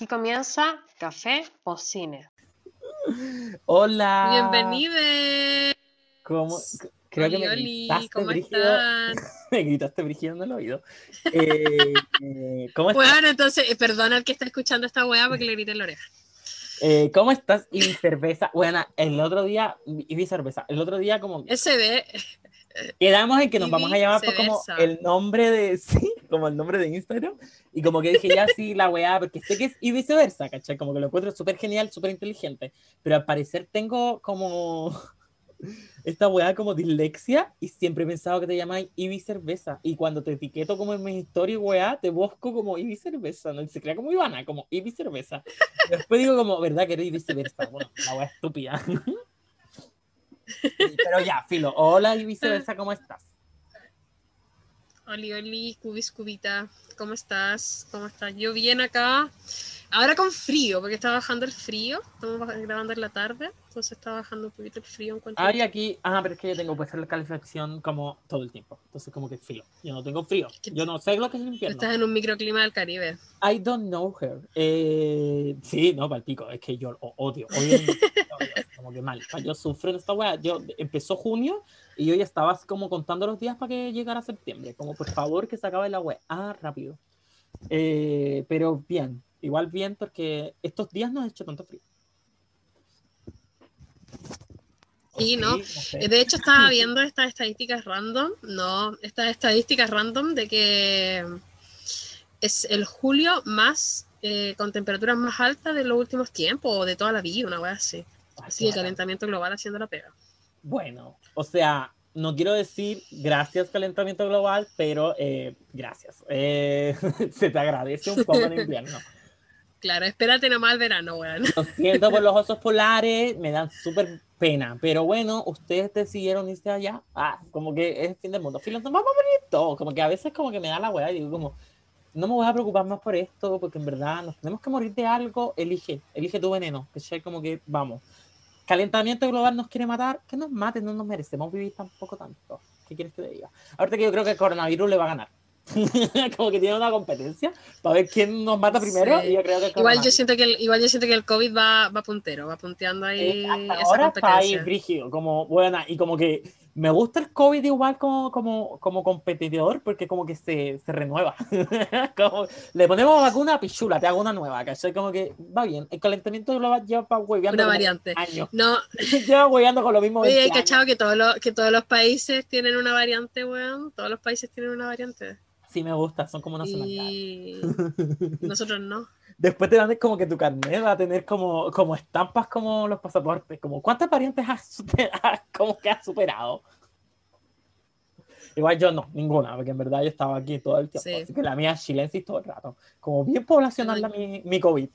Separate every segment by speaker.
Speaker 1: Aquí comienza Café o Cine.
Speaker 2: Hola.
Speaker 3: Bienvenido.
Speaker 2: ¿Cómo? Creo
Speaker 3: Oli,
Speaker 2: que me
Speaker 3: oli,
Speaker 2: gritaste,
Speaker 3: ¿cómo
Speaker 2: brígido.
Speaker 3: están?
Speaker 2: me gritaste brígido en el oído. Eh, eh, ¿cómo, estás?
Speaker 3: Bueno, entonces, eh, perdona al que está escuchando esta weá porque le grité en la oreja.
Speaker 2: Eh, ¿Cómo estás? Y mi cerveza. Bueno, el otro día, y mi cerveza. El otro día, como
Speaker 3: SD,
Speaker 2: quedamos en que nos
Speaker 3: y
Speaker 2: vamos a llamar por como el nombre de, sí, como el nombre de Instagram. Y como que dije ya sí, la weá, porque sé que es y viceversa, ¿cachai? Como que lo encuentro súper genial, súper inteligente. Pero al parecer tengo como esta weá como dislexia y siempre he pensado que te llamáis Ibi Cerveza. Y cuando te etiqueto como en mi historia, weá, te busco como Ibi Cerveza. ¿no? Se crea como Ivana, como Ibi Cerveza. Después digo como, ¿verdad que eres viceversa? Bueno, la weá estúpida. Pero ya, filo. Hola Ibi Cerveza, ¿cómo estás?
Speaker 3: Oli, oli, cubis, cubita, ¿cómo estás? ¿Cómo estás? Yo bien acá, ahora con frío, porque está bajando el frío, estamos grabando en la tarde, entonces está bajando un poquito el frío en cuanto
Speaker 2: Ah, y aquí, ah, pero es que yo tengo puesta la calefacción como todo el tiempo. Entonces, como que frío. Yo no tengo frío. Yo no sé lo que es el invierno.
Speaker 3: Estás en un microclima del Caribe.
Speaker 2: I don't know her. Eh, sí, no, para el pico. Es que yo odio. Odio, odio, como que mal. Yo sufro en esta wea. Yo empezó junio y yo ya estaba como contando los días para que llegara septiembre. Como por favor que se acabe la wea. Ah, rápido. Eh, pero bien. Igual bien porque estos días no ha hecho tanto frío. ¿O
Speaker 3: Sí, ¿no? Eh, De hecho, estaba viendo estas estadísticas random, no, estas estadísticas random de que es el julio más eh, con temperaturas más altas de los últimos tiempos o de toda la vida, una wea así. Así el calentamiento global haciendo la pega.
Speaker 2: Bueno, o sea, no quiero decir gracias calentamiento global, pero eh, gracias. Eh, se te agradece un poco en invierno.
Speaker 3: Claro, espérate nomás el verano, weón.
Speaker 2: Lo siento por los osos polares, me dan súper pena, pero bueno, ustedes decidieron irse allá. Ah, como que es el fin del mundo. Filo, nos vamos a morir todos. Como que a veces como que me da la weá y digo como, no me voy a preocupar más por esto, porque en verdad nos tenemos que morir de algo, elige, elige tu veneno, que como que vamos. Calentamiento global nos quiere matar, que nos mate, no nos merecemos vivir tampoco tanto. ¿Qué quieres que te diga? Ahorita que yo creo que el coronavirus le va a ganar. como que tiene una competencia para ver quién nos mata primero
Speaker 3: Sí.
Speaker 2: y yo creo que
Speaker 3: Igual yo siento que el, igual yo siento que el COVID va, va puntero, va punteando ahí
Speaker 2: Eh, hasta
Speaker 3: esa
Speaker 2: ahora está ahí
Speaker 3: competencia.
Speaker 2: brígido, como buena, y como que me gusta el COVID igual como, como, como competidor porque como que se, se renueva. como, le ponemos vacuna a pichula, te hago una nueva, ¿cachai? Como que va bien. El calentamiento global lleva hueveando
Speaker 3: Una variante.
Speaker 2: años.
Speaker 3: No,
Speaker 2: lleva hueveando con lo mismo.
Speaker 3: oye,
Speaker 2: 20
Speaker 3: hay
Speaker 2: años.
Speaker 3: cachado que todos los, que todos los países tienen una variante, weón. Todos los países tienen una variante.
Speaker 2: Sí me gusta, son como nacionalidades.
Speaker 3: Y nosotros no.
Speaker 2: Después te dan como que tu carnet va a tener como, como estampas como los pasaportes, como cuántas variantes has, superado, como que has superado. Igual yo no, ninguna, porque en verdad yo estaba aquí todo el tiempo,
Speaker 3: Sí.
Speaker 2: así que la mía es chilensis todo el rato. Como bien poblacional la mi, mi COVID.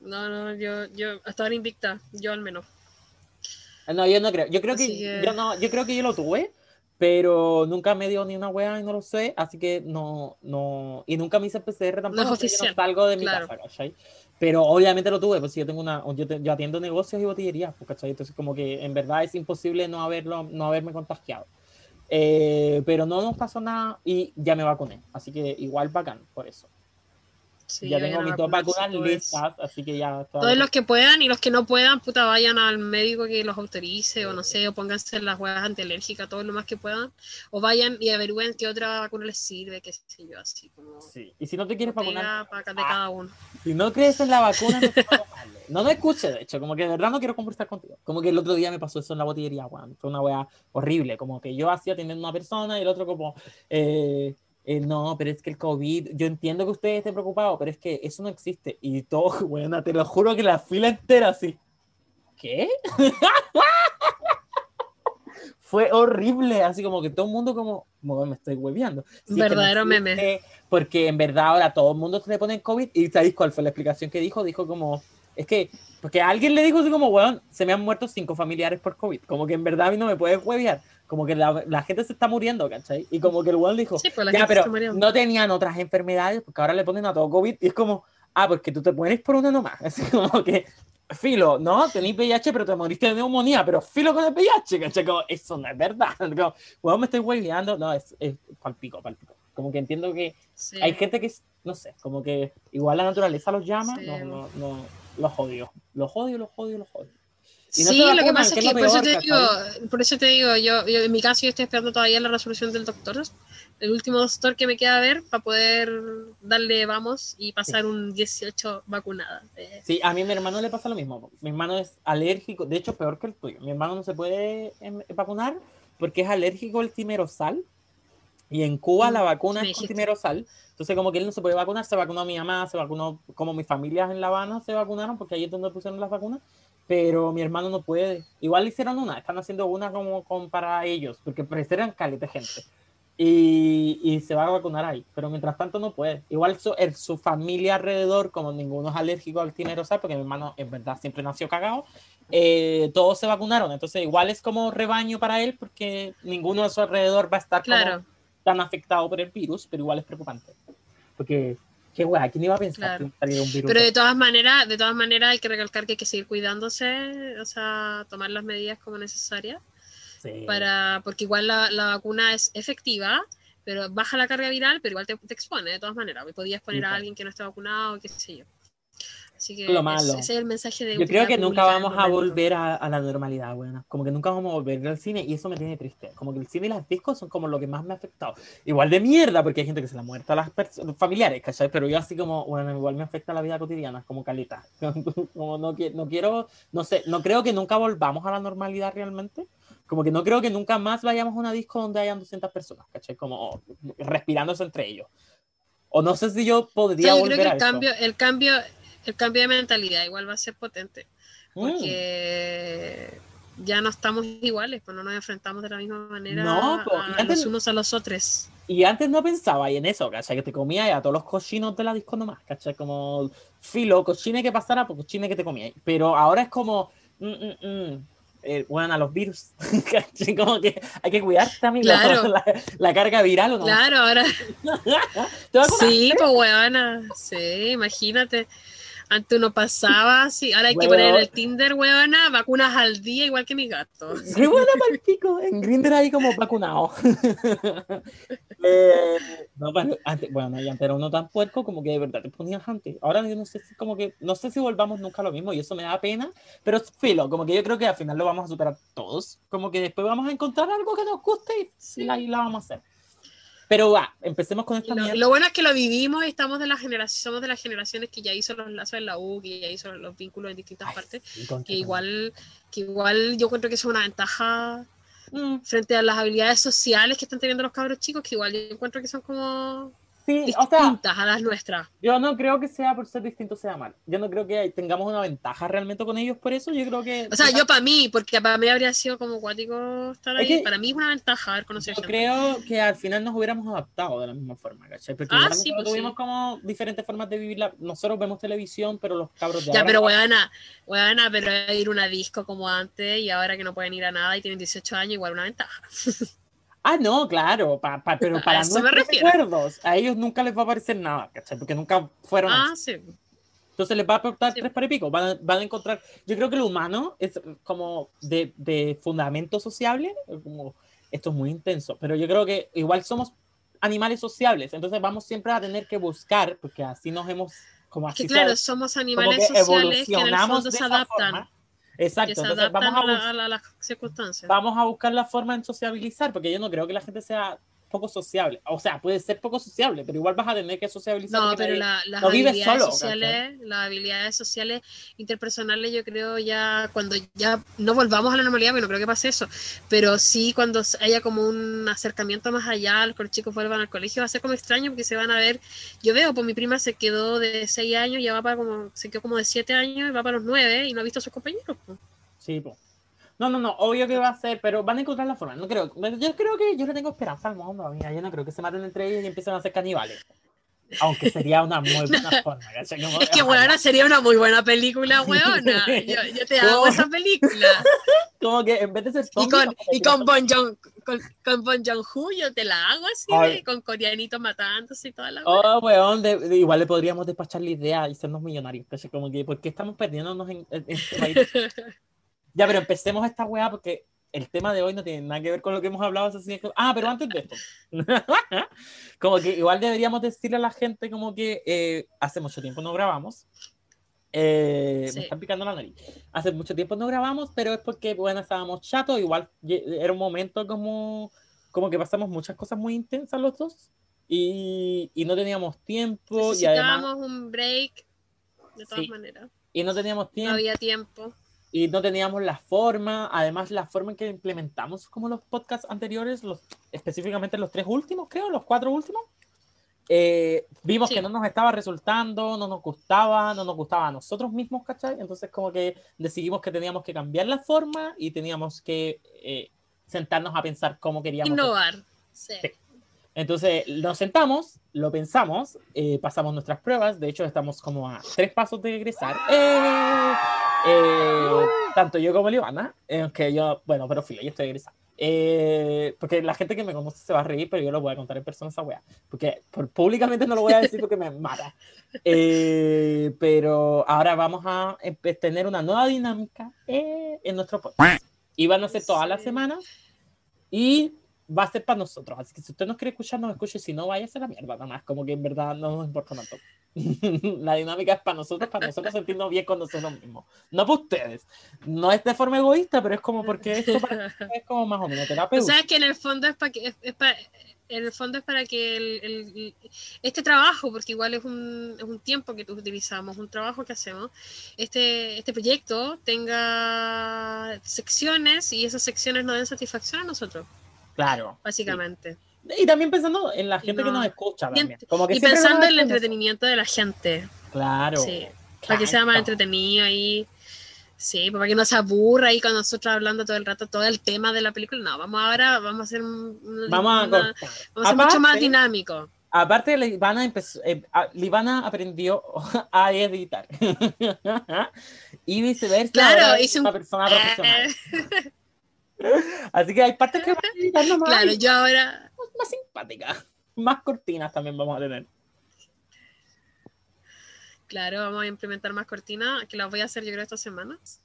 Speaker 3: No, no, yo, yo hasta ahora invicta, yo al menos.
Speaker 2: No, yo no creo. Yo creo que- yo no, yo creo que yo lo tuve, pero nunca me dio ni una wea y no lo sé, así que no, no, y nunca me hice PCR tampoco, que
Speaker 3: oficial,
Speaker 2: no salgo de mi
Speaker 3: claro.
Speaker 2: casa, ¿cachai? Pero obviamente lo tuve, pues yo tengo una, yo, te- yo atiendo negocios y botillerías, pues, ¿cachai? Entonces como que en verdad es imposible no haberlo, no haberme contagiado. Eh, pero no nos pasó nada y ya me vacuné, así que igual bacán por eso.
Speaker 3: Sí,
Speaker 2: ya tengo mis dos vacunas listas, así que ya
Speaker 3: Todos los que puedan y los que no puedan, puta, vayan al médico que los autorice o no sé, o pónganse las huevas antialérgicas, todo lo más que puedan. O vayan y averigüen qué otra vacuna les sirve, qué sé yo, así como...
Speaker 2: Sí. Y si no te quieres vacunar, ah,
Speaker 3: cada uno.
Speaker 2: Si no crees en la vacuna, no, te no me escuches, de hecho, como que de verdad no quiero conversar contigo. Como que el otro día me pasó eso en la botillería, weón. Fue una weá horrible, como que yo hacía atendiendo a una persona y el otro como, eh, eh, no, pero es que el COVID, yo entiendo que ustedes estén preocupados, pero es que eso no existe. Y todo, weón, te lo juro que la fila entera así. ¿Qué? Fue horrible, así como que todo el mundo como, "Weón, me estoy hueveando. No
Speaker 3: Verdadero meme.
Speaker 2: existe, porque en verdad ahora todo el mundo se le pone COVID y ¿sabéis cuál fue la explicación que dijo? Dijo como, es que, porque alguien le dijo así como, weón, se me han muerto cinco familiares por COVID, como que en verdad a mí no me puedes huevear, como que la, la gente se está muriendo, ¿cachai? Y como que el weón dijo,
Speaker 3: Sí, pues la
Speaker 2: ya, pero no tenían otras enfermedades, porque ahora le ponen a todo COVID y es como, ah, pues que tú te mueres por una nomás, así como que, filo, no, tenés VIH, pero te moriste de neumonía, pero filo con el VIH, ¿cachai? Como, eso no es verdad, como, weón, me estoy hueveando, no, es, es palpico, palpico. Como que entiendo que
Speaker 3: Sí.
Speaker 2: hay gente que no sé, como que igual la naturaleza los llama,
Speaker 3: Sí.
Speaker 2: no, no, no, los odio, los odio, los odio, los odio. Y no
Speaker 3: sí,
Speaker 2: se
Speaker 3: lo que
Speaker 2: vacunan,
Speaker 3: pasa
Speaker 2: que
Speaker 3: es que por eso te digo, por eso te digo, yo, yo en mi caso yo estoy esperando todavía la resolución del doctor, el último doctor que me queda a ver para poder darle vamos y pasar un 18 vacunada. Eh,
Speaker 2: Sí, a mí mi hermano le pasa lo mismo. Mi hermano es alérgico, de hecho peor que el tuyo. Mi hermano no se puede em, vacunar porque es alérgico al timerosal. Y en Cuba la
Speaker 3: Mm,
Speaker 2: vacuna
Speaker 3: me
Speaker 2: es con timerosal. Entonces como que él no se puede vacunar, se vacunó mi mamá, se vacunó como mis familias en La Habana se vacunaron porque ahí es donde pusieron las vacunas. Pero mi hermano no puede. Igual hicieron una, están haciendo una como, como para ellos, porque parecieran caleta gente. Y, y se va a vacunar ahí, pero mientras tanto no puede. Igual su, el- su familia alrededor, como ninguno es alérgico al timerosal, porque mi hermano en verdad siempre nació cagado, eh, todos se vacunaron. Entonces igual es como rebaño para él, porque ninguno de su alrededor va a estar como
Speaker 3: claro,
Speaker 2: tan afectado por el virus, pero igual es preocupante. Porque, qué guay, ¿quién iba a pensar
Speaker 3: Claro.
Speaker 2: que saliera un virus?
Speaker 3: pero de todas maneras, de todas maneras hay que recalcar que hay que seguir cuidándose, o sea, tomar las medidas como necesarias.
Speaker 2: Sí.
Speaker 3: para porque igual la, la vacuna es efectiva, pero baja la carga viral, pero igual te, te expone de todas maneras. Podías exponer
Speaker 2: Sí,
Speaker 3: a alguien que no esté vacunado, qué sé yo. Así que
Speaker 2: Lo malo.
Speaker 3: ese es el mensaje de
Speaker 2: Yo creo que nunca vamos a volver a, a la normalidad, buena. Como que nunca vamos a volver al cine y eso me tiene triste. Como que el cine y las discos son como lo que más me ha afectado. Igual de mierda, porque hay gente que se la ha muerto a las personas familiares, ¿cachai? Pero yo así como, bueno, igual me afecta la vida cotidiana, como calita. Como no, no quiero, no sé, no creo que nunca volvamos a la normalidad realmente. Como que no creo que nunca más vayamos a una disco donde hayan 200 personas, ¿cachai? Como respirándose entre ellos. O no sé si yo
Speaker 3: O
Speaker 2: podría
Speaker 3: sea, yo
Speaker 2: volver
Speaker 3: creo que
Speaker 2: a
Speaker 3: el
Speaker 2: eso.
Speaker 3: cambio, el cambio, el cambio de mentalidad igual va a ser potente,
Speaker 2: Mm.
Speaker 3: porque ya no estamos iguales, pues no nos enfrentamos de la misma manera
Speaker 2: No, pues,
Speaker 3: a,
Speaker 2: y antes-
Speaker 3: los unos a los otros.
Speaker 2: Y antes no pensaba ahí en eso, ¿cachai? Que te comía a todos los cochinos de la disco nomás, ¿cachai? Como filo, cochine que pasara, pues cochine que te comía. Pero ahora es como, mm, mm, mm, eh, bueno, a los virus. Como que hay que cuidarse, amigo.
Speaker 3: Claro.
Speaker 2: La, la carga viral o no.
Speaker 3: Claro, ahora sí, pues weona, sí, imagínate. Antes uno pasaba así, ahora hay que
Speaker 2: Weón.
Speaker 3: poner el Tinder, weona, vacunas al día igual que mi gato.
Speaker 2: Qué buena pico. En Grindr ahí como vacunado. Eh, no, pero antes, bueno, y antes era uno tan puerco como que de verdad te ponías antes. Ahora yo no sé si como que, no sé si volvamos nunca a lo mismo y eso me da pena, pero filo, como que yo creo que al final lo vamos a superar todos. Como que después vamos a encontrar algo que nos guste y,
Speaker 3: Sí.
Speaker 2: y la, y la vamos a hacer. Pero va, empecemos con esta
Speaker 3: Lo, lo bueno es que lo vivimos y estamos de la generación, somos de las generaciones que ya hizo los lazos en la U, que ya hizo los vínculos en distintas
Speaker 2: Ay,
Speaker 3: partes, que igual, que igual yo encuentro que eso es una ventaja.
Speaker 2: Mm,
Speaker 3: frente a las habilidades sociales que están teniendo los cabros chicos, que igual yo encuentro que son como
Speaker 2: Sí, o sea,
Speaker 3: distintas a las nuestras.
Speaker 2: yo no creo que sea por ser distinto sea mal. Yo no creo que tengamos una ventaja realmente con ellos por eso. Yo creo que.
Speaker 3: O sea, yo para mí, porque para mí habría sido como cuático estar
Speaker 2: Es
Speaker 3: ahí,
Speaker 2: que-
Speaker 3: para mí es una ventaja haber conocido
Speaker 2: Yo
Speaker 3: gente.
Speaker 2: creo que al final nos hubiéramos adaptado de la misma forma, ¿cachai? Porque
Speaker 3: Ah, sí, pues
Speaker 2: tuvimos
Speaker 3: sí.
Speaker 2: como diferentes formas de vivir. La... Nosotros vemos televisión, pero los cabros de
Speaker 3: Ya,
Speaker 2: ahora
Speaker 3: pero
Speaker 2: no.
Speaker 3: weona, weona, pero ir a una disco como antes y ahora que no pueden ir a nada y tienen 18 años, igual una ventaja.
Speaker 2: Ah, no, claro, pa- pa- pero para
Speaker 3: refiero.
Speaker 2: recuerdos, a ellos nunca les va a parecer nada, ¿cachai? Porque nunca fueron
Speaker 3: Ah,
Speaker 2: así.
Speaker 3: sí.
Speaker 2: Entonces les va a aportar
Speaker 3: Sí.
Speaker 2: tres para y pico. Van a, van a encontrar. Yo creo que lo humano es como de, de fundamento sociable. Como, esto es muy intenso, pero yo creo que igual somos animales sociables. Entonces vamos siempre a tener que buscar, porque así nos hemos. Como
Speaker 3: Es que
Speaker 2: así
Speaker 3: claro, somos animales sociales que en el fondo se adaptan,
Speaker 2: forma. Exacto,
Speaker 3: que se
Speaker 2: entonces vamos a,
Speaker 3: la- a la- las circunstancias.
Speaker 2: vamos a buscar la forma en sociabilizar, porque yo no creo que la gente sea poco sociable. O sea, puede ser poco sociable, pero igual vas a tener que sociabilizar.
Speaker 3: No, pero la- las
Speaker 2: no
Speaker 3: habilidades
Speaker 2: solo,
Speaker 3: sociales, las habilidades sociales interpersonales, yo creo ya cuando ya no volvamos a la normalidad, porque no creo que pase eso, pero sí cuando haya como un acercamiento más allá, los chicos vuelvan al colegio, va a ser como extraño porque se van a ver, yo veo, pues mi prima se quedó de 6 años, ya va para como, se quedó como de 7 años, y va para los 9 y no ha visto a sus compañeros. pues.
Speaker 2: Sí, po. No, no, no, obvio que va a ser, pero van a encontrar la forma. No creo, yo creo que yo le tengo esperanza al mundo. Yo no creo que se maten entre ellos y empiecen a ser caníbales. Aunque sería una muy buena forma. ¿cachai? Como-
Speaker 3: Es que bueno, sería una muy buena película, weona. Yo, yo te hago esa película.
Speaker 2: Como que en vez de ser
Speaker 3: Y
Speaker 2: zombies,
Speaker 3: con, y con Bon Jong, con, con Bon Joon-ho yo te la hago así, de- con coreanitos matándose y toda la
Speaker 2: Oh, weón, de- de- igual le podríamos despachar la idea y sernos millonarios. ¿cachai? Como que, ¿por qué estamos perdiéndonos en, en este país? Ya, pero empecemos esta weá porque el tema de hoy no tiene nada que ver con lo que hemos hablado. Así que, ah, pero antes de esto, como que igual deberíamos decirle a la gente como que eh, hace mucho tiempo no grabamos. Eh,
Speaker 3: Sí.
Speaker 2: Me están picando la nariz. Hace mucho tiempo no grabamos, pero es porque, bueno, estábamos chatos. Igual era un momento como, como que pasamos muchas cosas muy intensas los dos y, y no teníamos tiempo y además
Speaker 3: Necesitábamos un break, de todas
Speaker 2: Sí.
Speaker 3: maneras.
Speaker 2: y no teníamos
Speaker 3: No
Speaker 2: tiempo
Speaker 3: había tiempo.
Speaker 2: Y no teníamos la forma, además la forma en que implementamos como los podcasts anteriores, los, específicamente los tres últimos, creo, los cuatro últimos, eh, vimos
Speaker 3: Sí.
Speaker 2: que no nos estaba resultando, no nos gustaba, no nos gustaba a nosotros mismos, ¿cachai? Entonces como que decidimos que teníamos que cambiar la forma y teníamos que eh, sentarnos a pensar cómo queríamos.
Speaker 3: Innovar. Sí.
Speaker 2: Sí. Entonces nos sentamos, lo pensamos, eh, pasamos nuestras pruebas, de hecho estamos como a tres pasos de egresar. ¡Eh! Eh, tanto yo como Livana, eh, aunque yo, bueno, pero filo, yo estoy egresando. Eh, porque la gente que me conoce se va a reír, pero yo lo voy a contar en persona esa wea. Porque por- públicamente no lo voy a decir porque me mata. Eh, pero ahora vamos a tener una nueva dinámica eh, en nuestro podcast. Y van a ser todas las semanas. Y va a ser para nosotros. Así que si usted nos quiere escuchar, nos escuche. Si no, váyase a la mierda, nada más. Como que en verdad no nos importa tanto. la dinámica es para nosotros, para nosotros sentirnos bien con nosotros mismos. No para ustedes. No es de forma egoísta, pero es como porque esto para nosotros es como más o menos
Speaker 3: O
Speaker 2: terapéutico.
Speaker 3: sea, que en el fondo es para que es, es pa- en el fondo es para que el, el- este trabajo, porque igual es un, es un tiempo que utilizamos, un trabajo que hacemos, este, este proyecto tenga secciones y esas secciones nos den satisfacción a nosotros,
Speaker 2: Claro.
Speaker 3: básicamente.
Speaker 2: Y también pensando en la gente que
Speaker 3: No.
Speaker 2: nos escucha
Speaker 3: Y
Speaker 2: también. Como que
Speaker 3: Y pensando en el
Speaker 2: hacer eso.
Speaker 3: entretenimiento de la gente,
Speaker 2: Claro.
Speaker 3: sí, para que sea más entretenido ahí. Sí, pues para que no se aburra ahí con nosotros hablando todo el rato, todo el tema de la película. No, vamos ahora, vamos a hacer un- una-
Speaker 2: Vamos a
Speaker 3: una- vamos a ser mucho más dinámico.
Speaker 2: Aparte, Livana, empezó, eh, Livana aprendió a editar. y viceversa.
Speaker 3: Claro, hice un-
Speaker 2: una persona profesional. Así que hay partes que van a editar nomás
Speaker 3: Claro, yo ahora,
Speaker 2: más simpáticas. Más cortinas también vamos a tener.
Speaker 3: claro, vamos a implementar más cortinas, que las voy a hacer yo creo estas semanas.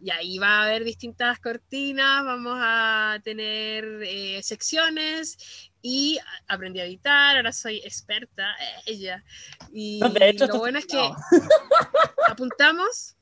Speaker 3: Y ahí va a haber distintas cortinas, vamos a tener eh, secciones y aprendí a editar, ahora soy experta, eh, ella. Y
Speaker 2: No, de hecho,
Speaker 3: lo bueno es que
Speaker 2: no.
Speaker 3: apuntamos.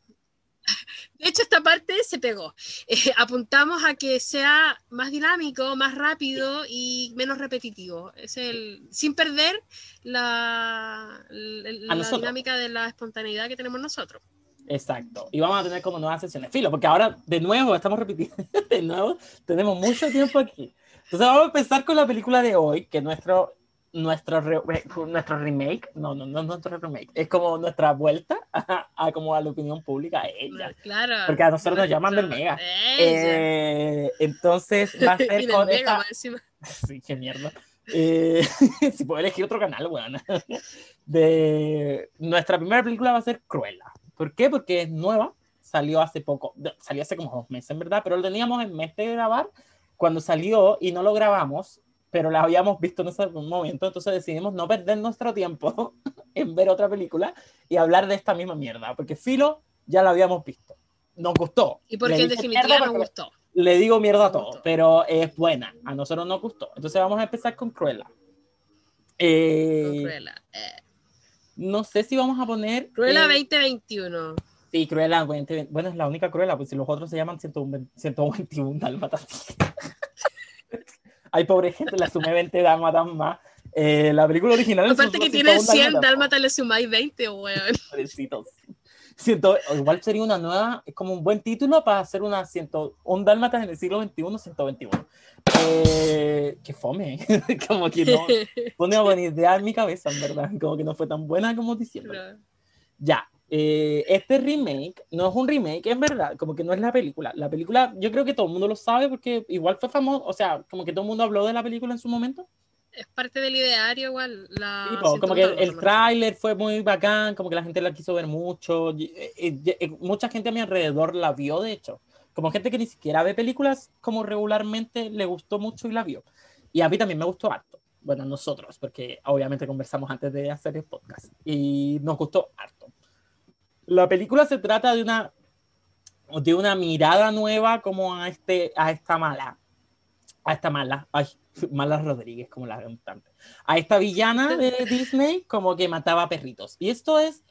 Speaker 3: De hecho, esta parte se pegó. Eh, apuntamos a que sea más dinámico, más rápido y menos repetitivo. Es el, sin perder la, la- dinámica de la espontaneidad que tenemos nosotros.
Speaker 2: Exacto. Y vamos a tener como nuevas sesiones. Filo, porque ahora de nuevo estamos repitiendo. De nuevo, tenemos mucho tiempo aquí. Entonces vamos a empezar con la película de hoy, que es nuestro, nuestro, re- nuestro remake. No, no, no es nuestro remake. Es como nuestra vuelta a, a como a la opinión pública a ella.
Speaker 3: Claro.
Speaker 2: Porque a nosotros nos llaman del Mega. Eh, entonces va a ser
Speaker 3: y
Speaker 2: con
Speaker 3: Mega
Speaker 2: esta... Sí, qué mierda. Eh, si puedo elegir otro canal, weón. De nuestra primera película va a ser Cruella. ¿Por qué? Porque es nueva. Salió hace poco, salió hace como dos meses, en verdad, pero lo teníamos en mes de grabar cuando salió y no lo grabamos, pero la habíamos visto en ese momento, entonces decidimos no perder nuestro tiempo en ver otra película y hablar de esta misma mierda, porque Filo ya la habíamos visto. Nos gustó.
Speaker 3: Y porque en definitiva nos gustó.
Speaker 2: le digo mierda a todo, pero es buena. A nosotros nos gustó. Entonces vamos a empezar con Cruella. Eh,
Speaker 3: con Cruella. Eh,
Speaker 2: no sé si vamos a poner.
Speaker 3: Cruella
Speaker 2: eh,
Speaker 3: 2021.
Speaker 2: Sí, Cruella 20. Bueno, es la única Cruella, pues si los otros se llaman 120 121 dálmatas. Ay, pobre gente, le sumé 20 dálmatas más. Eh, la película original.
Speaker 3: Aparte que tiene
Speaker 2: 101
Speaker 3: 100
Speaker 2: dálmatas,
Speaker 3: dálmatas, le sumáis 20, weón.
Speaker 2: pobrecitos. Siento, igual sería una nueva, es como un buen título para hacer una 101 dálmatas en el siglo XXI, 121. Eh, que fome, como que no pone una buena idea en mi cabeza, en verdad, como que no fue tan buena como diciendo. Ya, eh, este remake no es un remake, en verdad, como que no es la película. La película, yo creo que todo el mundo lo sabe porque igual fue famoso, o sea, como que todo el mundo habló de la película en su momento.
Speaker 3: es parte del ideario igual. La
Speaker 2: Sí, po, como que el,
Speaker 3: 101
Speaker 2: el tráiler fue muy bacán, como que la gente la quiso ver mucho. y- eh, eh, eh, mucha gente a mi alrededor la vio, de hecho. Como gente que ni siquiera ve películas como regularmente le gustó mucho y la vio. Y a mí también me gustó harto. Bueno, nosotros, porque obviamente conversamos antes de hacer el podcast. Y nos gustó harto. La película se trata de una de una mirada nueva como a, este, a esta mala, a esta mala, ay, Mala Rodríguez como la cantante, a esta villana de Disney como que mataba perritos. Y esto es,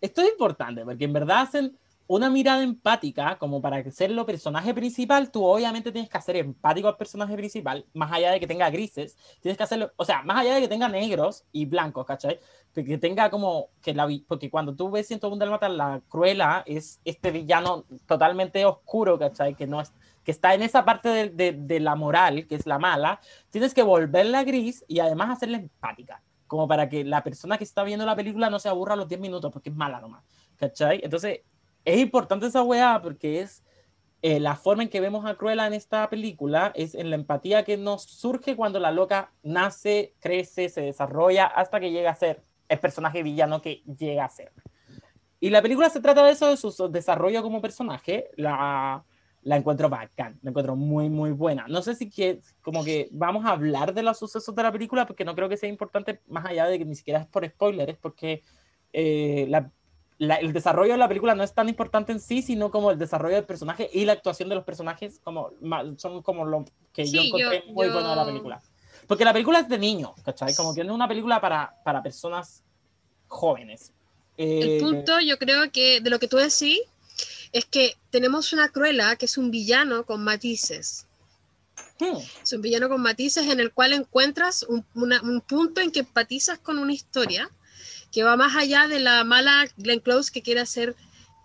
Speaker 2: esto es importante porque en verdad hacen una mirada empática, como para ser lo personaje principal, tú obviamente tienes que hacer empático al personaje principal, más allá de que tenga grises, tienes que hacerlo, o sea, más allá de que tenga negros y blancos, ¿cachai? Que tenga como, que la, porque cuando tú ves 101 Dalmatas, la Cruela es este villano totalmente oscuro, ¿cachai? Que no es, que está en esa parte de, de, de la moral, que es la mala, tienes que volverla gris y además hacerla empática, como para que la persona que está viendo la película no se aburra los 10 minutos, porque es mala nomás, ¿cachai? Entonces, es importante esa weá porque es eh, la forma en que vemos a Cruella en esta película, es en la empatía que nos surge cuando la loca nace, crece, se desarrolla hasta que llega a ser el personaje villano que llega a ser. Y la película se trata de eso, de su desarrollo como personaje. La, la encuentro bacán, la encuentro muy, muy buena. No sé si que, como que vamos a hablar de los sucesos de la película, porque no creo que sea importante, más allá de que ni siquiera es por spoilers, porque eh, la, el desarrollo de la película no es tan importante en sí, sino como el desarrollo del personaje y la actuación de los personajes como, son como lo que yo encontré muy bueno de la película. Porque la película es de niños, ¿cachai? Como que no es una película para, para personas jóvenes.
Speaker 3: el eh, punto, yo creo que de lo que tú decís, es que tenemos una Cruella que es un villano con matices. Hmm. Es un villano con matices en el cual encuentras un, un punto en que empatizas con una historia que va más allá de la mala Glenn Close que quiere hacer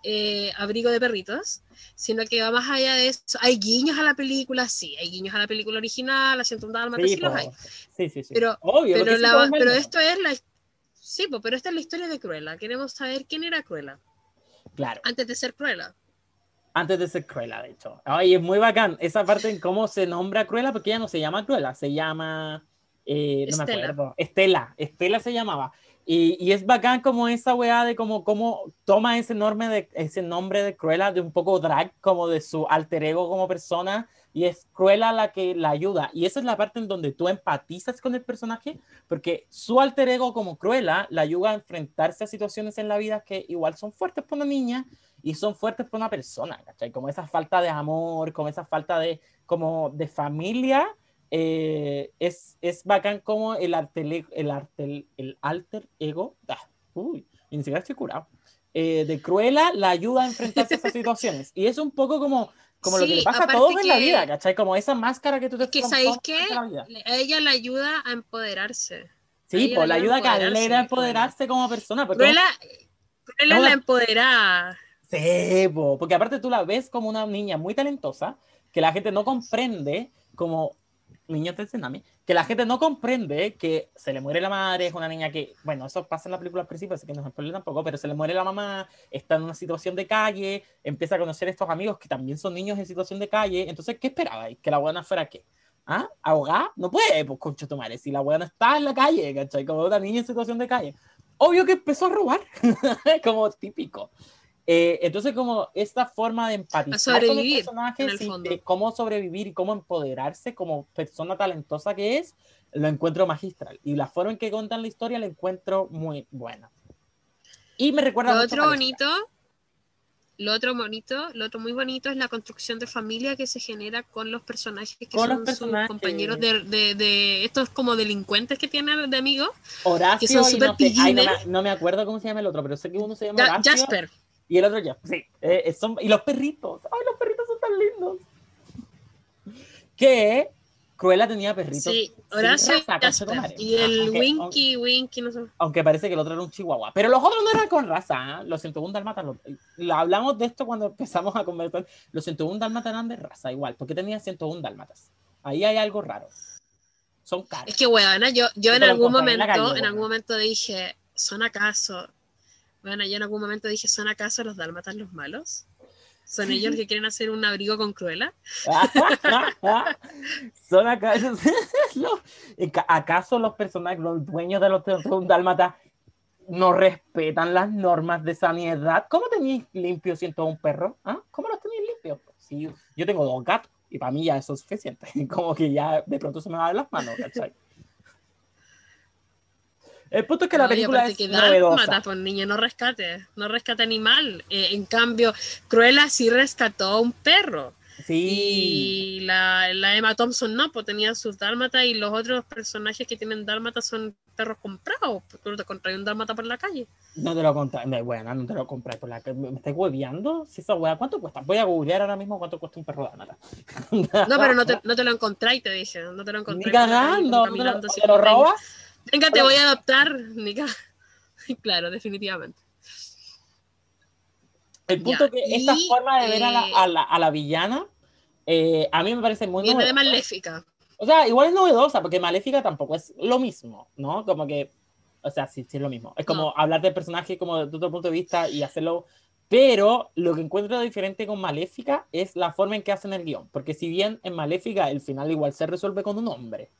Speaker 3: eh, abrigo de perritos, sino que va más allá de eso. Hay guiños a la película, sí, hay guiños a la película original, a Ciento sí, sí los hay.
Speaker 2: Sí, sí, sí.
Speaker 3: Pero, pero, la, pero esto es la... Sí, pero esta es la historia de Cruella. Queremos saber quién era Cruella.
Speaker 2: Claro.
Speaker 3: Antes de ser Cruella.
Speaker 2: Antes de ser Cruella, de hecho. Ay, es muy bacán esa parte en cómo se nombra Cruella, porque ella no se llama Cruella, se llama... Eh, no me acuerdo. Estela. Estela se llamaba. Y, es bacán como esa weá de como, como toma ese, enorme de, ese nombre de Cruella, de un poco drag, como de su alter ego como persona, y es Cruella la que la ayuda. Y esa es la parte en donde tú empatizas con el personaje, porque su alter ego como Cruella la ayuda a enfrentarse a situaciones en la vida que igual son fuertes para una niña y son fuertes para una persona, ¿cachai? Como esa falta de amor, como esa falta de, como de familia eh, es, es bacán como el, arte, el, arte, el alter ego, ah, uy, ni siquiera estoy curado, eh, de Cruella la ayuda a enfrentarse a esas situaciones. Y es un poco como, como lo que le pasa a todos en la vida, ¿cachai? Como esa máscara que tú te
Speaker 3: que sabéis que ella la ayuda a empoderarse.
Speaker 2: Sí, pues la ayuda a Calera a empoderarse como persona.
Speaker 3: Cruella, Cruella la empodera.
Speaker 2: Sí, porque aparte tú la ves como una niña muy talentosa que la gente no comprende como niños del tsunami, que la gente no comprende que se le muere la madre, es una niña que, bueno, eso pasa en la película al principio, así que no es spoiler tampoco, pero se le muere la mamá, está en una situación de calle, empieza a conocer a estos amigos que también son niños en situación de calle, entonces, ¿qué esperabais? ¿Que la buena fuera qué? ¿Ah? ¿Ahogada? No puede, pues, concho tu madre, si la buena está en la calle, ¿cachai? Como una niña en situación de calle. Obvio que empezó a robar, como típico. Eh, entonces, como esta forma de empatizar con los personajes de cómo sobrevivir y cómo empoderarse como persona talentosa que es, lo encuentro magistral. Y la forma en que cuentan la historia la encuentro muy buena. Y me recuerda
Speaker 3: lo otro bonito, lo otro bonito, lo otro muy bonito es la construcción de familia que se genera con los personajes que son sus compañeros de, de, estos como delincuentes que tienen de amigos.
Speaker 2: Horacio,
Speaker 3: que son super
Speaker 2: no, no, me acuerdo cómo se llama el otro, pero sé que uno se llama Horacio.
Speaker 3: Jasper.
Speaker 2: Y el otro ya, sí. Eh, son, y los perritos. Ay, los perritos son tan lindos. Que Cruella tenía perritos.
Speaker 3: Sí, Horacio y el Winky, Winky, no sé.
Speaker 2: Aunque parece que el otro era un chihuahua. Pero los otros no eran con raza. ¿eh? Los 101 Dalmatas. Lo, hablamos de esto cuando empezamos a conversar. Los 101 Dalmatas eran de raza igual. Porque tenía 101 Dalmatas. Ahí hay algo raro. Son caros.
Speaker 3: Es que, weón, yo, yo en algún momento, en algún momento dije, ¿son acaso bueno, yo en algún momento dije, ¿son acaso los dálmatas los malos? ¿Son ellos los que quieren hacer un abrigo con Cruella?
Speaker 2: ¿Son acaso, acaso los personajes, los dueños de los dálmatas no respetan las normas de sanidad? ¿Cómo tenéis limpio un perro? ¿Ah? ¿Cómo los tenéis limpios? Sí, yo tengo dos gatos y para mí ya eso es suficiente. Como que ya de pronto se me va de las manos, ¿cachai? El punto es que la
Speaker 3: No,
Speaker 2: película es
Speaker 3: que
Speaker 2: novedosa.
Speaker 3: Dálmata, niño, no rescate, no rescate animal. Eh, en cambio, Cruella sí rescató a un perro.
Speaker 2: Sí.
Speaker 3: Y la, la Emma Thompson no, pues tenía sus dálmatas y los otros personajes que tienen dálmatas son perros comprados. Pues tú no te compras un dálmata por la calle.
Speaker 2: No te lo compras, bueno, no te lo compras por la que me estás hueveando. Si esa hueá, ¿cuánto cuesta? Voy a googlear ahora mismo cuánto cuesta un perro nada.
Speaker 3: No, pero no te, no te lo encontráis, te dije. No te lo
Speaker 2: Ni
Speaker 3: la calle,
Speaker 2: cagando, ¿no te lo, te robas.
Speaker 3: Venga, te voy a adoptar, Nica. Claro, definitivamente.
Speaker 2: El punto
Speaker 3: Ya,
Speaker 2: que esta forma de ver a la,
Speaker 3: eh,
Speaker 2: a la, a la villana, eh, a mí me parece muy
Speaker 3: Viene de. Maléfica.
Speaker 2: O sea, igual es novedosa, porque Maléfica tampoco es lo mismo, ¿no? Como que, o sea, sí, sí es lo mismo. Es como
Speaker 3: No.
Speaker 2: hablar del personaje como de otro punto de vista y hacerlo. Pero lo que encuentro diferente con Maléfica es la forma en que hacen el guion. Porque si bien en Maléfica el final igual se resuelve con un hombre.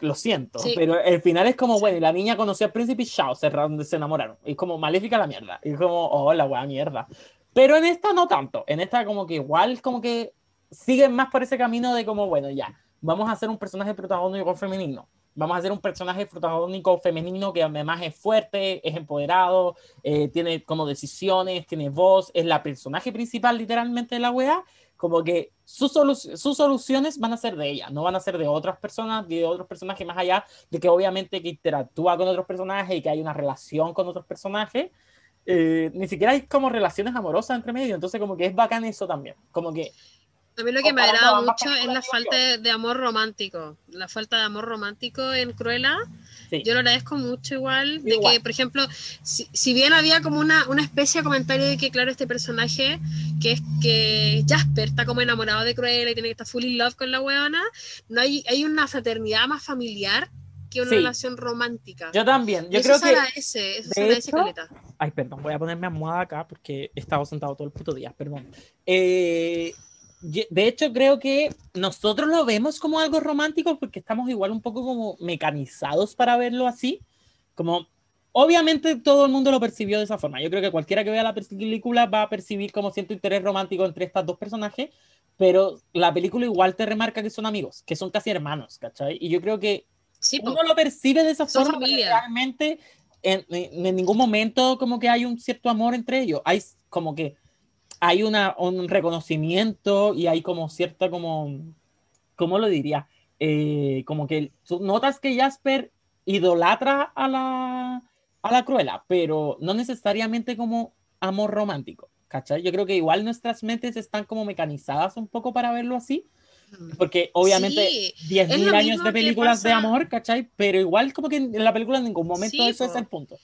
Speaker 2: Lo siento,
Speaker 3: Sí.
Speaker 2: pero el final es como, bueno, y la niña conoció al príncipe y chao, se, se enamoraron. Y como Maléfica la mierda. Y como, oh, la wea mierda. Pero en esta no tanto. En esta como que igual como que siguen más por ese camino de como, bueno, ya, vamos a hacer un personaje protagónico femenino. Vamos a hacer un personaje protagónico femenino que además es fuerte, es empoderado, eh, tiene como decisiones, tiene voz, es la personaje principal literalmente de la wea. Como que sus, solu- sus soluciones van a ser de ella, no van a ser de otras personas, de otros personajes más allá, de que obviamente que interactúa con otros personajes y que hay una relación con otros personajes. Eh, ni siquiera hay como relaciones amorosas entre medio, entonces como que es bacán eso también. Como que
Speaker 3: A mí lo que me agrada mucho es la falta de, de amor romántico. La falta de amor romántico en Cruella.
Speaker 2: Sí.
Speaker 3: Yo lo agradezco mucho igual. De
Speaker 2: Igual.
Speaker 3: que, por ejemplo, si, si bien había como una, una especie de comentario de que, claro, este personaje, que es que Jasper está como enamorado de Cruella y tiene que estar full in love con la weona, no hay, hay una fraternidad más familiar que una
Speaker 2: Sí.
Speaker 3: relación romántica.
Speaker 2: Yo también, yo
Speaker 3: eso
Speaker 2: creo que...
Speaker 3: agradece, eso
Speaker 2: de hecho,
Speaker 3: caleta.
Speaker 2: Ay, perdón, voy a ponerme almohada acá porque he estado sentado todo el puto día, perdón. Eh, de hecho, creo que nosotros lo vemos como algo romántico porque estamos igual un poco como mecanizados para verlo así. Como, obviamente todo el mundo lo percibió de esa forma. Yo creo que cualquiera que vea la película va a percibir como cierto interés romántico entre estas dos personajes, pero la película igual te remarca que son amigos, que son casi hermanos, ¿cachai? Y yo creo que
Speaker 3: Sí,
Speaker 2: uno lo percibe de esa forma, pero realmente en, en- en ningún momento como que hay un cierto amor entre ellos. Hay como que hay una, un reconocimiento y hay como cierta como, ¿cómo lo diría? Eh, como que notas que Jasper idolatra a la, a la Cruella, pero no necesariamente como amor romántico, ¿cachai? Yo creo que igual nuestras mentes están como mecanizadas un poco para verlo así, porque obviamente
Speaker 3: Sí,
Speaker 2: 10.000
Speaker 3: es lo
Speaker 2: años de películas de amor, ¿cachai? Pero igual como que en la película en ningún momento
Speaker 3: Sí,
Speaker 2: eso es el punto.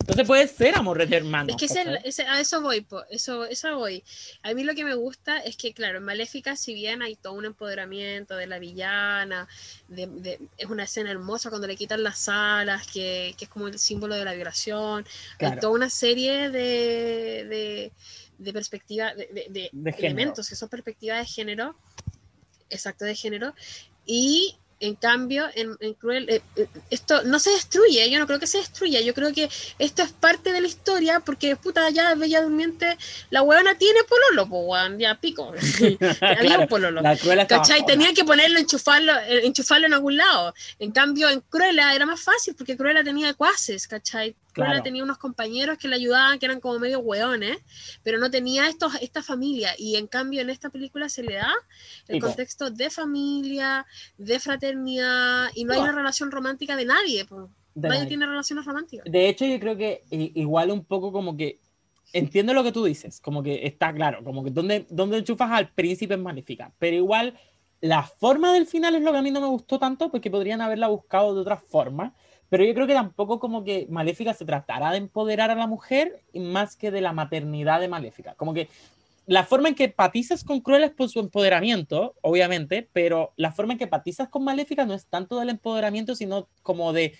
Speaker 2: Entonces puede ser amor de hermanos.
Speaker 3: Es que ese- ese- a eso voy, po, eso, eso voy. A mí lo que me gusta es que, claro, en Maléfica, si bien hay todo un empoderamiento de la villana, de- de- es una escena hermosa cuando le quitan las alas, que, que es como el símbolo de la violación, hay
Speaker 2: Claro.
Speaker 3: toda una serie de, de, de perspectivas, de, elementos que son perspectivas de género, exacto, de género, y en cambio, en, en Cruel, eh, eh, esto no se destruye, yo no creo que se destruya, yo creo que esto es parte de la historia, porque puta, ya Bella Durmiente, la huevona tiene pololo, pues weón, ya pico. Había
Speaker 2: Claro,
Speaker 3: un pololo.
Speaker 2: La
Speaker 3: ¿Cachai?
Speaker 2: sola.
Speaker 3: Tenían que ponerlo, enchufarlo, eh, enchufarlo en algún lado. En cambio, en Cruella era más fácil porque Cruella tenía cuaces, ¿cachai?
Speaker 2: Claro.
Speaker 3: tenía unos compañeros que le ayudaban, que eran como medio hueones, pero no tenía estos, esta familia. Y en cambio, en esta película se le da el
Speaker 2: po.
Speaker 3: contexto de familia, de fraternidad, y no hay una relación romántica de nadie. po.
Speaker 2: De
Speaker 3: nadie
Speaker 2: nadie.
Speaker 3: tiene relaciones románticas.
Speaker 2: De hecho, yo creo que igual un poco como que entiendo lo que tú dices, como que está claro, como que donde, donde enchufas al príncipe es magnífica, pero igual la forma del final es lo que a mí no me gustó tanto, porque podrían haberla buscado de otra forma, pero yo creo que tampoco como que Maléfica se tratará de empoderar a la mujer más que de la maternidad de Maléfica, como que la forma en que empatizas con Cruella es por su empoderamiento, obviamente, pero la forma en que empatizas con Maléfica no es tanto del empoderamiento, sino como de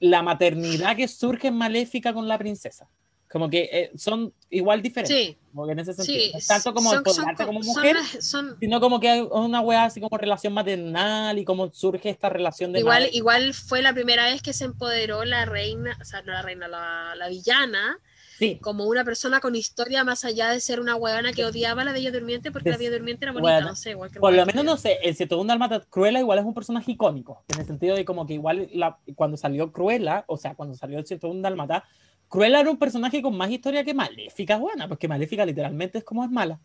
Speaker 2: la maternidad que surge en Maléfica con la princesa. Como que eh, son igual diferentes.
Speaker 3: Sí,
Speaker 2: Como que en ese sentido.
Speaker 3: sí.
Speaker 2: Tanto como
Speaker 3: son-
Speaker 2: como mujer,
Speaker 3: son-
Speaker 2: sino como que hay una wea así como relación maternal y cómo surge esta relación de
Speaker 3: Igual,
Speaker 2: madre.
Speaker 3: igual fue la primera vez que se empoderó la reina, o sea, no la reina, la, la villana
Speaker 2: Sí.
Speaker 3: como una persona con historia más allá de ser una huevona que odiaba a la Bella Durmiente porque la
Speaker 2: Des-
Speaker 3: Bella Durmiente era bonita,
Speaker 2: bueno,
Speaker 3: no sé, cualquier
Speaker 2: Por lo menos,
Speaker 3: que
Speaker 2: no sé, el 101 Dálmata Cruella igual es un personaje icónico, en el sentido de como que igual la- cuando salió Cruella, o sea, cuando salió el 101 Dálmata, Cruella era un personaje con más historia que Maléfica, buena, porque Maléfica literalmente es como es mala.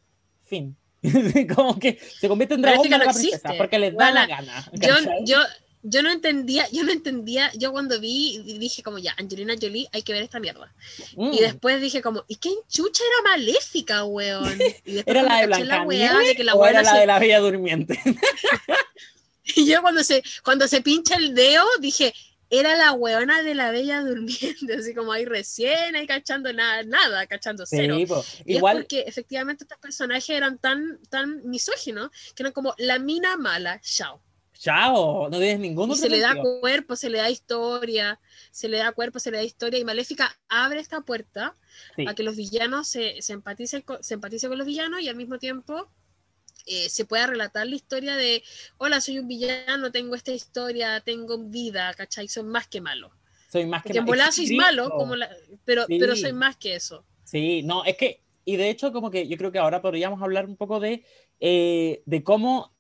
Speaker 2: Fin. como que se convierte en dragón
Speaker 3: no
Speaker 2: la princesa,
Speaker 3: existe.
Speaker 2: porque les da la gana.
Speaker 3: Yo, yo, yo no entendía, yo no entendía, yo cuando vi dije como ya, Angelina Jolie, hay que ver esta mierda.
Speaker 2: Mm.
Speaker 3: Y después dije como, ¿y qué chucha era maléfica, weón? Y
Speaker 2: ¿Era la de
Speaker 3: caché la de que la
Speaker 2: o era la
Speaker 3: se-
Speaker 2: de la Bella Durmiente?
Speaker 3: Y yo cuando se, cuando se pincha el dedo, dije, era la weona de la bella durmiente, así como ahí recién, ahí cachando nada, nada, cachando cero.
Speaker 2: Sí, po.
Speaker 3: Y
Speaker 2: igual,
Speaker 3: es porque efectivamente estos personajes eran tan, tan misóginos que eran como la mina mala, chao.
Speaker 2: chao, no tienes ningún
Speaker 3: Y
Speaker 2: otro
Speaker 3: se le da cuerpo, se le da historia, se le da cuerpo, se le da historia. Y Maléfica abre esta puerta
Speaker 2: Sí.
Speaker 3: a que los villanos se, se, empaticen con, se empaticen con los villanos y al mismo tiempo eh, se pueda relatar la historia de, hola, soy un villano, tengo esta historia, tengo vida, ¿cachai? Soy más que malo.
Speaker 2: Soy más que
Speaker 3: Porque en
Speaker 2: ma-
Speaker 3: volada
Speaker 2: es
Speaker 3: sois malo, como la- pero,
Speaker 2: Sí.
Speaker 3: pero soy más que eso.
Speaker 2: Sí, no, es que, y de hecho, como que yo creo que ahora podríamos hablar un poco de, eh, de cómo,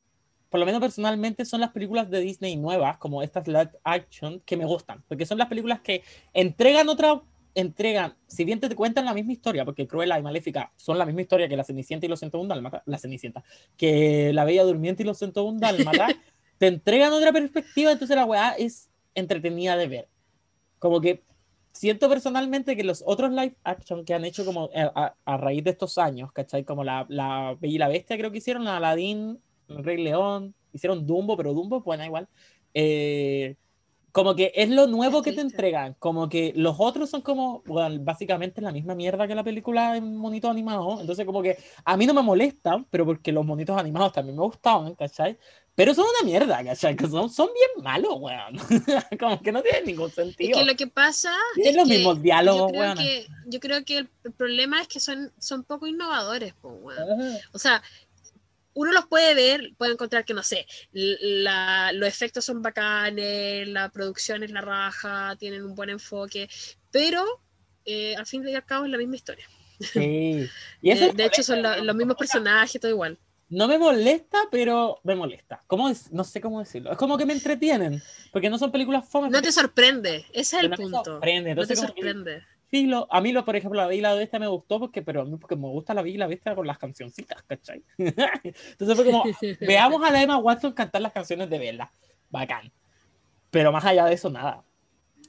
Speaker 2: por lo menos personalmente, son las películas de Disney nuevas, como estas live action, que me gustan, porque son las películas que entregan otra, entregan, si bien te cuentan la misma historia, porque Cruella y Maléfica son la misma historia que La Cenicienta y los 101 Dálmata, la Cenicienta, que La Bella Durmiente y los 101 Dálmata, te entregan otra perspectiva, entonces la weá es entretenida de ver. Como que siento personalmente que los otros live action que han hecho como a, a- a raíz de estos años, ¿cachai? Como la, la Bella y la Bestia creo que hicieron, Aladdin, Rey León, hicieron Dumbo, pero Dumbo es buena igual. Eh, como que es lo nuevo que te entregan, como que los otros son como, bueno, básicamente la misma mierda que la película en monito animado, entonces como que a mí no me molestan, pero porque los monitos animados también me gustaban, ¿cachai? Pero son una mierda, ¿cachai? Que son, son bien malos, weón. como que no tienen ningún
Speaker 3: Es
Speaker 2: sentido.
Speaker 3: que lo que pasa es
Speaker 2: los
Speaker 3: que
Speaker 2: mismos diálogos,
Speaker 3: yo creo
Speaker 2: weona.
Speaker 3: que yo creo que el problema es que son, son poco innovadores, po, weón. O sea, uno los puede ver, puede encontrar que, no sé, la- los efectos son bacanes, la producción es la raja, tienen un buen enfoque, pero eh, al fin y al cabo es la misma historia.
Speaker 2: Sí. Y eso
Speaker 3: Eh, de hecho, son la- los mismos personajes, todo igual.
Speaker 2: No me molesta, pero me molesta. ¿Cómo es? No sé cómo decirlo. Es como que me entretienen, porque no son películas fome.
Speaker 3: No te sorprende, ese es el
Speaker 2: no me
Speaker 3: punto.
Speaker 2: sorprende.
Speaker 3: No te
Speaker 2: que,
Speaker 3: sorprende.
Speaker 2: filo, a mí, lo, por ejemplo, la Bella y la Bestia me gustó porque, pero a mí porque me gusta la Bella y la Bestia con las cancioncitas, ¿cachai? Entonces fue como, veamos a la Emma Watson cantar las canciones de Bella. Bacán. Pero más allá de eso, nada.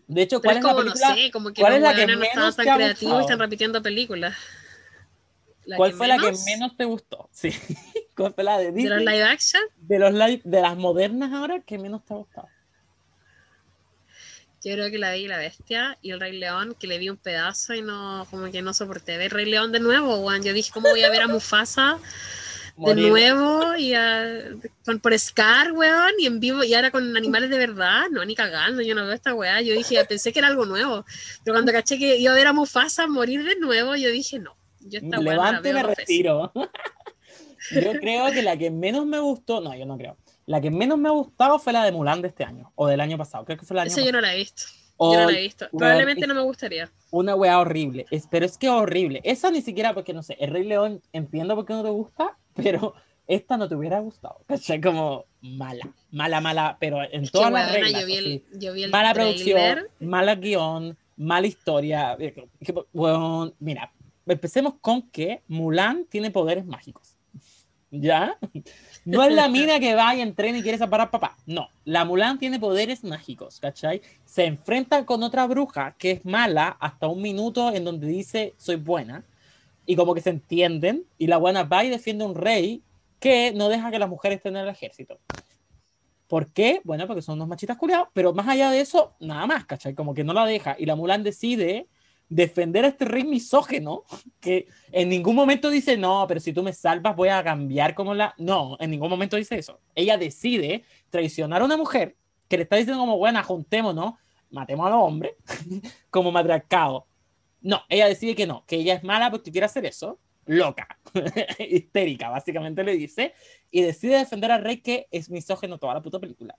Speaker 2: De hecho,
Speaker 3: Pero
Speaker 2: ¿cuál
Speaker 3: es
Speaker 2: la
Speaker 3: como, no
Speaker 2: película?
Speaker 3: sé, como que
Speaker 2: cuál es la que
Speaker 3: no
Speaker 2: menos
Speaker 3: tan creativos y están repitiendo películas. ¿La
Speaker 2: ¿Cuál fue la que
Speaker 3: menos?
Speaker 2: te gustó? Sí. ¿Cuál fue la de
Speaker 3: ¿De
Speaker 2: Disney?
Speaker 3: los live action?
Speaker 2: de los live, de las modernas ahora, que menos te ha gustado?
Speaker 3: Yo creo que la vi la bestia y el Rey León, que le vi un pedazo y no, como que no soporté ver Rey León de nuevo, weón. Yo dije, ¿cómo voy a ver a Mufasa de
Speaker 2: Morir.
Speaker 3: nuevo? Y a, con, por Scar, weón, y en vivo, y ahora con animales de verdad. No, ni cagando, yo no veo esta weá. Yo dije, pensé que era algo nuevo. Pero cuando caché que iba a ver a Mufasa morir de nuevo, yo dije, no. Yo esta weá no la veo
Speaker 2: me retiro. yo creo que la que menos me gustó, no, yo no creo. La que menos me ha gustado fue la de Mulan de este año, o del año pasado. Creo que fue el año
Speaker 3: Esa yo
Speaker 2: pasado.
Speaker 3: no la he visto.
Speaker 2: O
Speaker 3: Yo no la he visto. Probablemente no me gustaría.
Speaker 2: Una wea horrible. Es, pero es que horrible. Esa ni siquiera, porque no sé, el Rey León entiendo por qué no te gusta, pero esta no te hubiera gustado. ¿Cachai? Como mala, mala, mala, pero en
Speaker 3: Es
Speaker 2: todas las reglas.
Speaker 3: yo vi
Speaker 2: así.
Speaker 3: el, yo vi el
Speaker 2: mala
Speaker 3: trailer.
Speaker 2: producción, mala guion, mala historia. Weón, mira, empecemos con que Mulan tiene poderes mágicos. ¿Ya? No es la mina que va y entrena y quiere separar papá. No, la Mulan tiene poderes mágicos, ¿cachai? Se enfrenta con otra bruja que es mala hasta un minuto en donde dice soy buena y como que se entienden y la buena va y defiende un rey que no deja que las mujeres estén en el ejército. ¿Por qué? Bueno, porque son unos machitas culiados, pero más allá de eso, nada más, ¿cachai? Como que no la deja. Y la Mulan decide defender a este rey misógeno, que en ningún momento dice, no, pero si tú me salvas voy a cambiar como la... No, en ningún momento dice eso. Ella decide traicionar a una mujer que le está diciendo como, bueno, juntémonos, matemos a los hombres, como matriarcado. No, ella decide que no, que ella es mala porque quiere hacer eso, loca, histérica, básicamente le dice, y decide defender al rey que es misógeno toda la puta película.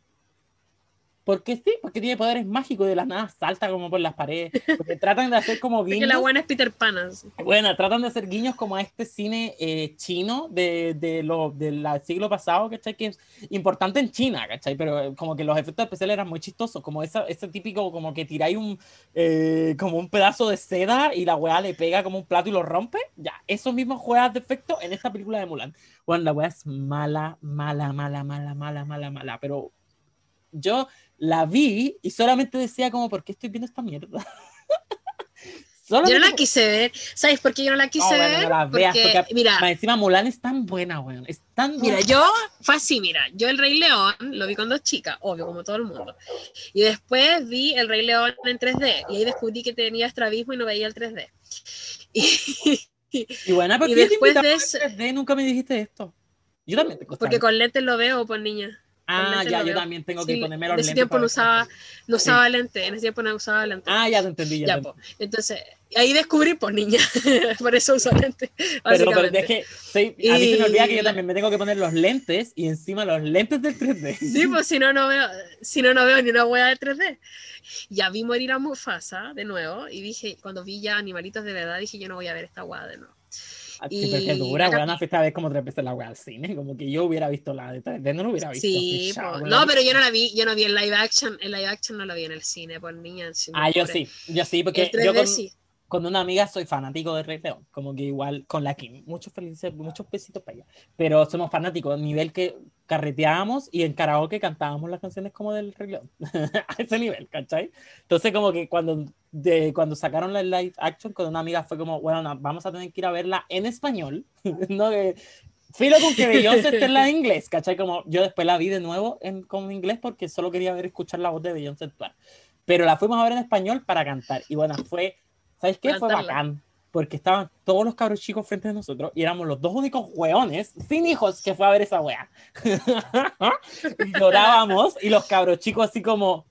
Speaker 2: Porque sí, porque tiene poderes mágicos de las nada salta como por las paredes. Porque tratan de hacer como guiños.
Speaker 3: la buena es Peter Pan. así.
Speaker 2: Bueno, tratan de hacer guiños como a este cine eh, chino de, de lo, del siglo pasado, ¿cachai? Que es importante en China, ¿cachai? Pero eh, como que los efectos especiales eran muy chistosos, como esa, ese típico, como que tiráis un, eh, como un pedazo de seda y la weá le pega como un plato y lo rompe. Ya, esos mismos juegas de efecto en esta película de Mulan. Bueno, la weá es mala, mala, mala, mala, mala, mala, mala, pero yo la vi y solamente decía como, ¿por qué estoy viendo esta mierda?
Speaker 3: Yo no
Speaker 2: Solamente
Speaker 3: la quise ver. ¿Sabes por qué yo no la quise
Speaker 2: bueno,
Speaker 3: ver?
Speaker 2: no la veas,
Speaker 3: porque,
Speaker 2: porque-
Speaker 3: mira,
Speaker 2: encima Mulan es tan buena, weón. Es tan
Speaker 3: Mira,
Speaker 2: buena.
Speaker 3: yo fue así, mira, yo el Rey León lo vi cuando chica, obvio, como todo el mundo. Y después vi el Rey León en 3D y ahí descubrí que tenía estrabismo y no veía el 3D. Y,
Speaker 2: Y buena, ¿por qué te
Speaker 3: después
Speaker 2: invitamos
Speaker 3: de eso-
Speaker 2: 3D? Nunca me dijiste esto. Yo también te
Speaker 3: porque con lentes lo veo, pues niña.
Speaker 2: Ah, ya, yo también tengo que
Speaker 3: Sí,
Speaker 2: ponerme
Speaker 3: en
Speaker 2: los
Speaker 3: ese
Speaker 2: lentes.
Speaker 3: tiempo no usaba, no usaba lentes, en ese tiempo no usaba lentes.
Speaker 2: Ah, ya te entendí. Ya.
Speaker 3: Entonces, ahí descubrí, pues niña, por eso uso lentes.
Speaker 2: Pero, pero es que sí, a mí se me olvida que yo también me tengo que poner los lentes y encima los lentes del 3D.
Speaker 3: Sí, pues si no, no veo, si no, no veo ni una hueá de 3D. Ya vi morir a Mufasa de nuevo y dije, cuando vi ya animalitos de verdad, dije, yo no voy a ver esta hueá de nuevo.
Speaker 2: Ah, sí, pero que dura, weón. Fuiste a ver como tres veces la weá al cine. Como que yo hubiera visto la de 3D, no lo hubiera visto.
Speaker 3: Sí,
Speaker 2: chavo,
Speaker 3: no, pero yo no la vi, yo no vi en live action, en live action no la vi en el cine, por niña. si
Speaker 2: Ah, yo sí, yo sí, porque
Speaker 3: El 3D
Speaker 2: yo con,
Speaker 3: sí.
Speaker 2: Con una amiga soy fanático de Rey León, como que igual con la Kim, muchos felices, muchos besitos para ella, pero somos fanáticos, nivel que carreteábamos y en karaoke cantábamos las canciones como del Rey León, a ese nivel, ¿cachai? Entonces como que cuando, de, cuando sacaron la live action con una amiga fue como, bueno, no, vamos a tener que ir a verla en español, no que... Filo con que Beyoncé esté en la de inglés, ¿cachai? Como yo después la vi de nuevo en, con inglés porque solo quería ver escuchar la voz de Beyoncé actuar pero la fuimos a ver en español para cantar. Y bueno, fue, ¿sabes qué? Fue bacán, porque estaban todos los cabros chicos frente a nosotros y éramos los dos únicos hueones sin hijos que fue a ver esa wea. y llorábamos y los cabros chicos así como,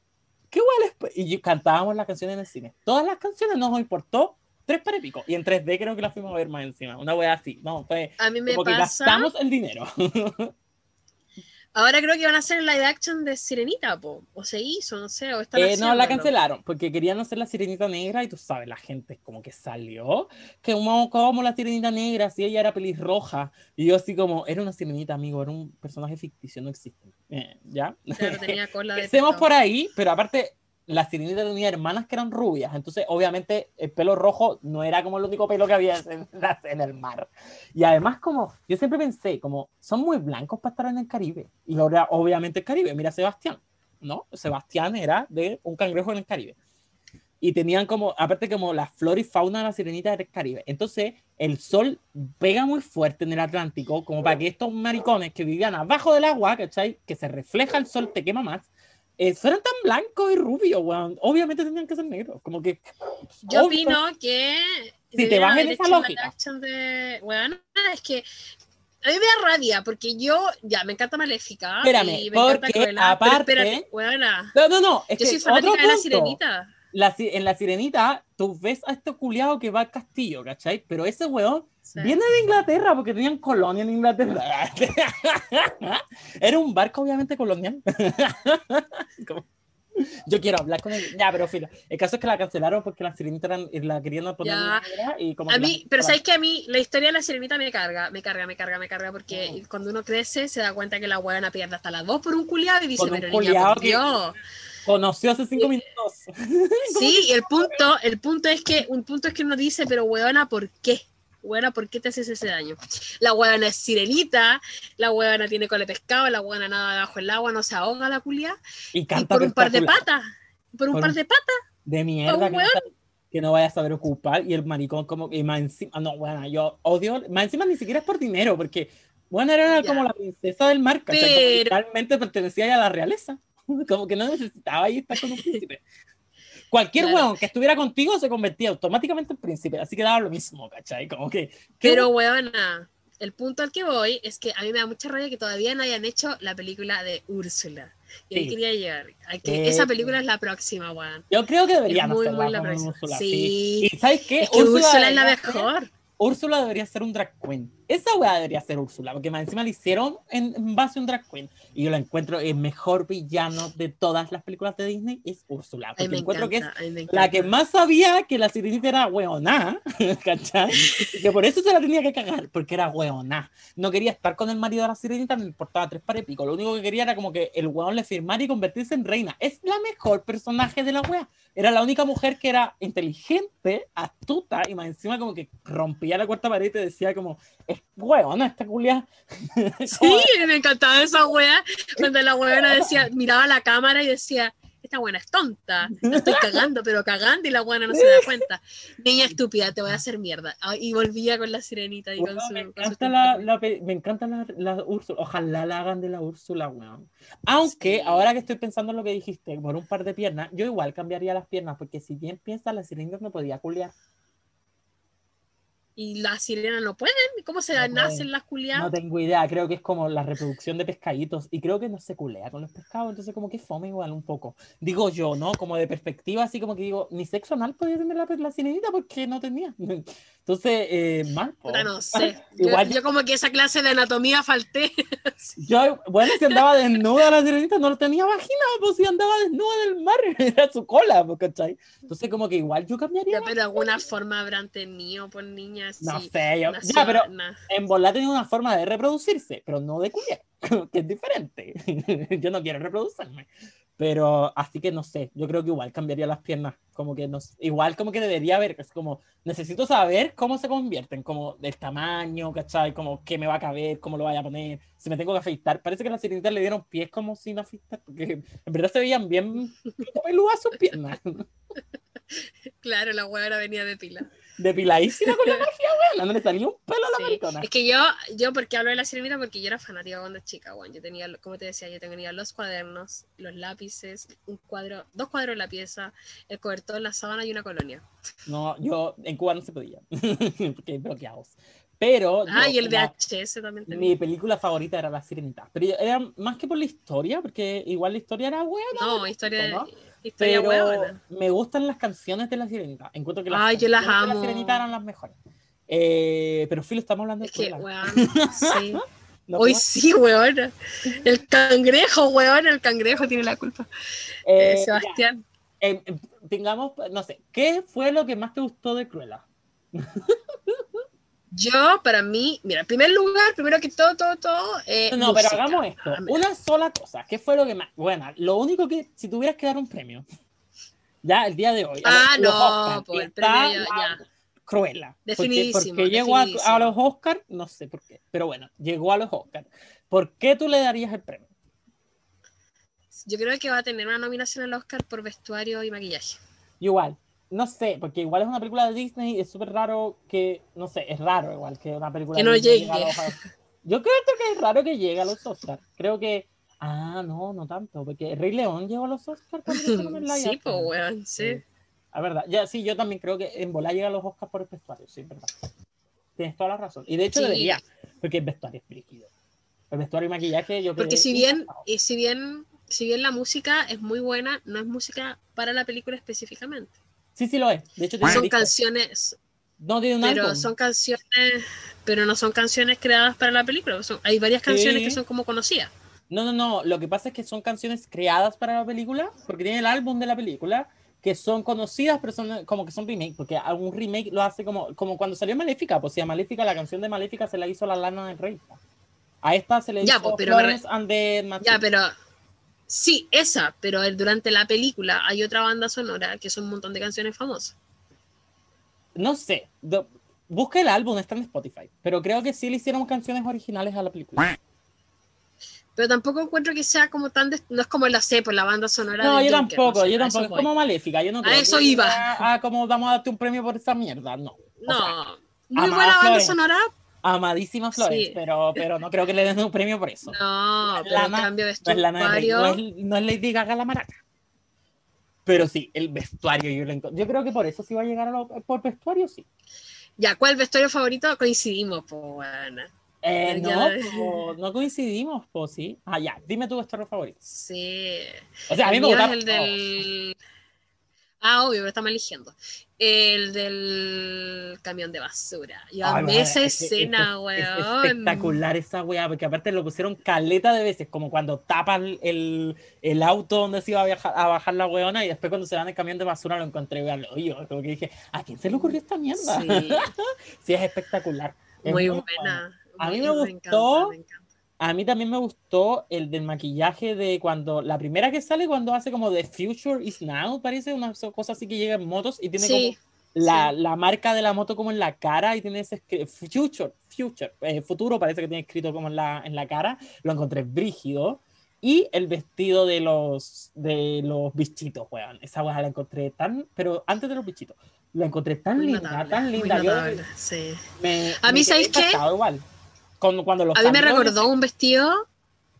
Speaker 2: ¿qué hueles? Y cantábamos las canciones en el cine. Todas las canciones no nos importó. Tres para pico. Y en 3D creo que la fuimos a ver más encima. Una wea así. No, fue
Speaker 3: A mí me
Speaker 2: como que
Speaker 3: pasa,
Speaker 2: gastamos el dinero.
Speaker 3: ahora creo que van a hacer el live action de Sirenita, po. o se hizo, no sé, o están
Speaker 2: Eh, no, la cancelaron porque querían hacer la sirenita negra y tú sabes, la gente como que salió, que como, como la sirenita negra, si ella era pelirroja, y yo así como, era una sirenita, amigo, era un personaje ficticio, no existe. Eh, ¿Ya?
Speaker 3: Claro, tenía cola de pescado.
Speaker 2: por ahí, pero aparte, la sirenita tenía hermanas que eran rubias, entonces obviamente el pelo rojo no era como el único pelo que había en, en el mar. Y además como, yo siempre pensé, como, son muy blancos para estar en el Caribe. Y ahora obviamente el Caribe, mira Sebastián, ¿no? Sebastián era de un cangrejo en el Caribe. Y tenían como, aparte como la flora y fauna de la sirenita del Caribe. Entonces, el sol pega muy fuerte en el Atlántico, como para que estos maricones que vivían abajo del agua, ¿cachai? Que se refleja el sol, te quema más, eh, fueran tan blancos y rubios, weón. Obviamente tenían que ser negros, como que...
Speaker 3: Yo
Speaker 2: obvio,
Speaker 3: opino que.
Speaker 2: Si te vas en esa lógica.
Speaker 3: de. Bueno, es que. A mí me da rabia porque yo. Ya, me encanta Maléfica.
Speaker 2: Espérame,
Speaker 3: y me
Speaker 2: porque
Speaker 3: Cruella, pero
Speaker 2: aparte-
Speaker 3: espérate, weona,
Speaker 2: No, no, no, es
Speaker 3: Yo
Speaker 2: que
Speaker 3: soy fanática
Speaker 2: otro
Speaker 3: de la
Speaker 2: punto.
Speaker 3: sirenita.
Speaker 2: La en la sirenita, tú ves a este culiado que va al castillo, ¿cachai? Pero ese weón
Speaker 3: Sí.
Speaker 2: viene de Inglaterra porque tenían colonia en Inglaterra. Era un barco, obviamente, colonial. Yo quiero hablar con él. Ya, pero filo. El caso es que la cancelaron porque la sirenita eran- la querían poner y como
Speaker 3: A
Speaker 2: la
Speaker 3: mí, pero sabéis que a mí la historia de la sirenita me carga, me carga, me carga, me carga, porque
Speaker 2: Mm.
Speaker 3: cuando uno crece se da cuenta que la huevona pierde hasta las dos por un culiado y dice, pero niña, por
Speaker 2: que-
Speaker 3: Dios.
Speaker 2: conoció hace cinco minutos.
Speaker 3: Sí, y el punto, el punto es que, un punto es que uno dice, pero huevona, ¿por qué? Huevona, ¿por qué te haces ese daño? La huevona es sirenita, la huevona tiene cola de pescado, la huevona nada debajo del agua, no se ahoga la culia,
Speaker 2: Y
Speaker 3: y
Speaker 2: canta
Speaker 3: por un par de patas, por un
Speaker 2: Por
Speaker 3: par de patas,
Speaker 2: de mierda que no, que vaya a saber ocupar y el maricón como y más encima no bueno yo odio más encima ni siquiera es por dinero porque bueno era
Speaker 3: Ya.
Speaker 2: como la princesa del mar ¿cachai? Como
Speaker 3: Pero-
Speaker 2: literalmente pertenecía a la realeza como que no necesitaba ahí estar con un príncipe cualquier
Speaker 3: Claro.
Speaker 2: weón que estuviera contigo se convertía automáticamente en príncipe así que daba lo mismo ¿cachai? como que
Speaker 3: pero huevona, el punto al que voy es que a mí me da mucha rabia que todavía no hayan hecho la película de Úrsula. Y ahí quería llegar, a que
Speaker 2: Eh,
Speaker 3: esa película es la próxima, weón.
Speaker 2: yo creo que deberían
Speaker 3: muy, muy la próxima.
Speaker 2: Úrsula
Speaker 3: Sí.
Speaker 2: y ¿sabes qué?
Speaker 3: Es que Úrsula es la
Speaker 2: debería
Speaker 3: mejor.
Speaker 2: Úrsula debería ser un drag queen esa weá debería ser Úrsula, porque más encima la hicieron en, base a un drag queen. Y yo la encuentro el mejor villano de todas las películas de Disney es Úrsula. Porque
Speaker 3: me
Speaker 2: encuentro que es
Speaker 3: me
Speaker 2: la que más sabía que la sirenita era weoná, ¿cachai? Y que por eso se la tenía que cagar, porque era weoná. No quería estar con el marido de la sirenita, no importaba tres pares pico. Lo único que quería era como que el weón le firmara y convertirse en reina. Es la mejor personaje de la wea. Era la única mujer que era inteligente, astuta y más encima como que rompía la cuarta pared y te decía como, es weona esta culia.
Speaker 3: Sí, me encantaba esa wea. Cuando la weona decía, miraba la cámara y decía, esta buena es tonta. No estoy cagando, pero cagando y la buena no se da cuenta. Niña estúpida, te voy a hacer mierda. Ah, Y volvía con la sirenita y con
Speaker 2: Weón,
Speaker 3: su.
Speaker 2: me
Speaker 3: con su
Speaker 2: encanta la, la me encanta la, la Úrsula. Ojalá la hagan de la Úrsula, weón. Aunque
Speaker 3: Sí.
Speaker 2: ahora que estoy pensando en lo que dijiste, por un par de piernas, yo igual cambiaría las piernas, porque si bien piensa la sirenita no podía culiar.
Speaker 3: Y las sirenas no pueden. ¿Cómo se
Speaker 2: No
Speaker 3: nacen las culiadas?
Speaker 2: No tengo idea, creo que es como la reproducción de pescaditos y creo que no se culea con los pescados, entonces como que fome igual un poco. Digo yo, ¿no? Como de perspectiva, así como que digo, ni sexo anal podía tener la, la sirenita porque no tenía. Entonces, eh, mal.
Speaker 3: no sé. Yo,
Speaker 2: Igual
Speaker 3: yo como que esa clase de anatomía falté.
Speaker 2: Yo, bueno, si andaba desnuda la sirenita, no tenía vagina, pues si andaba desnuda del mar, era su cola, pues, ¿cachai? Entonces, como que igual yo cambiaría.
Speaker 3: Pero de alguna forma habrán tenido por niñas.
Speaker 2: No
Speaker 3: sí,
Speaker 2: sé, yo, ya, pero
Speaker 3: na-
Speaker 2: en volar tenía una forma de reproducirse, pero no de culiar, que es diferente. yo no quiero reproducirme. Pero así que no sé, yo creo que igual cambiaría las piernas, como que no igual como que debería haber, es como, necesito saber cómo se convierten, como del tamaño, ¿cachai? Como qué me va a caber, cómo lo vaya a poner, si me tengo que afeitar. Parece que las sirenitas le dieron pies como sin afeitar, porque en verdad se veían bien peludas sus piernas,
Speaker 3: Claro, la huevona venía de pila.
Speaker 2: depiladísima con la magia, weón, no le salía un pelo a la
Speaker 3: Sí.
Speaker 2: maricona.
Speaker 3: Es que yo, yo, porque hablo de la sirenita? Porque yo era fanática cuando chica, weón. Yo tenía, como te decía, yo tenía los cuadernos, los lápices, un cuadro, dos cuadros en la pieza, el cobertor, la sábana y una colonia.
Speaker 2: No, yo en Cuba no se podía, porque bloqueados. Pero
Speaker 3: Ah,
Speaker 2: yo,
Speaker 3: y el
Speaker 2: la-
Speaker 3: VHS también tenía.
Speaker 2: mi película favorita era La Sirenita. Pero era más que por la historia, porque igual la historia era buena.
Speaker 3: No, historia,
Speaker 2: ¿no?
Speaker 3: historia
Speaker 2: Pero me gustan las canciones de La Sirenita. Encuentro que las
Speaker 3: Ay, yo las
Speaker 2: canciones de La
Speaker 3: amo.
Speaker 2: Sirenita eran las mejores. Eh, pero Filo, estamos hablando de
Speaker 3: Es que, weón, sí.
Speaker 2: ¿No
Speaker 3: Hoy
Speaker 2: puedo?
Speaker 3: sí, weón. El cangrejo, weón, el cangrejo tiene la culpa.
Speaker 2: Eh,
Speaker 3: Eh, Sebastián.
Speaker 2: Eh, tengamos, no sé, ¿qué fue lo que más te gustó de Cruella?
Speaker 3: Yo, para mí, mira, en primer lugar, primero que todo, todo, todo. eh,
Speaker 2: No, pero hagamos esto.
Speaker 3: Ah.
Speaker 2: Una sola cosa. ¿Qué fue lo que más? Bueno, lo único que, si tuvieras que dar un premio, ya el día de hoy.
Speaker 3: Ah,
Speaker 2: los-
Speaker 3: no, por el premio ya, ya.
Speaker 2: Cruella.
Speaker 3: Definidísimo,
Speaker 2: porque llegó a, a los Oscars, no sé por qué, pero bueno, llegó a los Oscars. ¿Por qué tú le darías el premio?
Speaker 3: Yo creo que va a tener una nominación al Oscar por vestuario y maquillaje.
Speaker 2: Igual, no sé, porque igual es una película de Disney y es súper raro que, no sé, es raro igual que una película
Speaker 3: Que
Speaker 2: de
Speaker 3: no
Speaker 2: Disney
Speaker 3: llegue.
Speaker 2: a los. Yo creo que es raro que llegue a los Oscars. Creo que, ah, no, no tanto, porque Rey León llegó a los Oscars
Speaker 3: Sí, pues, weón, sí.
Speaker 2: La verdad, ya sí, yo también creo que en bola llega a los Oscars por el vestuario, sí, verdad. Tienes toda la razón. Y de hecho
Speaker 3: Sí.
Speaker 2: debería, porque el vestuario es brígido. El vestuario y maquillaje, yo creo
Speaker 3: Porque si bien, y si bien, si bien la música es muy buena, no es música para la película específicamente.
Speaker 2: Sí, sí lo es. De hecho, tiene
Speaker 3: Son
Speaker 2: disco.
Speaker 3: canciones,
Speaker 2: No tiene un
Speaker 3: pero
Speaker 2: álbum.
Speaker 3: son canciones, pero no son canciones creadas para la película. Son- hay varias canciones
Speaker 2: Sí.
Speaker 3: que son como conocidas.
Speaker 2: No, no, no. Lo que pasa es que son canciones creadas para la película, porque tiene el álbum de la película, que son conocidas, pero son como que son remake, porque algún remake lo hace como, como cuando salió Maléfica, pues si a Maléfica, la canción de Maléfica se la hizo la Lana del Rey. A esta se le
Speaker 3: Ya,
Speaker 2: hizo
Speaker 3: pues, pero
Speaker 2: Florence and the Machine.
Speaker 3: Ya, pero sí, esa, pero durante la película hay otra banda sonora que son un montón de canciones famosas.
Speaker 2: No sé. do- busca el álbum, está en Spotify. Pero creo que sí le hicieron canciones originales a la película.
Speaker 3: Pero tampoco encuentro que sea como tan. des- No es como la sé, por la banda sonora.
Speaker 2: No,
Speaker 3: de
Speaker 2: yo tampoco,
Speaker 3: no sé,
Speaker 2: yo
Speaker 3: a eso
Speaker 2: tampoco. Es como Maléfica, yo no
Speaker 3: A
Speaker 2: creo
Speaker 3: eso
Speaker 2: que
Speaker 3: iba.
Speaker 2: Ah, como vamos a darte un premio por esa mierda, no. O sea,
Speaker 3: No, muy buena banda sonora.
Speaker 2: Amadísima Florence,
Speaker 3: Sí.
Speaker 2: pero, pero no creo que le den un premio por eso.
Speaker 3: No,
Speaker 2: Lana-
Speaker 3: cambio
Speaker 2: No es, Lana del Rey,
Speaker 3: vestuario.
Speaker 2: no es, no es Lady Gaga la maraca. Pero sí, el vestuario yo lo Yo creo que por eso sí va a llegar a lo, por vestuario, sí.
Speaker 3: Ya, ¿cuál vestuario favorito? Coincidimos, pues bueno.
Speaker 2: Eh, no, po, no coincidimos, pues sí. Ah, ya, dime tu vestuario favorito.
Speaker 3: Sí.
Speaker 2: O sea, a mí me gusta.
Speaker 3: el del. Ah, obvio, pero estamos eligiendo. El del camión de basura. Yo
Speaker 2: Ay,
Speaker 3: amé esa
Speaker 2: es
Speaker 3: escena,
Speaker 2: es
Speaker 3: weón.
Speaker 2: espectacular esa weá, porque aparte lo pusieron caleta de veces, como cuando tapan el, el auto donde se iba a, viajar, a bajar la weona y después cuando se dan el camión de basura lo encontré, weón, yo como que dije, ¿a quién se le ocurrió esta mierda? Sí,
Speaker 3: Sí,
Speaker 2: es espectacular. Es
Speaker 3: muy
Speaker 2: buena. A mí me
Speaker 3: encanta,
Speaker 2: gustó.
Speaker 3: me encanta.
Speaker 2: A mí también me gustó el del maquillaje de cuando, la primera que sale cuando hace como The Future is Now, parece una cosa así que llega en motos y tiene
Speaker 3: Sí,
Speaker 2: como la,
Speaker 3: sí.
Speaker 2: la marca de la moto como en la cara y tiene ese Future, Future, eh, futuro parece que tiene escrito como en la, en la cara, lo encontré brígido. Y el vestido de los, de los bichitos, weón. Esa weá la encontré tan, pero antes de los bichitos, la encontré tan
Speaker 3: Muy
Speaker 2: linda,
Speaker 3: notable,
Speaker 2: tan linda. Yo
Speaker 3: notable, sí.
Speaker 2: me,
Speaker 3: A mí,
Speaker 2: me
Speaker 3: ¿sabéis qué?
Speaker 2: igual. Cuando, cuando los
Speaker 3: A mí me recordó un vestido,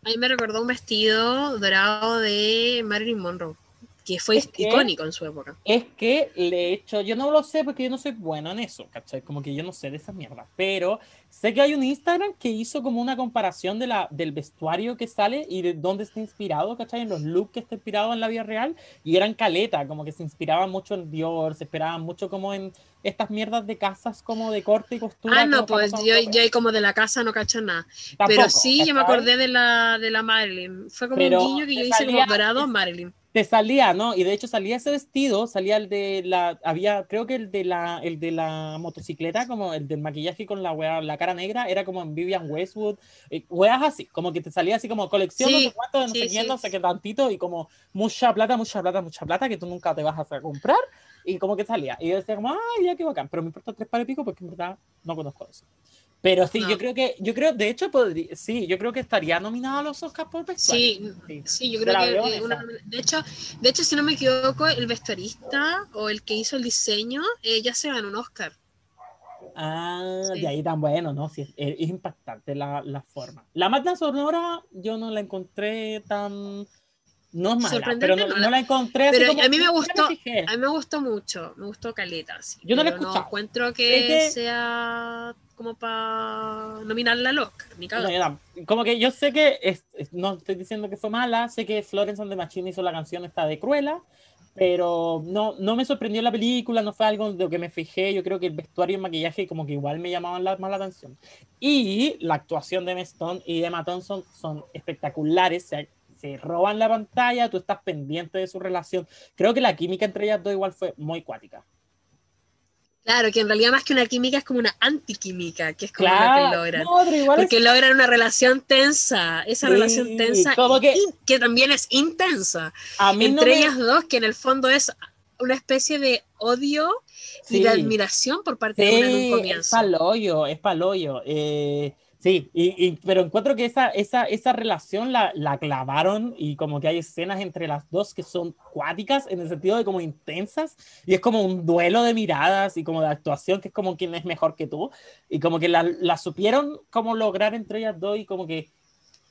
Speaker 3: a mí me recordó un vestido dorado de Marilyn Monroe, que fue
Speaker 2: Es que-
Speaker 3: icónico en su época.
Speaker 2: es que he hecho, yo no lo sé porque yo no soy bueno en eso, ¿cachai? Como que yo no sé de esas mierdas, pero sé que hay un Instagram que hizo como una comparación de la, del vestuario que sale y de dónde está inspirado, ¿cachai? En los looks que está inspirado en la vida real y eran caleta, como que se inspiraban mucho en Dior, se esperaban mucho como en estas mierdas de casas como de corte y costura.
Speaker 3: Ah, no, pues yo, yo como de la casa no cacho nada.
Speaker 2: Tampoco,
Speaker 3: Pero sí, yo me
Speaker 2: ¿cachai?
Speaker 3: acordé de la, de la Marilyn. Fue como
Speaker 2: Pero
Speaker 3: un guiño que yo hice
Speaker 2: salía-
Speaker 3: como dorado Marilyn.
Speaker 2: Te salía, ¿no? Y de hecho salía ese vestido, salía el de la, había, creo que el de la, el de la motocicleta, como el del maquillaje con la wea, la cara negra, era como en Vivian Westwood, eh, weas así, como que te salía así como colección,
Speaker 3: Sí,
Speaker 2: no sé cuánto, no
Speaker 3: sí,
Speaker 2: sé quién,
Speaker 3: sí.
Speaker 2: no sé qué tantito, y como mucha plata, mucha plata, mucha plata, que tú nunca te vas a hacer comprar, y como que salía. Y yo decía como, ay, ya qué bacán, pero me importa tres pares de pico porque en verdad no conozco eso. Pero sí,
Speaker 3: No.
Speaker 2: yo creo que, yo creo, de hecho, podría, sí, yo creo que estaría nominado a los Oscars por vestuario.
Speaker 3: Sí, sí, yo
Speaker 2: Yo
Speaker 3: creo que una- de hecho, de hecho, si no me equivoco, el vestuarista o el que hizo el diseño eh, ya se ganó un Oscar.
Speaker 2: Ah,
Speaker 3: Sí.
Speaker 2: de ahí tan bueno, ¿no? Sí, es, es impactante la, la forma. La banda sonora yo no la encontré tan... No es mala, pero no,
Speaker 3: no
Speaker 2: no
Speaker 3: la-
Speaker 2: encontré así
Speaker 3: Pero
Speaker 2: como-
Speaker 3: a mí me gustó-. A mí me gustó mucho, me gustó Caleta. sí,
Speaker 2: Yo no la
Speaker 3: pero
Speaker 2: escuchado.
Speaker 3: encuentro que,
Speaker 2: Es que-
Speaker 3: sea como para nominarla Oscar, ni
Speaker 2: No, Como que yo sé que, es- no estoy diciendo que fue mala, sé que Florence and the Machine hizo la canción esta de Cruella, pero no, no me sorprendió la película, no fue algo de lo que me fijé, yo creo que el vestuario y el maquillaje como que igual me llamaban la, más la atención. Y la actuación de Emma Stone y Emma Thompson son espectaculares, se, se roban la pantalla, tú estás pendiente de su relación. Creo que la química entre ellas dos igual fue muy cuática.
Speaker 3: Claro, que en realidad más que una química es como una antiquímica, que es como lo que logran.
Speaker 2: no, es-
Speaker 3: Porque logran una relación tensa, esa
Speaker 2: Sí,
Speaker 3: relación tensa,
Speaker 2: que-
Speaker 3: que también es intensa.
Speaker 2: a mí no
Speaker 3: Entre
Speaker 2: me-
Speaker 3: ellas dos, que en el fondo es una especie de odio y de admiración por parte de una en un comienzo.
Speaker 2: es paloyo, es paloyo. Eh, sí, y, y- pero encuentro que esa, esa, esa relación la, la clavaron y como que hay escenas entre las dos que son cuáticas en el sentido de como intensas y es como un duelo de miradas y como de actuación que es como quién es mejor que tú y como que la, la supieron como lograr entre ellas dos y como que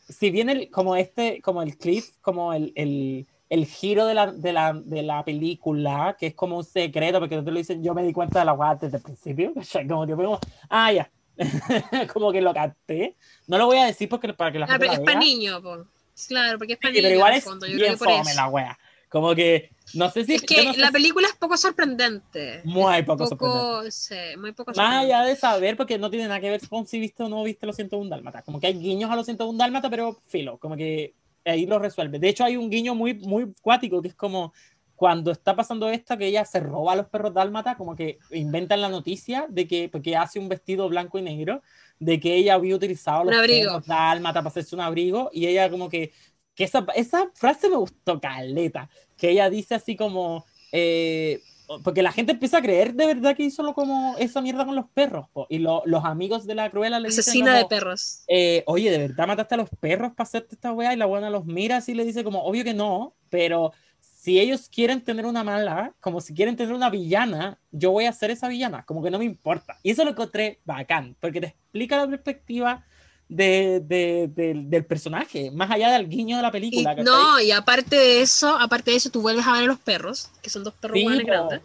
Speaker 2: si bien el, como este, como el clip, como el, el, el giro de la, de, la, de la película, que es como un secreto, porque te lo dicen, yo me di cuenta de la guada desde el principio, como que vemos, ah, ya, como que lo capté. No lo voy a decir porque para que la
Speaker 3: Ah,
Speaker 2: gente
Speaker 3: pero
Speaker 2: la
Speaker 3: es para niños, po. Claro, porque es para niños.
Speaker 2: pero igual es
Speaker 3: fondo, yo creo
Speaker 2: bien fome la wea. Como que, no sé si...
Speaker 3: Es que
Speaker 2: no sé
Speaker 3: la
Speaker 2: si-
Speaker 3: película es poco sorprendente.
Speaker 2: Muy poco, sorprendente.
Speaker 3: poco, sí, muy poco
Speaker 2: Más
Speaker 3: sorprendente.
Speaker 2: allá de saber, porque no tiene nada que ver con si viste o no viste los 101 Dálmata. Como que hay guiños a los 101 Dálmata, pero filo, como que ahí lo resuelve. De hecho, hay un guiño muy, muy cuático que es como cuando está pasando esto, que ella se roba a los perros Dálmata, como que inventan la noticia de que, porque hace un vestido blanco y negro, de que ella había utilizado los perros Dálmata para hacerse un abrigo, y ella como que, que esa, esa frase me gustó caleta, que ella dice así como, eh, porque la gente empieza a creer de verdad que hizo lo como esa mierda con los perros, po, y lo- los amigos de la Cruella le dicen
Speaker 3: Asesina de perros.
Speaker 2: eh, oye, ¿de verdad mataste a los perros para hacerte esta weá? Y la buena los mira así y le dice como, obvio que no, pero si ellos quieren tener una mala, como si quieren tener una villana, yo voy a ser esa villana, como que no me importa. Y eso lo encontré bacán, porque te explica la perspectiva de, de- del- del personaje, más allá del guiño de la película.
Speaker 3: no, y aparte de eso, aparte de eso, tú vuelves a ver a los perros, que son dos perros
Speaker 2: Sí,
Speaker 3: grandes,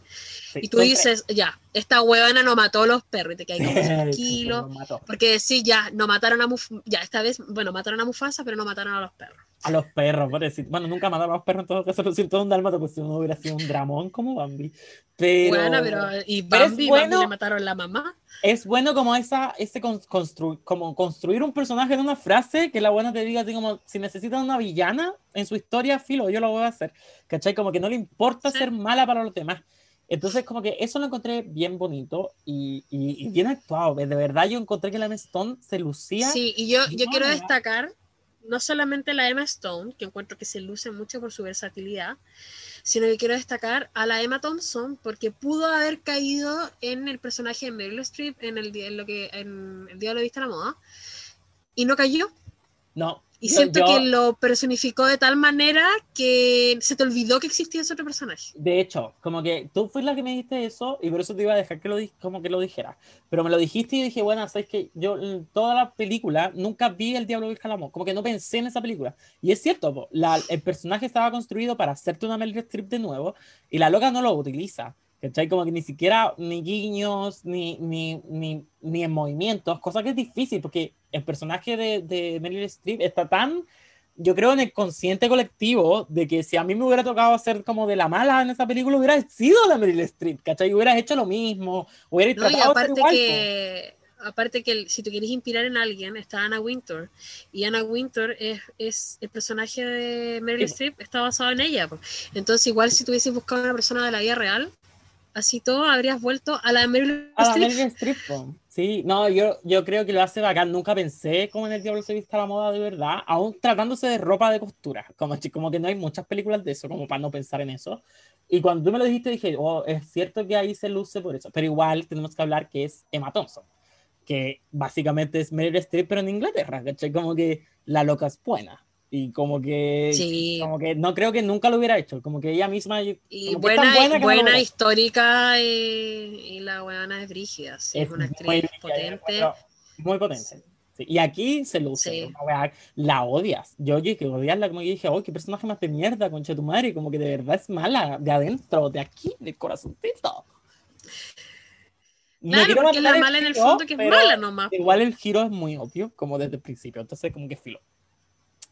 Speaker 2: Sí,
Speaker 3: y tú dices, ya, esta huevona no mató a los perros, y te quedas como
Speaker 2: tres.
Speaker 3: tranquilo, porque sí, ya, no mataron a Muf ya, esta vez, bueno, mataron a Mufasa, pero no mataron a los perros.
Speaker 2: A los perros, por decir. Bueno, nunca mataron a los perros en todo caso, lo siento, un dálmata, pues si uno hubiera sido un dramón como Bambi. Pero,
Speaker 3: Bueno, pero y
Speaker 2: pero
Speaker 3: Bambi,
Speaker 2: bueno-
Speaker 3: Bambi le mataron la mamá.
Speaker 2: es bueno como esa, ese con- constru- como construir un personaje en una frase que la buena te diga así como, si necesitan una villana en su historia, filo, yo lo voy a hacer. ¿Cachai? Como que no le importa
Speaker 3: Sí.
Speaker 2: ser mala para los demás. Entonces, como que eso lo encontré bien bonito y, y- y bien actuado. De verdad, yo encontré que la Emma Stone se lucía.
Speaker 3: Sí, y yo, yo quiero destacar no solamente la Emma Stone, que encuentro que se luce mucho por su versatilidad, sino que quiero destacar a la Emma Thompson porque pudo haber caído en el personaje de Meryl Streep en el, día- en lo que, en el Diablo Vista a la Moda y no cayó.
Speaker 2: No.
Speaker 3: Y
Speaker 2: yo-
Speaker 3: siento
Speaker 2: yo-
Speaker 3: que lo personificó de tal manera que se te olvidó que existía ese otro personaje.
Speaker 2: De hecho, como que tú fuiste la que me dijiste eso y por eso te iba a dejar que lo como que lo dijera. Pero me lo dijiste y dije, bueno, sabes que yo toda la película nunca vi el Diablo del Calamón, como que no pensé en esa película. Y es cierto, po, la- el personaje estaba construido para hacerte una Meryl Streep de nuevo y la loca no lo utiliza. ¿Cachai? Como que ni siquiera ni guiños, ni, ni, ni, ni en movimientos, cosa que es difícil porque el personaje de, de Meryl Streep está tan yo creo en el consciente colectivo de que si a mí me hubiera tocado hacer como de la mala en esa película, hubiera sido la Meryl Streep, ¿cachai? Hubieras hecho lo mismo, hubieras
Speaker 3: ¿no?
Speaker 2: Tratado
Speaker 3: aparte
Speaker 2: igual,
Speaker 3: que, aparte que el- si tú quieres inspirar en alguien, está Anna Wintour. Y Anna Wintour es, es el personaje de Meryl
Speaker 2: Sí.
Speaker 3: Streep, está basado en ella. Entonces, igual si tú hubieses buscado una persona de la vida real, así todo habrías vuelto a la Meryl
Speaker 2: A la
Speaker 3: Streep.
Speaker 2: Meryl Streep, po. Sí, no, yo, yo creo que lo hace bacán. Nunca pensé como en el Diablo se viste a la moda de verdad, aún tratándose de ropa de costura. Como, como que no hay muchas películas de eso, como para no pensar en eso. Y cuando tú me lo dijiste, dije, oh, es cierto que ahí se luce por eso. Pero igual tenemos que hablar que es Emma Thompson, que básicamente es Meryl Streep, pero en Inglaterra, ¿cachai? Como que la loca es buena. Y como que,
Speaker 3: Sí.
Speaker 2: como que no creo que nunca lo hubiera hecho. Como que ella misma.
Speaker 3: Y buena,
Speaker 2: buena no
Speaker 3: buena
Speaker 2: logra.
Speaker 3: histórica y, y la buena es brígida, sí, es, una actriz
Speaker 2: yo
Speaker 3: potente.
Speaker 2: Muy potente. Sí, Y aquí se luce. Una la odias. Yo oye que odiarla, como que dije, oh, qué personaje más de mierda, concha tu madre. Como que de verdad es mala, de adentro, de aquí, del corazoncito. No
Speaker 3: Claro, porque la mala en el
Speaker 2: giro,
Speaker 3: fondo que es mala nomás.
Speaker 2: Igual el giro es muy obvio, como desde el principio. Entonces, como que filo.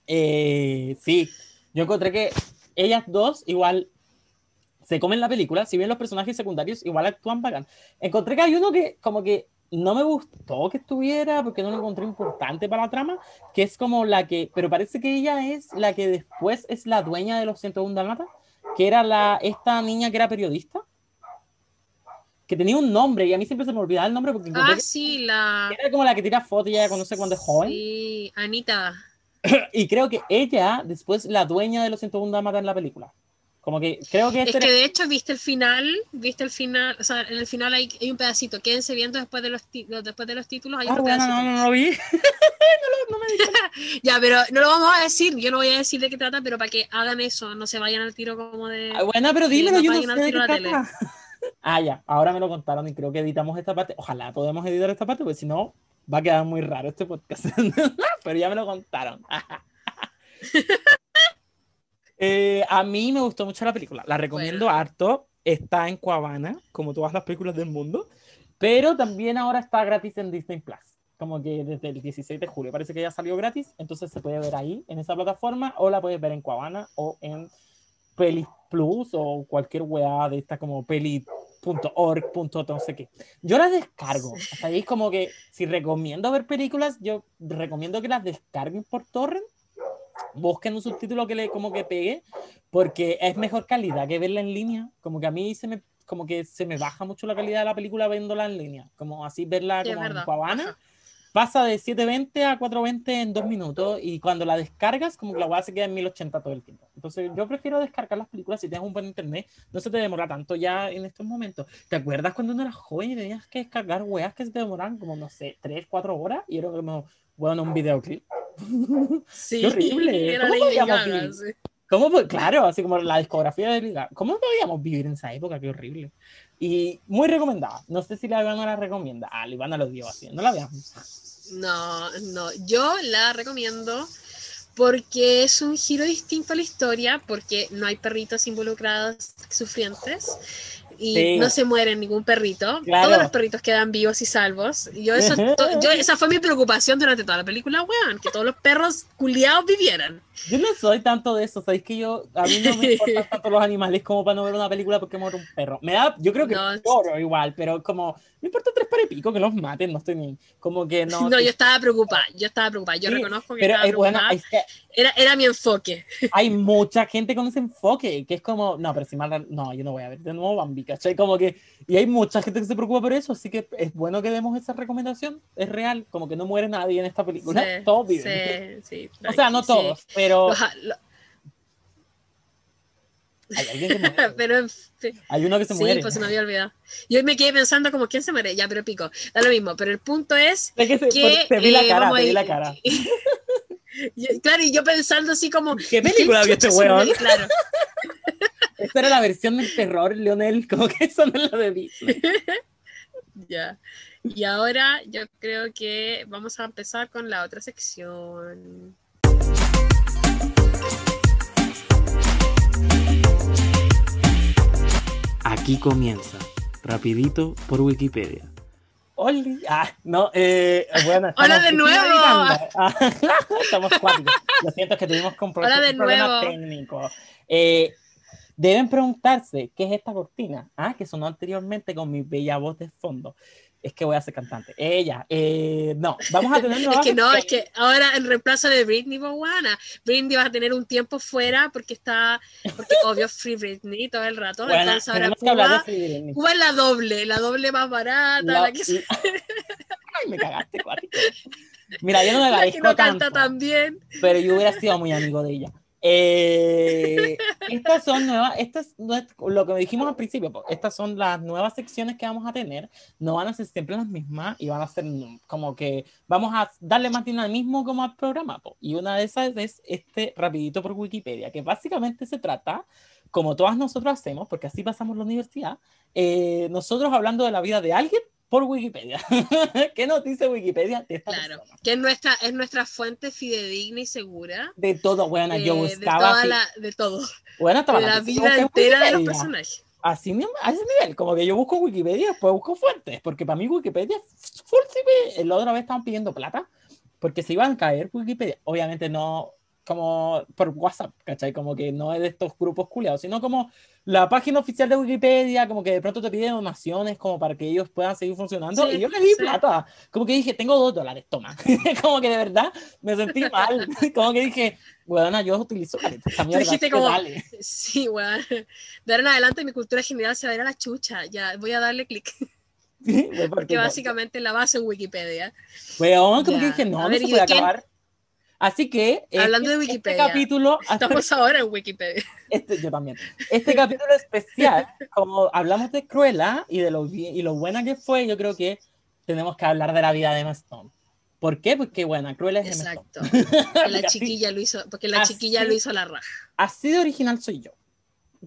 Speaker 2: Eh, sí, yo encontré que ellas dos igual se comen la película, si bien los personajes secundarios igual actúan bacán. Encontré que hay uno que como que no me gustó que estuviera porque no lo encontré importante para la trama, que es como la que, pero parece que ella es la que después es la dueña de los 101 Dálmatas, que era la, esta niña que era periodista, que tenía un nombre y a mí siempre se me olvidaba el nombre porque
Speaker 3: Ah, sí, la.
Speaker 2: era como la que tira fotos y ya conoce cuando es joven.
Speaker 3: Sí, Anita.
Speaker 2: Y creo que ella después la dueña de los 101 Dálmatas en la película. Como que creo que
Speaker 3: Es
Speaker 2: este
Speaker 3: que
Speaker 2: era-
Speaker 3: de hecho, viste el final, viste el final, o sea, en el final hay, hay un pedacito, quédense viendo después de los, después de los títulos, hay
Speaker 2: Ah,
Speaker 3: otro
Speaker 2: bueno,
Speaker 3: pedacito.
Speaker 2: no, no, no lo vi.
Speaker 3: Ya, pero no lo vamos a decir, yo no voy a decir de qué trata, pero para que hagan eso, no se vayan al tiro como de...
Speaker 2: Ah, Bueno, pero dímelo,
Speaker 3: no
Speaker 2: yo no sé de qué
Speaker 3: tele.
Speaker 2: trata. Ah, ya, ahora me lo contaron y creo que editamos esta parte. Ojalá podamos editar esta parte, porque si no, va a quedar muy raro este podcast. pero ya me lo contaron. Eh, a mí me gustó mucho la película, la recomiendo
Speaker 3: Bueno.
Speaker 2: harto. Está en Cuavana, como todas las películas del mundo, pero también ahora está gratis en Disney Plus. Como que desde el 16 de julio parece que ya salió gratis, entonces se puede ver ahí en esa plataforma o la puedes ver en Cuavana o en Pelis Plus o cualquier weá de esta como peli.org. no sé qué. Yo las descargo. Hasta ahí es como que si recomiendo ver películas, yo recomiendo que las descarguen por torrent. Busquen un subtítulo que le como que pegue, porque es mejor calidad que verla en línea. Como que a mí se me como que se me baja mucho la calidad de la película viéndola en línea. Como así verla
Speaker 3: Sí,
Speaker 2: como en
Speaker 3: verdad.
Speaker 2: Pasa de 720 a 420 en dos minutos y cuando la descargas como que la weá se queda en 1080 todo el tiempo. Entonces yo prefiero descargar las películas si tienes un buen internet, no se te demora tanto ya en estos momentos. ¿Te acuerdas cuando uno era joven y tenías que descargar weas que se te demoraban como, no sé, 3, 4 horas y era como, bueno, un videoclip?
Speaker 3: Sí,
Speaker 2: Qué horrible.
Speaker 3: era
Speaker 2: ¿Cómo podíamos
Speaker 3: Gaga,
Speaker 2: vivir?
Speaker 3: sí.
Speaker 2: ¿Cómo, claro, así como la discografía de Liga. ¿Cómo podíamos vivir en esa época? Qué horrible. Y muy recomendada. No sé si la Ivana la recomienda. Ah, la Ivana lo dio así. No la veamos.
Speaker 3: No, no, yo la recomiendo porque es un giro distinto a la historia, porque no hay perritos involucrados sufrientes y
Speaker 2: Sí.
Speaker 3: no se muere ningún perrito.
Speaker 2: Claro.
Speaker 3: Todos los perritos quedan vivos y salvos. Yo eso, yo, esa fue mi preocupación durante toda la película, weón, que todos los perros culiados vivieran.
Speaker 2: Yo no soy tanto de eso, sabéis que yo, a mí no me importan tanto los animales como para no ver una película porque muere un perro. Me da, yo creo que
Speaker 3: No,
Speaker 2: lloro igual, pero como, me importa tres para y pico que los maten, no estoy ni, como que no.
Speaker 3: No, yo estaba preocupada, yo estaba preocupada, yo
Speaker 2: Sí,
Speaker 3: reconozco que
Speaker 2: pero
Speaker 3: estaba
Speaker 2: es bueno,
Speaker 3: preocupada.
Speaker 2: es que
Speaker 3: Era, era mi enfoque.
Speaker 2: hay mucha gente con ese enfoque, que es como, no, pero si mal, no, yo no voy a ver de nuevo Bambi, ¿cachai? Como que, y hay mucha gente que se preocupa por eso, así que es bueno que demos esa recomendación, es real, como que no muere nadie en esta película,
Speaker 3: Sí,
Speaker 2: todos viven.
Speaker 3: sí, sí,
Speaker 2: O sea, no todos, pero
Speaker 3: Los lo-
Speaker 2: hay alguien que muere.
Speaker 3: pero en fin,
Speaker 2: Hay uno que se
Speaker 3: sí,
Speaker 2: muere.
Speaker 3: pues se me había olvidado. Y hoy me quedé pensando como, ¿quién se muere? Ya, pero pico, da lo mismo. Pero el punto es
Speaker 2: Sé que se-
Speaker 3: que...
Speaker 2: te vi la
Speaker 3: eh,
Speaker 2: cara, te vi la cara.
Speaker 3: Y- claro, y yo pensando así como...
Speaker 2: ¿Qué película
Speaker 3: ¿quién
Speaker 2: vio este weón?
Speaker 3: Claro.
Speaker 2: Esta era la versión del terror, Leonel, como que eso no es la de.
Speaker 3: Ya. Y ahora yo creo que vamos a empezar con la otra sección.
Speaker 4: Aquí comienza, rapidito por Wikipedia.
Speaker 2: Oli, ah, no, eh, bueno,
Speaker 3: Hola de nuevo.
Speaker 2: Ah, estamos cuáticos. Lo siento es que tuvimos
Speaker 3: Hola
Speaker 2: un problema
Speaker 3: nuevo.
Speaker 2: técnico. Eh, deben preguntarse qué es esta cortina, ah, que sonó anteriormente con mi bella voz de fondo. Es que voy a ser cantante. Ella, eh, no, vamos a tener
Speaker 3: Es que no, es que ahora en reemplazo de Britney Bowana, Britney va a tener un tiempo fuera porque está, porque obvio Free Britney todo el rato.
Speaker 2: Bueno,
Speaker 3: entonces ahora
Speaker 2: que hablar de
Speaker 3: Cuba. Cuba es la doble, la doble más barata,
Speaker 2: No,
Speaker 3: la que, se-
Speaker 2: Ay, me cagaste, cuático. Mira, yo no me
Speaker 3: la que
Speaker 2: parezco
Speaker 3: no canta
Speaker 2: tanto.
Speaker 3: tan bien.
Speaker 2: pero yo hubiera sido muy amigo de ella. Eh, estas son nuevas, estas lo que dijimos al principio, estas son las nuevas secciones que vamos a tener, no van a ser siempre las mismas y van a ser mm, como que vamos a darle más dinamismo como al programa, po. y una de esas es este rapidito por Wikipedia, que básicamente se trata, como todas nosotros hacemos, porque así pasamos la universidad, eh, nosotros hablando de la vida de alguien por Wikipedia. ¿Qué nos dice Wikipedia de esta
Speaker 3: Claro,
Speaker 2: persona?
Speaker 3: que es nuestra, es nuestra fuente fidedigna y segura.
Speaker 2: De todo, bueno, yo
Speaker 3: eh, de,
Speaker 2: buscaba
Speaker 3: la, de todo,
Speaker 2: Bueno, estaba
Speaker 3: de la vida entera de los personajes.
Speaker 2: Así mismo, a ese nivel, como que yo busco Wikipedia después busco fuentes, porque para mí Wikipedia full. La otra vez estaban pidiendo plata porque se iban a caer Wikipedia. Obviamente no como por WhatsApp, ¿cachai? Como que no es de estos grupos culiados, sino como la página oficial de Wikipedia, como que de pronto te pide donaciones como para que ellos puedan seguir funcionando.
Speaker 3: Sí,
Speaker 2: y yo le di
Speaker 3: sí.
Speaker 2: plata. Como que dije, tengo dos dólares, toma. como que de verdad me sentí mal. como que dije, bueno, yo utilizo esta mierda,
Speaker 3: dijiste como-
Speaker 2: dale.
Speaker 3: Sí, weón. De ahora en adelante mi cultura general se va a ir a la chucha. Ya voy a darle clic.
Speaker 2: Sí, porque
Speaker 3: Porque
Speaker 2: no-
Speaker 3: básicamente la base en Wikipedia.
Speaker 2: Weón, como
Speaker 3: Ya.
Speaker 2: que dije, no,
Speaker 3: A
Speaker 2: no
Speaker 3: ver,
Speaker 2: se
Speaker 3: ¿y
Speaker 2: puede acabar. Así que.
Speaker 3: Hablando de
Speaker 2: este
Speaker 3: Wikipedia.
Speaker 2: capítulo.
Speaker 3: Estamos ahora en Wikipedia.
Speaker 2: Este, yo también. Este capítulo especial, como hablamos de Cruella y de lo, y lo buena que fue, yo creo que tenemos que hablar de la vida de Emma Stone. ¿Por qué? Porque, bueno, Cruella es Emma Stone.
Speaker 3: Exacto. Que la
Speaker 2: Porque así-
Speaker 3: chiquilla lo hizo, porque la
Speaker 2: así-
Speaker 3: chiquilla lo hizo la raja.
Speaker 2: Así de original soy yo.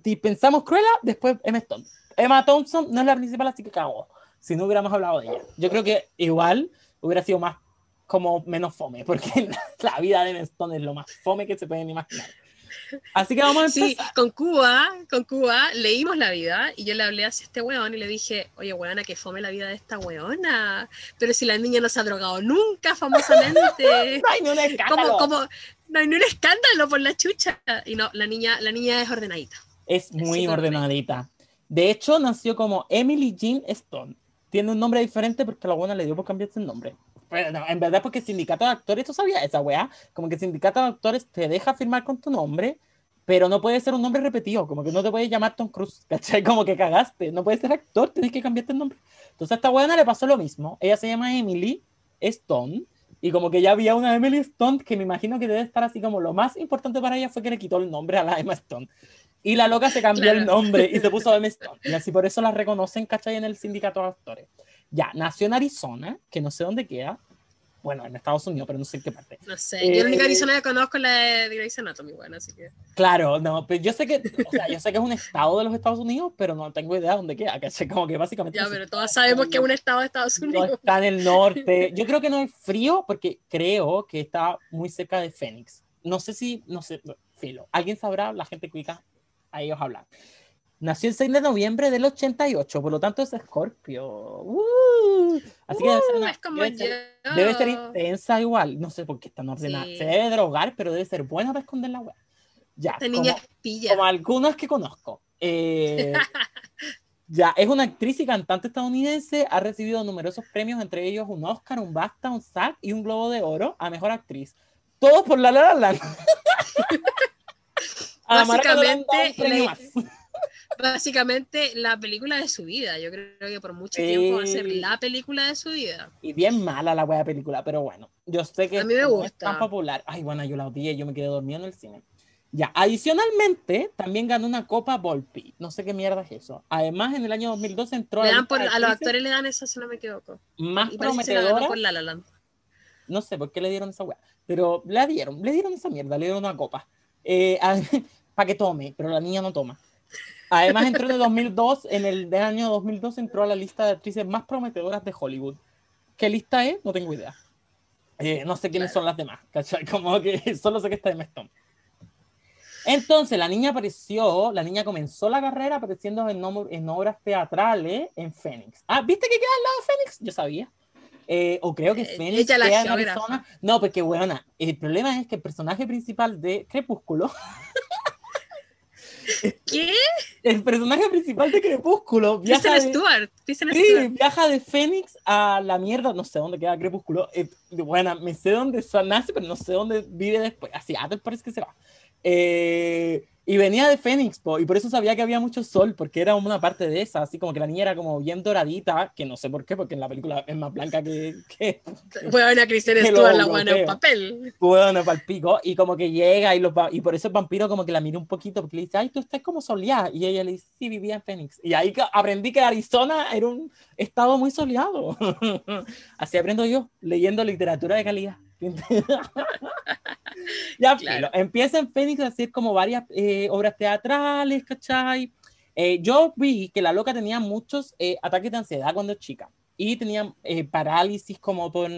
Speaker 2: Si pensamos Cruella, después Emma Stone. Emma Thompson no es la principal, así que cagó. Si no hubiéramos hablado de ella. Yo creo que igual hubiera sido más como menos fome, porque la, vida de Stone es lo más fome que se pueden imaginar. Así que vamos a
Speaker 3: Sí,
Speaker 2: empezar.
Speaker 3: con Cuba, con Cuba leímos la vida y yo le hablé hacia este weón y le dije, oye weona, que fome la vida de esta weona. Pero si la niña no se ha drogado nunca, famosamente.
Speaker 2: No hay ni un escándalo.
Speaker 3: como, como, no hay ni un escándalo por la chucha. Y no, la niña, la niña es ordenadita.
Speaker 2: Es muy ordenadita. De hecho, nació como Emily Jean Stone. Tiene un nombre diferente porque la buena le dio por cambiarse el nombre. Pero no, en verdad porque el sindicato de actores, ¿tú sabías esa weá? Como que el sindicato de actores te deja firmar con tu nombre, pero no puede ser un nombre repetido, como que no te puedes llamar Tom Cruise, ¿cachai? Como que cagaste, no puedes ser actor, tienes que cambiarte el nombre. Entonces a esta buena le pasó lo mismo. Ella se llama Emily Stone, y como que ya había una Emily Stone que me imagino que debe estar así como lo más importante para ella fue que le quitó el nombre a la Emma Stone. Y la loca se cambió el
Speaker 3: Claro.
Speaker 2: nombre y se puso Emma Stone. Y así por eso la reconocen, ¿cachai? En el sindicato de actores. Ya, nació en Arizona, que no sé dónde queda. Bueno, en Estados Unidos, pero no sé en qué parte.
Speaker 3: No sé, yo la única
Speaker 2: Eh,
Speaker 3: Arizona que conozco es la de Grey's Anatomy, bueno, así que...
Speaker 2: Claro, no, pero yo sé que, o sea, yo sé que es un estado de los Estados Unidos, pero no tengo idea dónde queda, ¿cachai? Como que básicamente...
Speaker 3: Ya,
Speaker 2: no
Speaker 3: pero todas sabemos que es un estado de Estados
Speaker 2: No
Speaker 3: Unidos.
Speaker 2: está en el norte. Yo creo que no es frío porque creo que está muy cerca de Phoenix. No sé si, no sé, filo. ¿Alguien sabrá? La gente cuica, a ellos hablan. Nació el 6 de noviembre del 88, por lo tanto es Scorpio. ¡Uh! Así que debe ser, una,
Speaker 3: es como
Speaker 2: debe, ser, debe ser intensa igual. No sé por qué están ordenadas.
Speaker 3: Sí.
Speaker 2: Se debe drogar, pero debe ser buena para esconder la wea. Ya,
Speaker 3: Esta niña
Speaker 2: como,
Speaker 3: pilla.
Speaker 2: como algunas que conozco. Eh, ya, es una actriz y cantante estadounidense. Ha recibido numerosos premios, entre ellos un Oscar, un BAFTA, un SAG y un Globo de Oro a Mejor Actriz. Todos por La La. A la un
Speaker 3: Básicamente, le-
Speaker 2: más.
Speaker 3: Básicamente la película de su vida. Yo creo que por mucho
Speaker 2: Sí.
Speaker 3: tiempo va a ser la película de su vida.
Speaker 2: Y bien mala la wea película, pero bueno, yo sé que
Speaker 3: A mí me
Speaker 2: no es
Speaker 3: gusta.
Speaker 2: tan popular. Ay, bueno, yo la odié, yo me quedé dormido en el cine. Ya, adicionalmente, también ganó una Copa Volpi. No sé qué mierda es eso. Además, en el año 2012 entró
Speaker 3: Le
Speaker 2: a la
Speaker 3: dan por, a los actores le dan esa, si no me equivoco.
Speaker 2: más
Speaker 3: Y la
Speaker 2: prometedora.
Speaker 3: por La La Land.
Speaker 2: No sé por qué le dieron esa wea, pero la dieron, le dieron esa mierda, le dieron una copa. Eh, para que tome, pero la niña no toma. Además, entró en el 2002, en el del año 2002 entró a la lista de actrices más prometedoras de Hollywood. ¿Qué lista es? No tengo idea. Eh, no sé quiénes son las demás, ¿cachai? Como que solo sé que está en Stone. Entonces, la niña apareció, la niña comenzó la carrera apareciendo en, en obras teatrales en Phoenix. Ah, ¿viste que queda al lado de Phoenix? Yo sabía. Eh, o creo que
Speaker 3: Eh,
Speaker 2: Phoenix
Speaker 3: ella la
Speaker 2: en. Arizona. No, porque, weona, el problema es que el personaje principal de Crepúsculo,
Speaker 3: ¿Qué?
Speaker 2: el personaje principal de Crepúsculo viaja
Speaker 3: Kristen
Speaker 2: de,
Speaker 3: Stewart. Kristen
Speaker 2: sí,
Speaker 3: Stewart.
Speaker 2: viaja de Phoenix a la mierda, no sé dónde queda Crepúsculo. Eh, bueno, me sé dónde nace, pero no sé dónde vive después. A Seattle parece que se va. Eh, y venía de Phoenix, po, y por eso sabía que había mucho sol, porque era una parte de esa, así como que la niña era como bien doradita, que no sé por qué, porque en la película es más blanca que, que,
Speaker 3: Bueno, a Kristen
Speaker 2: Que
Speaker 3: Stewart la buena en papel.
Speaker 2: bueno, para el pico, y como que llega y, los, y por eso el vampiro como que la mira un poquito, porque le dice, ay, tú estás como soleada, y ella le dice, sí, vivía en Phoenix, y ahí que aprendí que Arizona era un estado muy soleado, así aprendo yo, leyendo literatura de calidad. ya,
Speaker 3: Claro.
Speaker 2: empieza en Phoenix a hacer como varias eh, obras teatrales, ¿cachai? Eh, yo vi que la loca tenía muchos eh, ataques de ansiedad cuando es chica y tenía eh, parálisis como por,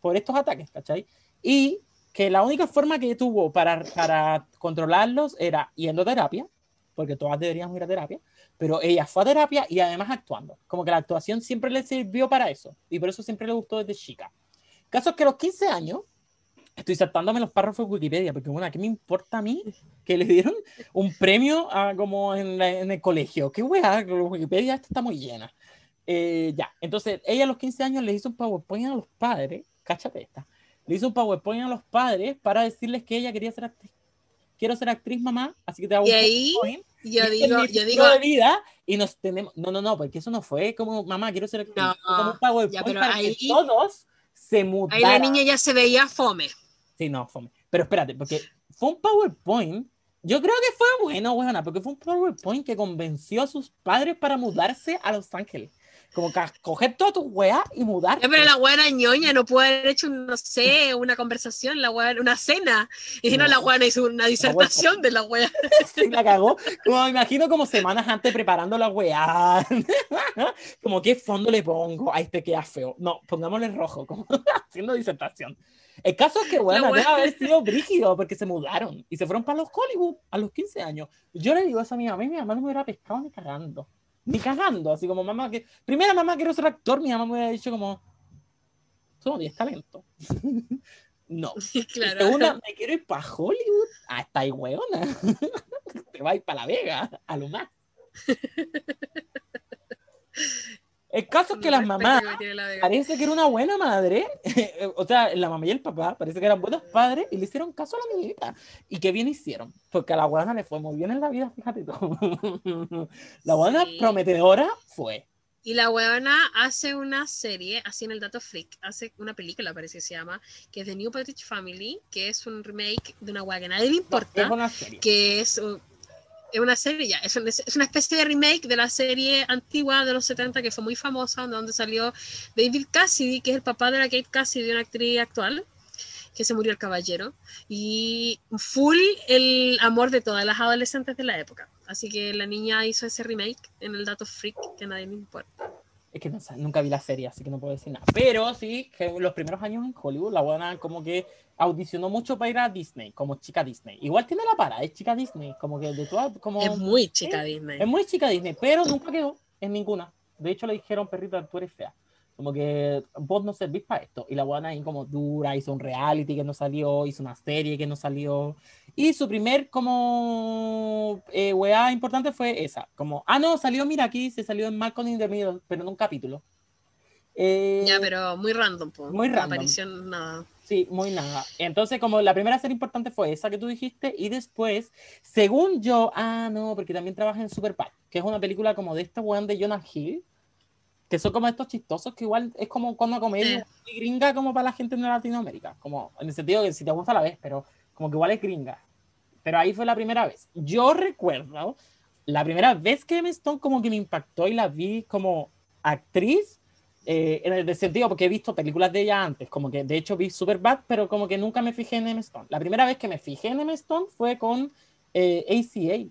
Speaker 2: por estos ataques, ¿cachai? Y que la única forma que tuvo para, para controlarlos era yendo a terapia, porque todas deberíamos ir a terapia, pero ella fue a terapia y además actuando. Como que la actuación siempre le sirvió para eso y por eso siempre le gustó desde chica. Caso que a los 15 años, estoy saltándome los párrafos de Wikipedia, porque bueno, ¿qué me importa a mí que le dieron un premio a, como en, la- en el colegio? ¿Qué weá? Wikipedia esta está muy llena. Eh, ya, entonces ella a los 15 años le hizo un PowerPoint a los padres, cáchate esta, le hizo un PowerPoint a los padres para decirles que ella quería ser actriz. Quiero ser actriz, mamá, así que te hago
Speaker 3: Y
Speaker 2: un
Speaker 3: ahí,
Speaker 2: PowerPoint.
Speaker 3: Yo
Speaker 2: y
Speaker 3: digo, yo digo,
Speaker 2: de vida y nos tenemos. No, no, no, porque eso no fue como mamá, quiero ser actriz.
Speaker 3: No,
Speaker 2: como un PowerPoint
Speaker 3: ya, pero
Speaker 2: para
Speaker 3: ahí-
Speaker 2: que todos se mudaran.
Speaker 3: ahí la niña ya se veía fome.
Speaker 2: Sí, no, fome. Pero espérate, porque fue un PowerPoint. Yo creo que fue bueno, buena, porque fue un PowerPoint que convenció a sus padres para mudarse a Los Ángeles. Como que coger todas tus weas y mudarte.
Speaker 3: Ya, pero la buena ñoña no pudo haber hecho, no sé, una conversación, la weá, una cena. Y no,
Speaker 2: No.
Speaker 3: la buena hizo una disertación de la weá.
Speaker 2: Sí, la cagó. Como me imagino como semanas antes preparando la weá. como qué fondo le pongo. Ahí te queda feo. No, pongámosle rojo, como haciendo disertación. El caso es que, bueno,
Speaker 3: La
Speaker 2: debe haber sido brígido porque se mudaron y se fueron para los Hollywood a los 15 años. Yo le digo eso a mi mamá y mi mamá no me hubiera pescado ni cagando. Ni cagando, así como mamá que. Primera mamá quiero ser actor, mi mamá me hubiera dicho como. Tú no tienes talento. no.
Speaker 3: claro.
Speaker 2: Segunda, me quiero ir para Hollywood. Ah, está ahí, weona. Te vas a ir para La Vega, a lo más. El caso es que las mamás
Speaker 3: la
Speaker 2: parece que era una buena madre, o sea, la mamá y el papá parece que eran buenos padres y le hicieron caso a la niñita. ¿Y qué bien hicieron? Porque a la buena le fue muy bien en la vida, fíjate tú. La buena
Speaker 3: Sí.
Speaker 2: prometedora fue.
Speaker 3: Y la huevona hace una serie, así en el Dato Freak, hace una película, parece que se llama, que es The New British Family, que es un remake de una hueá que nadie le importa,
Speaker 2: Es una serie.
Speaker 3: que es, uh, es una serie ya, es, un- es una especie de remake de la serie antigua de los 70 que fue muy famosa, donde salió David Cassidy, que es el papá de la Kate Cassidy, una actriz actual, que se murió el caballero, y full el amor de todas las adolescentes de la época. Así que la niña hizo ese remake en el Dato Freak, que nadie le importa.
Speaker 2: Es que no nunca vi la serie, así que no puedo decir nada. Pero sí, que los primeros años en Hollywood, la buena como que audicionó mucho para ir a Disney, como chica Disney. Igual tiene la para, es chica Disney, como que de todas, como...
Speaker 3: Es muy chica
Speaker 2: Sí,
Speaker 3: Disney.
Speaker 2: Es muy chica Disney, pero nunca quedó en ninguna. De hecho, le dijeron, perrita, tú eres fea. Como que vos no servís para esto. Y la buena ahí como dura, hizo un reality que no salió, hizo una serie que no salió. Y su primer como eh, weá importante fue esa. Como, ah, no, salió, mira, aquí se salió en Malcolm in the Middle, pero en un capítulo. Eh,
Speaker 3: Ya, pero muy random, po.
Speaker 2: muy random.
Speaker 3: apareció nada.
Speaker 2: Sí, muy nada. Entonces, como la primera serie importante fue esa que tú dijiste, y después, según yo, ah, no, porque también trabaja en Superbad, que es una película como de este weón de Jonah Hill, que son como estos chistosos, que igual es como una comedia muy gringa como para la gente de Latinoamérica, como en el sentido que si te gusta la ves, pero como que igual es gringa. Pero ahí fue la primera vez. Yo recuerdo la primera vez que Emma Stone como que me impactó y la vi como actriz, eh, en el sentido porque he visto películas de ella antes, como que de hecho vi Superbad, pero como que nunca me fijé en Emma Stone. La primera vez que me fijé en Emma Stone fue con eh, ACA.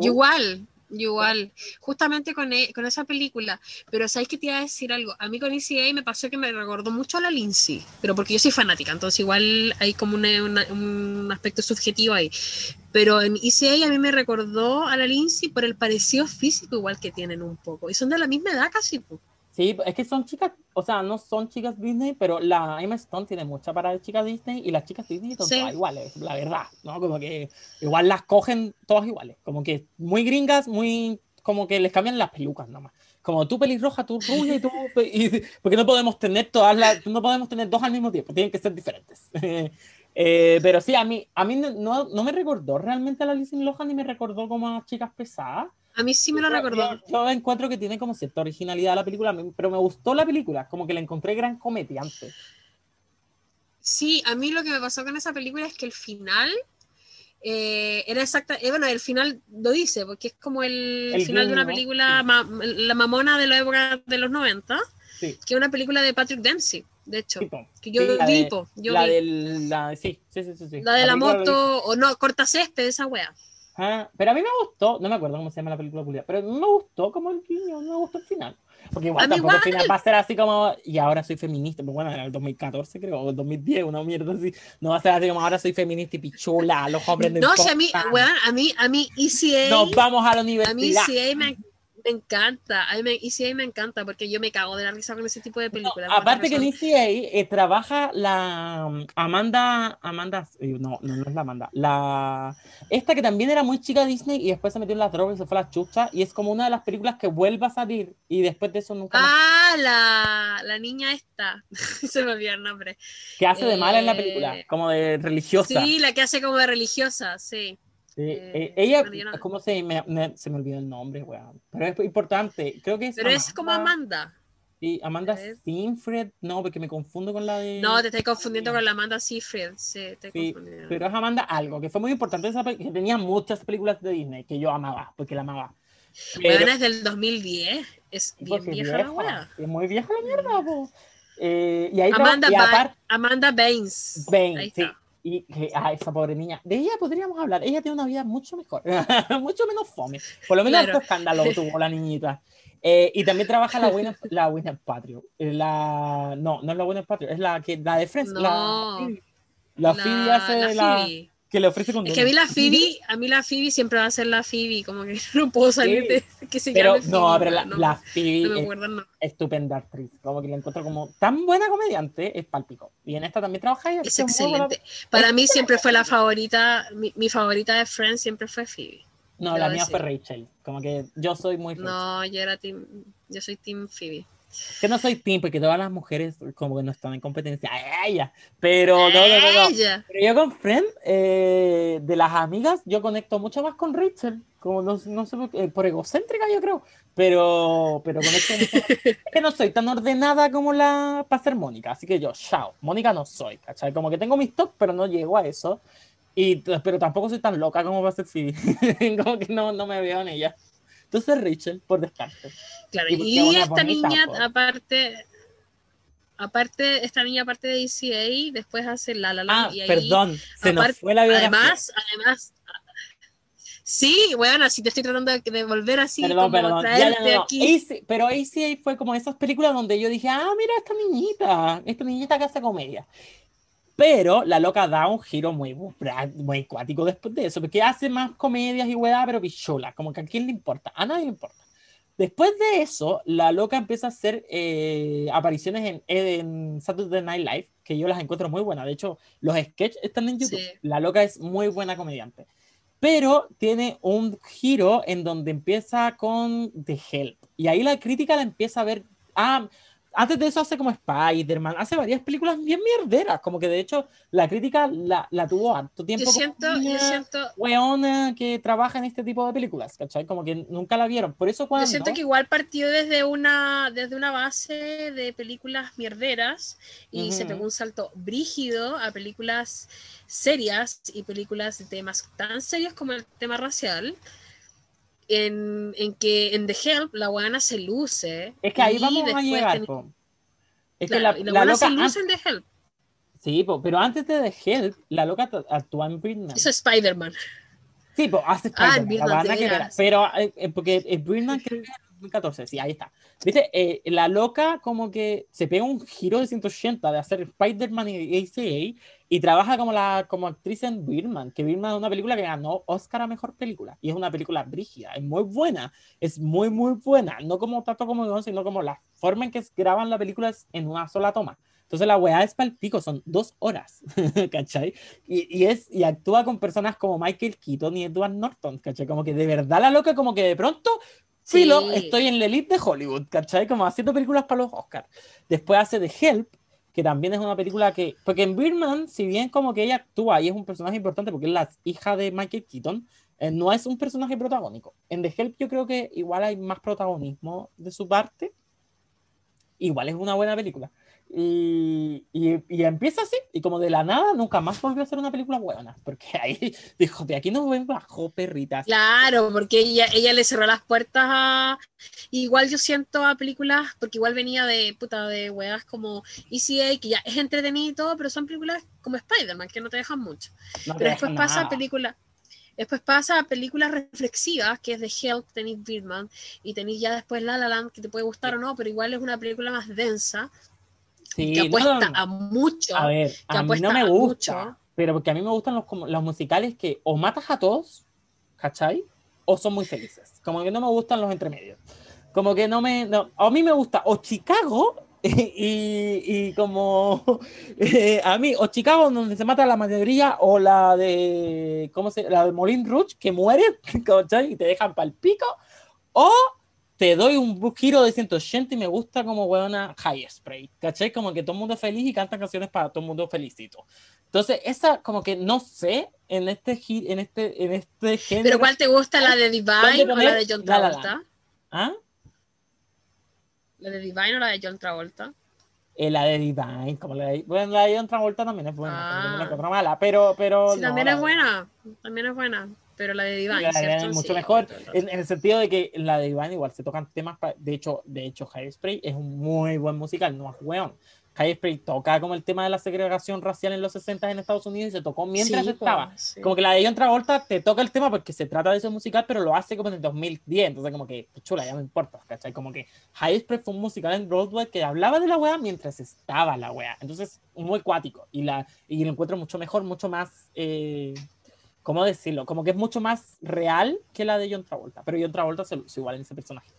Speaker 3: Igual, igual. Justamente con, e- con esa película. Pero ¿sabes que te iba a decir algo? A mí con ECA me pasó que me recordó mucho a la Lindsay. Pero porque yo soy fanática, entonces igual hay como una- un aspecto subjetivo ahí. Pero en ECA a mí me recordó a la Lindsay por el parecido físico igual que tienen un poco. Y son de la misma edad casi. po.
Speaker 2: Sí, es que son chicas, o sea, no son chicas Disney, pero la Emma Stone tiene mucha para de chicas Disney y las chicas Disney son
Speaker 3: Sí.
Speaker 2: todas iguales, la verdad, ¿no? Como que igual las cogen todas iguales, como que muy gringas, muy, como que les cambian las pelucas nomás. Como tú pelirroja, tú rubia y tú, y- porque no podemos tener todas las, no podemos tener dos al mismo tiempo, tienen que ser diferentes. Eh, pero sí, a mí, a mí no- no, me recordó realmente a la Lindsay Lohan ni me recordó como a chicas pesadas.
Speaker 3: A mí sí me lo recordó.
Speaker 2: Yo, yo encuentro que tiene como cierta originalidad la película, pero me gustó la película, como que la encontré gran comediante.
Speaker 3: Sí, a mí lo que me pasó con esa película es que el final eh, era exacta, eh, bueno, el final lo dice, porque es como el,
Speaker 2: El
Speaker 3: final de una película,
Speaker 2: sí.
Speaker 3: ma- la mamona de la época de los 90,
Speaker 2: Sí,
Speaker 3: que es una película de Patrick Dempsey, de hecho,
Speaker 2: tipo,
Speaker 3: que yo
Speaker 2: sí, la
Speaker 3: vi,
Speaker 2: de-
Speaker 3: yo
Speaker 2: la
Speaker 3: vi.
Speaker 2: del, la, sí, sí, sí, sí,
Speaker 3: la de la
Speaker 2: lo
Speaker 3: moto, o no, corta césped, esa wea.
Speaker 2: Ah, pero a mí me gustó, no me acuerdo cómo se llama la película, pero me gustó como el guiño, me gustó el final. Porque igual tampoco el
Speaker 3: igual.
Speaker 2: final va a ser así como, y ahora soy feminista, pues bueno, era el 2014 creo, o el 2010, una mierda así. No va a ser así como ahora soy feminista y pichula, los hombres no
Speaker 3: No, si a mí, weón, a mí, a mí ECA,
Speaker 2: Nos vamos a la
Speaker 3: a mí
Speaker 2: universidad.
Speaker 3: ECA me, me encanta, a mí me- ECA me encanta, porque yo me cago de la risa con ese tipo de películas.
Speaker 2: Aparte que en ECA eh, trabaja la um, Amanda, Amanda, eh, no, no, no es la Amanda, la, esta que también era muy chica Disney y después se metió en las drogas y se fue a la chucha y es como una de las películas que vuelve a salir y después de eso nunca más,
Speaker 3: Ah, la, la niña esta. Se me olvidó el nombre.
Speaker 2: que hace de mala en la
Speaker 3: eh,
Speaker 2: película, como de religiosa.
Speaker 3: Sí, la que hace como de religiosa, sí.
Speaker 2: Sí,
Speaker 3: eh,
Speaker 2: eh, ella,
Speaker 3: no-
Speaker 2: ¿cómo se me, me- se me olvidó el nombre, weón? Pero es importante, creo que es
Speaker 3: Pero es como Amanda.
Speaker 2: Sí, Amanda. Sinfred, no, porque me confundo con la de...
Speaker 3: No, te estoy confundiendo con la Amanda Seyfried. Sí, te estoy
Speaker 2: Sí,
Speaker 3: confundiendo.
Speaker 2: pero es Amanda algo, que fue muy importante, esa que tenía muchas películas de Disney que yo amaba, porque la amaba. Pero-
Speaker 3: Bueno, es del 2010. Es bien
Speaker 2: porque es
Speaker 3: vieja la wea.
Speaker 2: Es muy vieja la mierda, po. Eh, y ahí
Speaker 3: Amanda,
Speaker 2: y aparte,
Speaker 3: Amanda Baines.
Speaker 2: Bain,
Speaker 3: Ahí
Speaker 2: sí.
Speaker 3: está.
Speaker 2: Y que, ah, esa pobre niña. De ella podríamos hablar. Ella tiene una vida mucho mejor. mucho menos fome. Por lo menos
Speaker 3: Claro.
Speaker 2: escándalo tuvo la niñita. Eh, y también trabaja la Winner, la Winner Patrio. Eh, La, no, no es la Winner Patrio, es la, que, la de Friends.
Speaker 3: No.
Speaker 2: La, la Phoebe hace
Speaker 3: la
Speaker 2: la. Que le ofrece con
Speaker 3: Es que a mí la Phoebe, a mí la Phoebe siempre va a ser la Phoebe, como que no puedo salir de que se
Speaker 2: Pero
Speaker 3: llame
Speaker 2: no, pero la,
Speaker 3: no,
Speaker 2: la
Speaker 3: no
Speaker 2: Phoebe
Speaker 3: me acuerdo
Speaker 2: estupenda actriz. Como que la encuentro como tan buena comediante, es palpico. Y en esta también trabaja ella.
Speaker 3: Es
Speaker 2: buena-
Speaker 3: excelente. Para mí siempre fue la favorita, mi, mi favorita de Friends siempre fue Phoebe.
Speaker 2: No, la mía
Speaker 3: decir.
Speaker 2: fue Rachel. Como que yo soy muy Rachel.
Speaker 3: No, yo era team, yo soy team Phoebe.
Speaker 2: Que no soy team, porque todas las mujeres como que no están en competencia. ¡A ella! Pero no, no, no, no. Pero yo con Friend, eh, de las amigas, yo conecto mucho más con Rachel. Como no, no sé por qué, por egocéntrica, yo creo. Pero, pero conecto mucho. es que no soy tan ordenada como la para ser Mónica. Así que yo, chao. Mónica no soy, ¿cachai? Como que tengo mis toques, pero no llego a eso. Y, pero tampoco soy tan loca como va a ser Phoebe. como que no, no me veo en ella. Entonces Rachel, por descarte.
Speaker 3: Claro,
Speaker 2: Y
Speaker 3: esta niña,
Speaker 2: po.
Speaker 3: aparte, aparte, esta niña aparte de ECA, después hace La La Land
Speaker 2: Ah,
Speaker 3: y ahí,
Speaker 2: perdón, se nos fue la biografía.
Speaker 3: además, además, sí, bueno, así te estoy tratando de, volver así,
Speaker 2: Perdón,
Speaker 3: como
Speaker 2: perdón.
Speaker 3: Traerte
Speaker 2: ya, no, no.
Speaker 3: aquí.
Speaker 2: AC pero AC fue como esas películas donde yo dije, ah, mira esta niñita, esta niñita que hace comedia. Pero la loca da un giro muy, muy cuático después de eso, porque hace más comedias y weá, pero pichola, como que a quién le importa, a nadie le importa. Después de eso, la loca empieza a hacer eh, apariciones en, en Saturday Night Live, que yo las encuentro muy buenas. De hecho, los sketches están en YouTube.
Speaker 3: Sí.
Speaker 2: La loca es muy buena comediante. Pero tiene un giro en donde empieza con The Help. Y ahí la crítica la empieza a ver. Ah, antes de eso hace como Spider-Man, hace varias películas bien mierderas. Como que de hecho la crítica la, la tuvo harto tiempo.
Speaker 3: Yo
Speaker 2: como
Speaker 3: siento, yo
Speaker 2: una
Speaker 3: siento,
Speaker 2: weona que trabaja en este tipo de películas, ¿cachai? Como que nunca la vieron. Por eso cuando.
Speaker 3: yo siento que igual partió desde una, desde una base de películas mierderas y se
Speaker 2: Ujú.
Speaker 3: pegó un salto brígido a películas serias y películas de temas tan serios como el tema racial. En, en que en The Help la buena se luce.
Speaker 2: Es que ahí vamos a llegar.
Speaker 3: ten-
Speaker 2: po. Es que la,
Speaker 3: la,
Speaker 2: la loca.
Speaker 3: se luce en The Help.
Speaker 2: Sí, po, pero antes de The Help, la loca actúa en Birdman.
Speaker 3: Eso es Spider-Man.
Speaker 2: Sí, pues hace
Speaker 3: Ah,
Speaker 2: Spider-Man, la
Speaker 3: Birdman,
Speaker 2: que era-. Pero, eh, eh, porque en Birdman creo que es 2014, sí, ahí está. Viste, Eh, la loca como que se pega un giro de 180 de hacer Spider-Man y ACA y trabaja como, la, como actriz en Birdman, que Birdman es una película que ganó Oscar a Mejor Película y es una película brígida, es muy buena, es muy, muy buena, no como tanto como Dios, sino como la forma en que graban la película es en una sola toma. Entonces la weá es para el pico, son dos horas, ¿cachai? Y, y, es, y actúa con personas como Michael Keaton y Edward Norton, ¿cachai? Como que de verdad la loca, como que de pronto, filo,
Speaker 3: Sí.
Speaker 2: estoy en la elite de Hollywood, ¿cachai? Como haciendo películas para los Oscars. Después hace The Help, que también es una película que, porque en Birdman, si bien como que ella actúa y es un personaje importante porque es la hija de Michael Keaton, eh, no es un personaje protagónico. En The Help yo creo que igual hay más protagonismo de su parte. Igual es una buena película. Y, y, y empieza así, y como de la nada, nunca más volvió a hacer una película buena, porque ahí dijo, de aquí nos ven bajo perritas.
Speaker 3: Claro, porque ella, ella le cerró las puertas a. Igual yo siento a películas, porque igual venía de puta de weas como ECA, que ya es entretenido y todo, pero son películas como Spider-Man, que no te dejan mucho.
Speaker 2: No
Speaker 3: Pero después pasa a películas. Después pasa a películas reflexivas, que es de Help, tenéis Birdman, y tenéis ya después La La Land, que te puede gustar o no, pero igual es una película más densa,
Speaker 2: Sí,
Speaker 3: que apuesta
Speaker 2: no, no.
Speaker 3: a mucho.
Speaker 2: A ver, a mí no me gusta,
Speaker 3: mucho.
Speaker 2: pero porque a mí me gustan los, los musicales que o matas a todos, ¿cachai? O son muy felices. Como que no me gustan los entremedios. Como que no me... no, a mí me gusta o Chicago y, y como... eh, a mí, o Chicago donde se mata la mayoría, o la de... ¿Cómo se La de Molin Rouge, que muere, ¿cachai? Y te dejan pal pico. O te doy un giro de 180 y me gusta como weona High Spray, ¿cachai? Como que todo el mundo es feliz y cantan canciones para todo el mundo felicito. Entonces, esa como que no sé en este en este en este género.
Speaker 3: Pero ¿cuál te gusta? ¿La de Divine o la de John
Speaker 2: La La
Speaker 3: Travolta?
Speaker 2: Land. ¿Ah?
Speaker 3: ¿La de Divine o la de John Travolta?
Speaker 2: Eh, la de Divine, como la de, bueno, la de John Travolta también es buena,
Speaker 3: Ah.
Speaker 2: pero la mala, pero pero
Speaker 3: Sí, también
Speaker 2: la
Speaker 3: es buena, también es buena, pero la de Divine, ¿cierto?
Speaker 2: es mucho
Speaker 3: Sí,
Speaker 2: mejor en, en el sentido de que la de Divine igual se tocan temas pa- de hecho de hecho High Spray es un muy buen musical no es weón High Spray toca como el tema de la segregación racial en los 60 en Estados Unidos y se tocó mientras
Speaker 3: Sí,
Speaker 2: estaba
Speaker 3: sí.
Speaker 2: como que la de John Travolta te toca el tema porque se trata de ese musical, pero lo hace como en el 2010, entonces como que, chula, ya me importa, ¿cachai? Como que High Spray fue un musical en Broadway que hablaba de la wea mientras estaba la wea, entonces muy cuático, y, la, y lo encuentro mucho mejor, mucho más, eh, ¿cómo decirlo? Como que es mucho más real que la de John Travolta, pero John Travolta se luce igual en ese personaje.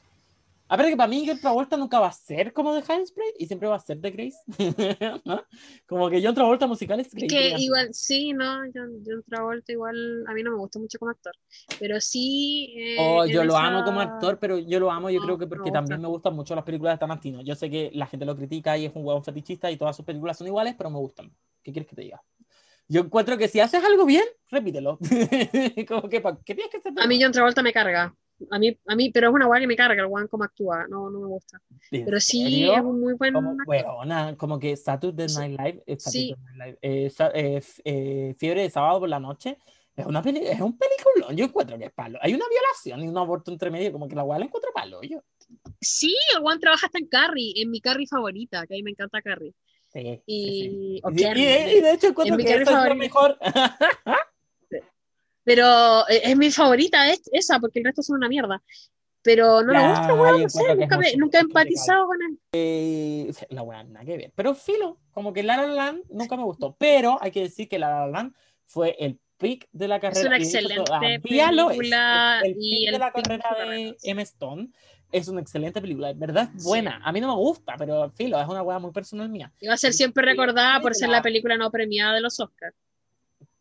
Speaker 2: Aparte que para mí John Travolta nunca va a ser como de High Spray y siempre va a ser de Grace. ¿no? Como que John Travolta musical es Grace.
Speaker 3: que igual, sí, no, John, John Travolta igual, a mí no me gusta mucho como actor, pero sí... eh,
Speaker 2: Oh, yo lo
Speaker 3: esa-
Speaker 2: amo como actor, pero yo lo amo, yo
Speaker 3: No,
Speaker 2: creo que
Speaker 3: me
Speaker 2: porque
Speaker 3: gusta.
Speaker 2: también me gustan mucho las películas de Tarantino. Yo sé que la gente lo critica y es un huevón fetichista y todas sus películas son iguales, pero me gustan. ¿Qué quieres que te diga? Yo encuentro que si haces algo bien, repítelo. como que, ¿para qué tienes que hacer
Speaker 3: A mí John Travolta me carga, a mí, a mí, pero es una guay que me carga el one como actúa, no, no me gusta,
Speaker 2: ¿En
Speaker 3: pero sí
Speaker 2: serio?
Speaker 3: es un muy buen
Speaker 2: como, huevona, como que Saturday
Speaker 3: Sí.
Speaker 2: Night Live, eh,
Speaker 3: Sí.
Speaker 2: Saturday Night Live, eh, eh, eh, Fiebre de Sábado por la Noche, es, una peli- es un peliculón, yo encuentro que es palo. Hay una violación y un aborto entre medio, como que la weá la encuentro palo, yo.
Speaker 3: Sí, el one trabaja hasta en Carrie, en mi Carrie favorita, que a mí me encanta Carrie.
Speaker 2: Sí, sí, sí.
Speaker 3: Y,
Speaker 2: de hecho encuentro
Speaker 3: mi
Speaker 2: que es la mejor.
Speaker 3: Pero eh, es mi favorita es- esa, porque el resto son una mierda. Pero no me gusta, weón, no sé,
Speaker 2: es
Speaker 3: nunca, me-
Speaker 2: mucho,
Speaker 3: nunca he empatizado con él.
Speaker 2: Eh, la weá, nada que ver. Pero filo, como que La La Land nunca me gustó. Pero hay que decir que La La Land fue el pick de la carrera.
Speaker 3: una
Speaker 2: de hecho
Speaker 3: excelente
Speaker 2: es,
Speaker 3: película
Speaker 2: el, el
Speaker 3: y
Speaker 2: pick de la
Speaker 3: pick
Speaker 2: carrera
Speaker 3: de.
Speaker 2: Emma Stone. Es una excelente película, en verdad es
Speaker 3: Sí.
Speaker 2: buena. A mí no me gusta, pero filo, es una weá muy personal mía.
Speaker 3: Y va a ser siempre recordada por ser la película no premiada de los Oscars.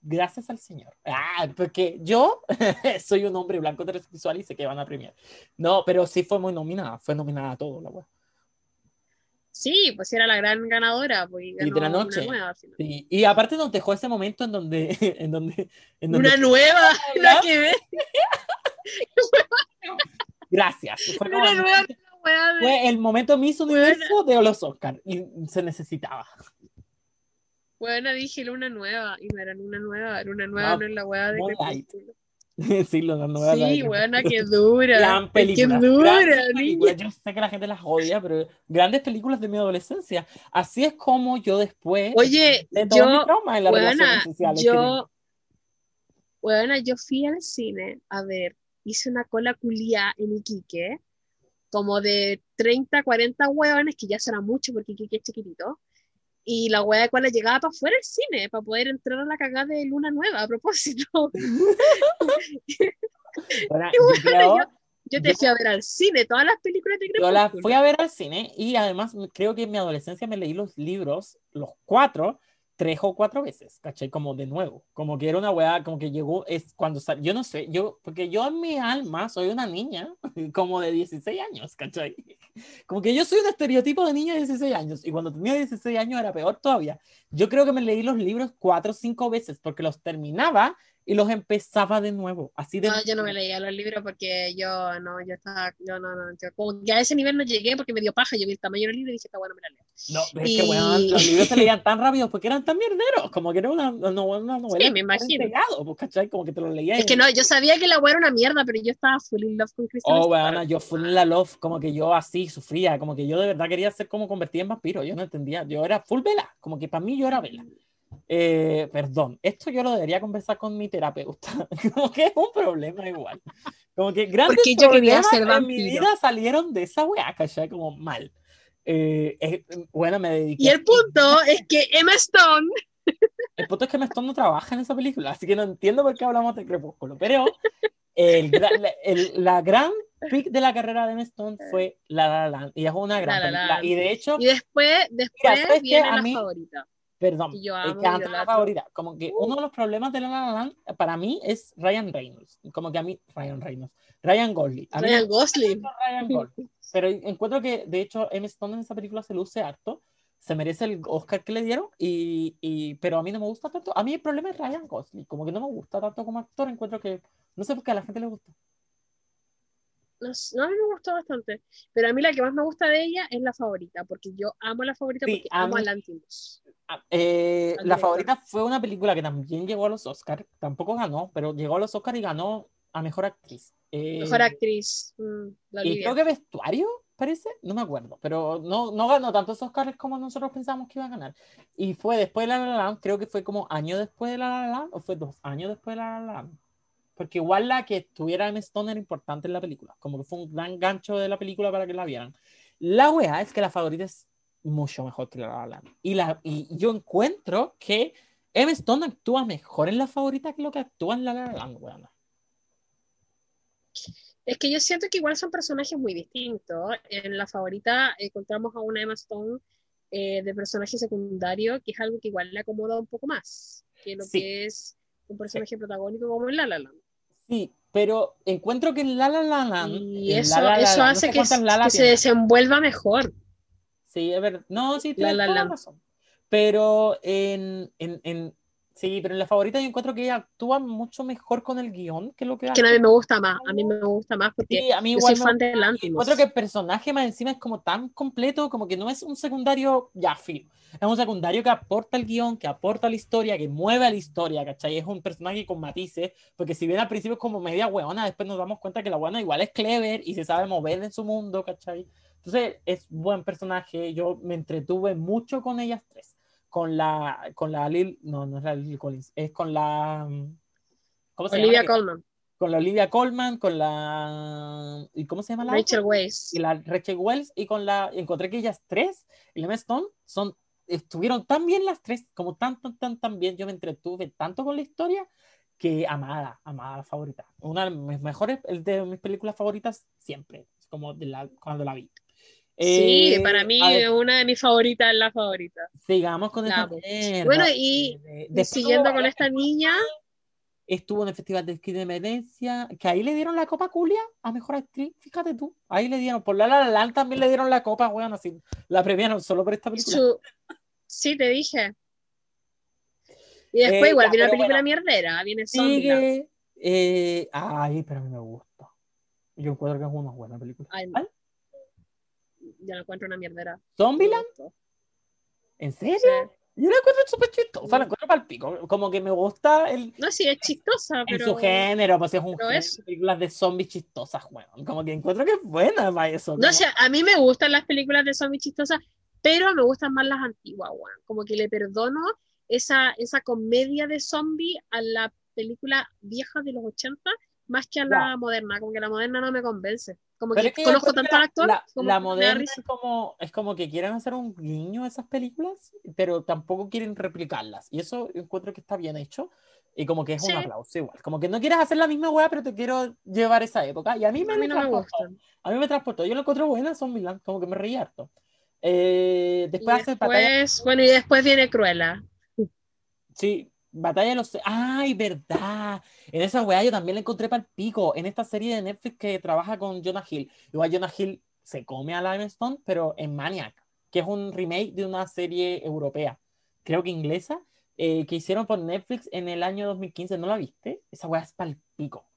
Speaker 2: Gracias al Señor. Ah, porque yo soy un hombre blanco heterosexual y sé que van a premiar. No, pero sí fue muy nominada, fue nominada a todo la weá.
Speaker 3: Sí, pues era la gran ganadora, pues y
Speaker 2: de la noche.
Speaker 3: nueva.
Speaker 2: Sí, Y aparte nos dejó ese momento en donde, en donde, en donde
Speaker 3: Una nueva, la que ve,
Speaker 2: gracias. Fue, como el, fue momento Miss Universo de los Oscars y se necesitaba.
Speaker 3: Bueno, dije una nueva, y no era una nueva, era una nueva,
Speaker 2: No,
Speaker 3: no, es la weá de
Speaker 2: sí, la nueva.
Speaker 3: Sí, buena, que dura.
Speaker 2: Gran
Speaker 3: Qué
Speaker 2: película.
Speaker 3: dura,
Speaker 2: grandes
Speaker 3: niña.
Speaker 2: películas. Yo sé que la gente las odia, pero grandes películas de mi adolescencia. Así es como yo después
Speaker 3: Oye,
Speaker 2: de todo mi
Speaker 3: yo,
Speaker 2: trauma en las
Speaker 3: buena,
Speaker 2: relaciones sociales. que
Speaker 3: yo, bueno, yo fui al cine a ver, hice una cola culia en Iquique, como de 30, 40 hueones, que ya será mucho porque Iquique es chiquitito, y la hueá de cola llegaba para afuera del cine, para poder entrar a la cagada de Luna Nueva, a propósito.
Speaker 2: Bueno,
Speaker 3: Y
Speaker 2: yo
Speaker 3: bueno,
Speaker 2: creo-
Speaker 3: yo, yo te
Speaker 2: yo-
Speaker 3: fui a ver al cine, todas las películas de
Speaker 2: Yo la
Speaker 3: Crepúsculo.
Speaker 2: fui a ver al cine y además creo que en mi adolescencia me leí los libros, los cuatro, tres o cuatro veces, ¿cachai? Como de nuevo, como que era una weá, como que llegó, es cuando, sal- yo no sé, yo, porque yo en mi alma soy una niña como de 16 años, ¿cachai? Como que yo soy un estereotipo de niña de 16 años y cuando tenía 16 años era peor todavía. Yo creo que me leí los libros cuatro o cinco veces porque los terminaba y los empezaba de nuevo, así de...
Speaker 3: No, yo no me leía los libros porque yo no, yo estaba, yo no, no, yo como que a ese nivel no llegué porque me dio paja, yo vi el tamaño del libro y dije, está bueno, me la leo.
Speaker 2: No, es que
Speaker 3: Y-
Speaker 2: weón, los libros se leían tan rápido porque eran tan mierderos, como que era una, una, una novela.
Speaker 3: Sí, me imagino.
Speaker 2: pegado, pues, ¿cachai? Como que te lo leías.
Speaker 3: Es que no, yo sabía que la weá era una mierda, pero yo estaba full in love con Kristen
Speaker 2: Oh, weón, yo fui en la love, como que yo así sufría, como que yo de verdad quería ser como convertida en vampiro, yo no entendía, yo era full vela, como que para mí yo era vela. Eh, perdón, esto yo lo debería conversar con mi terapeuta, como que es un problema igual. Como que grandes
Speaker 3: Porque yo quería
Speaker 2: problemas
Speaker 3: ser
Speaker 2: en mi vida salieron de esa weá, ¿cachai? Como mal. Eh, eh, bueno, me dediqué
Speaker 3: Y el punto es que Emma Stone,
Speaker 2: El punto es que Emma Stone no trabaja en esa película, así que no entiendo por qué hablamos de Crepúsculo. Pero el, la, el- la gran pick de la carrera de Emma Stone fue La La Land, y es una gran
Speaker 3: La La
Speaker 2: película.
Speaker 3: Land.
Speaker 2: Y de hecho,
Speaker 3: y después, después
Speaker 2: ¿sabes qué?
Speaker 3: viene
Speaker 2: A
Speaker 3: la
Speaker 2: mí-
Speaker 3: favorita.
Speaker 2: Perdón,
Speaker 3: yo amo idolatro.
Speaker 2: favorita, como que uno de los problemas de La La Land para mí es Ryan Reynolds, como que a mí, Ryan Reynolds, Ryan Gosling. A
Speaker 3: Ryan Gosling.
Speaker 2: Ryan Gosling, pero encuentro que de hecho Emma Stone en esa película se luce harto, se merece el Oscar que le dieron, y, y- pero a mí no me gusta tanto. A mí el problema es Ryan Gosling, como que no me gusta tanto como actor, encuentro que, no sé por qué a la gente le gusta.
Speaker 3: No, no, a mí me gustó bastante. Pero a mí la que más me gusta de ella es la favorita, porque yo amo la favorita
Speaker 2: Sí,
Speaker 3: porque
Speaker 2: a
Speaker 3: amo a
Speaker 2: mí-
Speaker 3: Lantimos.
Speaker 2: Ah, eh, la favorita fue una película que también llegó a los Oscars, tampoco ganó, pero llegó a los Oscars y ganó a Mejor Actriz. Eh,
Speaker 3: Mejor actriz. mm, la
Speaker 2: y creo que vestuario, parece, no me acuerdo, pero no, no ganó tantos Oscars como nosotros pensábamos que iba a ganar. Y fue después de La La Land, creo que fue como año después de La La Land, o fue dos años después de La La Land. Porque igual la que estuviera Emma Stone era importante en la película, como que fue un gran gancho de la película para que la vieran. La weá es que la favorita es mucho mejor que La La. Y, la, y yo encuentro que Emma Stone actúa mejor en la favorita que lo que actúa en La La Land.
Speaker 3: Es que yo siento que igual son personajes muy distintos. En la favorita encontramos a una Emma Stone eh, de personaje secundario, que es algo que igual le acomoda un poco más que lo
Speaker 2: Sí.
Speaker 3: que es un personaje protagónico como en La La Land.
Speaker 2: Sí, pero encuentro que en La La La Land,
Speaker 3: Y eso,
Speaker 2: La La La
Speaker 3: eso
Speaker 2: no
Speaker 3: hace
Speaker 2: sé
Speaker 3: que, que se desenvuelva mejor.
Speaker 2: Sí, es verdad. No, sí, tienes
Speaker 3: La
Speaker 2: toda la razón. Pero en, en, en- sí, pero en la favorita yo encuentro que ella actúa mucho mejor con el guion que lo que
Speaker 3: Que a mí me gusta más. A mí me gusta más porque
Speaker 2: Sí, a mí
Speaker 3: yo
Speaker 2: igual
Speaker 3: soy
Speaker 2: me
Speaker 3: fan
Speaker 2: encuentro que el personaje más encima es como tan completo, como que no es un secundario ya filo. Es un secundario que aporta el guion, que aporta la historia, que mueve a la historia, ¿cachai? Es un personaje con matices, porque si bien al principio es como media hueona, después nos damos cuenta que la hueona igual es clever y se sabe mover en su mundo, ¿cachai? Entonces es buen personaje, yo me entretuve mucho con ellas tres. Con la, con la Lil, no, no es la Lil Collins, es con la, ¿cómo se
Speaker 3: Olivia
Speaker 2: llama?
Speaker 3: Colman,
Speaker 2: Con la Olivia Colman, con la, ¿y cómo se llama la otra?
Speaker 3: Rachel Weisz.
Speaker 2: y la Rachel Wells y con la encontré que ellas tres y Emma Stone son estuvieron tan bien las tres como tan tan tan tan bien yo me entretuve tanto con la historia que amada amada favorita una de mis mejores de mis películas favoritas siempre como de la, cuando la vi.
Speaker 3: Sí,
Speaker 2: Eh,
Speaker 3: para mí es una de mis favoritas, es la favorita.
Speaker 2: sigamos con esta
Speaker 3: La
Speaker 2: mierda.
Speaker 3: Bueno, y
Speaker 2: Eh, después
Speaker 3: Siguiendo con esta niña,
Speaker 2: estuvo en el Festival de Esquí de Venecia, que ahí le dieron la copa Culia a mejor actriz, fíjate tú, ahí le dieron, por La La Land también le dieron la copa, weón, así, la premiaron solo por esta película.
Speaker 3: su... sí, te dije. Y después
Speaker 2: Eh,
Speaker 3: igual
Speaker 2: ya,
Speaker 3: viene la película
Speaker 2: bueno.
Speaker 3: mierdera, viene.
Speaker 2: Sigue, eh, ay, pero a mí me gusta. Yo encuentro que es una buena película.
Speaker 3: Ay,
Speaker 2: ¿Cuál?
Speaker 3: Ya no encuentro una mierdera.
Speaker 2: ¿Zombieland? ¿En serio?
Speaker 3: Sí.
Speaker 2: Yo la encuentro súper chistosa, la encuentro para pico, como que me gusta el,
Speaker 3: No, sí, es chistosa,
Speaker 2: en
Speaker 3: pero.
Speaker 2: su género, pues es un género
Speaker 3: eso.
Speaker 2: de películas de zombies chistosas, weón, como que encuentro que es buena para eso.
Speaker 3: No
Speaker 2: como-
Speaker 3: sé, a mí me gustan las películas de zombies chistosas, pero me gustan más las antiguas, weón. Como que le perdono esa, esa comedia de zombie a la película vieja de los 80 más que a la moderna. Como que la moderna no me convence. Como
Speaker 2: Pero
Speaker 3: que,
Speaker 2: es que
Speaker 3: conozco tanto al actor,
Speaker 2: La,
Speaker 3: como
Speaker 2: la
Speaker 3: me
Speaker 2: moderna es como, es como que quieren hacer un guiño a esas películas, pero tampoco quieren replicarlas. Y eso encuentro que está bien hecho. Y como que es
Speaker 3: Sí.
Speaker 2: un aplauso igual. Como que no quieres hacer la misma weá, pero te quiero llevar esa época. Y a mí me,
Speaker 3: A mí no me gustan.
Speaker 2: A mí me transportó. Yo lo encuentro buena, son Milan, como que me reí harto. Eh,
Speaker 3: Y
Speaker 2: después hace batalla.
Speaker 3: después, bueno, y después viene Cruella.
Speaker 2: Sí, batalla de los. ¡Ay, verdad! En esa weá yo también la encontré para el pico. En esta serie de Netflix que trabaja con Jonah Hill. Igual Jonah Hill se come a Limestone, pero en Maniac, que es un remake de una serie europea, creo que inglesa, eh, que hicieron por Netflix en el año 2015. ¿No la viste? Esa weá es para el pico.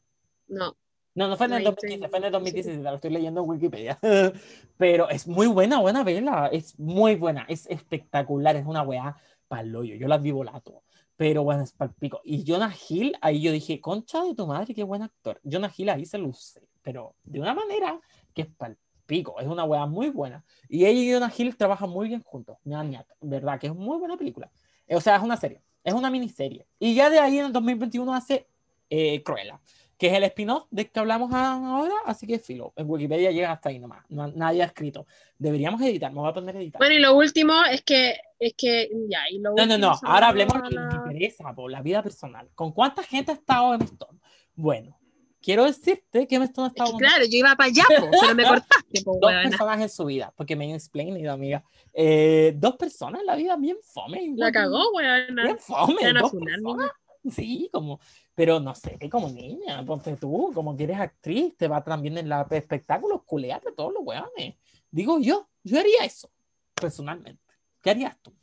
Speaker 3: No,
Speaker 2: No, no fue en el
Speaker 3: No,
Speaker 2: 2015, fue en el
Speaker 3: sí.
Speaker 2: 2017, lo estoy leyendo en Wikipedia. Pero es muy buena, buena vela, es muy buena, es espectacular, es una weá pa'l hoyo, yo la vivo lato. Pero bueno, es pa'l pico. Y Jonah Hill, ahí yo dije, concha de tu madre, qué buen actor. Jonah Hill ahí se luce, pero de una manera que es pa'l pico, es una weá muy buena. Y ella y Jonah Hill trabajan muy bien juntos, Maniac, ¿verdad? Que es muy buena película. Eh, O sea, es una serie, es una miniserie. Y ya de ahí en el 2021 hace eh, Cruella que es el spin-off del que hablamos ahora, así que filo, en Wikipedia llega hasta ahí nomás, no, nadie ha escrito. Deberíamos editar, me voy a poner a editar.
Speaker 3: Bueno, y lo último es que, es que, ya, y lo
Speaker 2: no, no, no, ahora hablemos de
Speaker 3: la-
Speaker 2: que me interesa, por la vida personal. ¿Con cuánta gente ha estado en Stone? Bueno, quiero decirte que Stone ha
Speaker 3: Es
Speaker 2: estado
Speaker 3: que
Speaker 2: con
Speaker 3: claro, yo iba para allá, po, pero me cortaste, po,
Speaker 2: dos personas en su vida, porque me explained, amiga. Eh, dos personas en la vida bien fome.
Speaker 3: La cagó,
Speaker 2: Bien
Speaker 3: weón.
Speaker 2: fome.
Speaker 3: Van a
Speaker 2: dos personas. Sí, como, pero no sé, como niña, ponte tú, como que eres actriz, te va también en los espectáculos, culeate todos los weones. Digo yo, yo haría eso, personalmente. ¿Qué harías tú?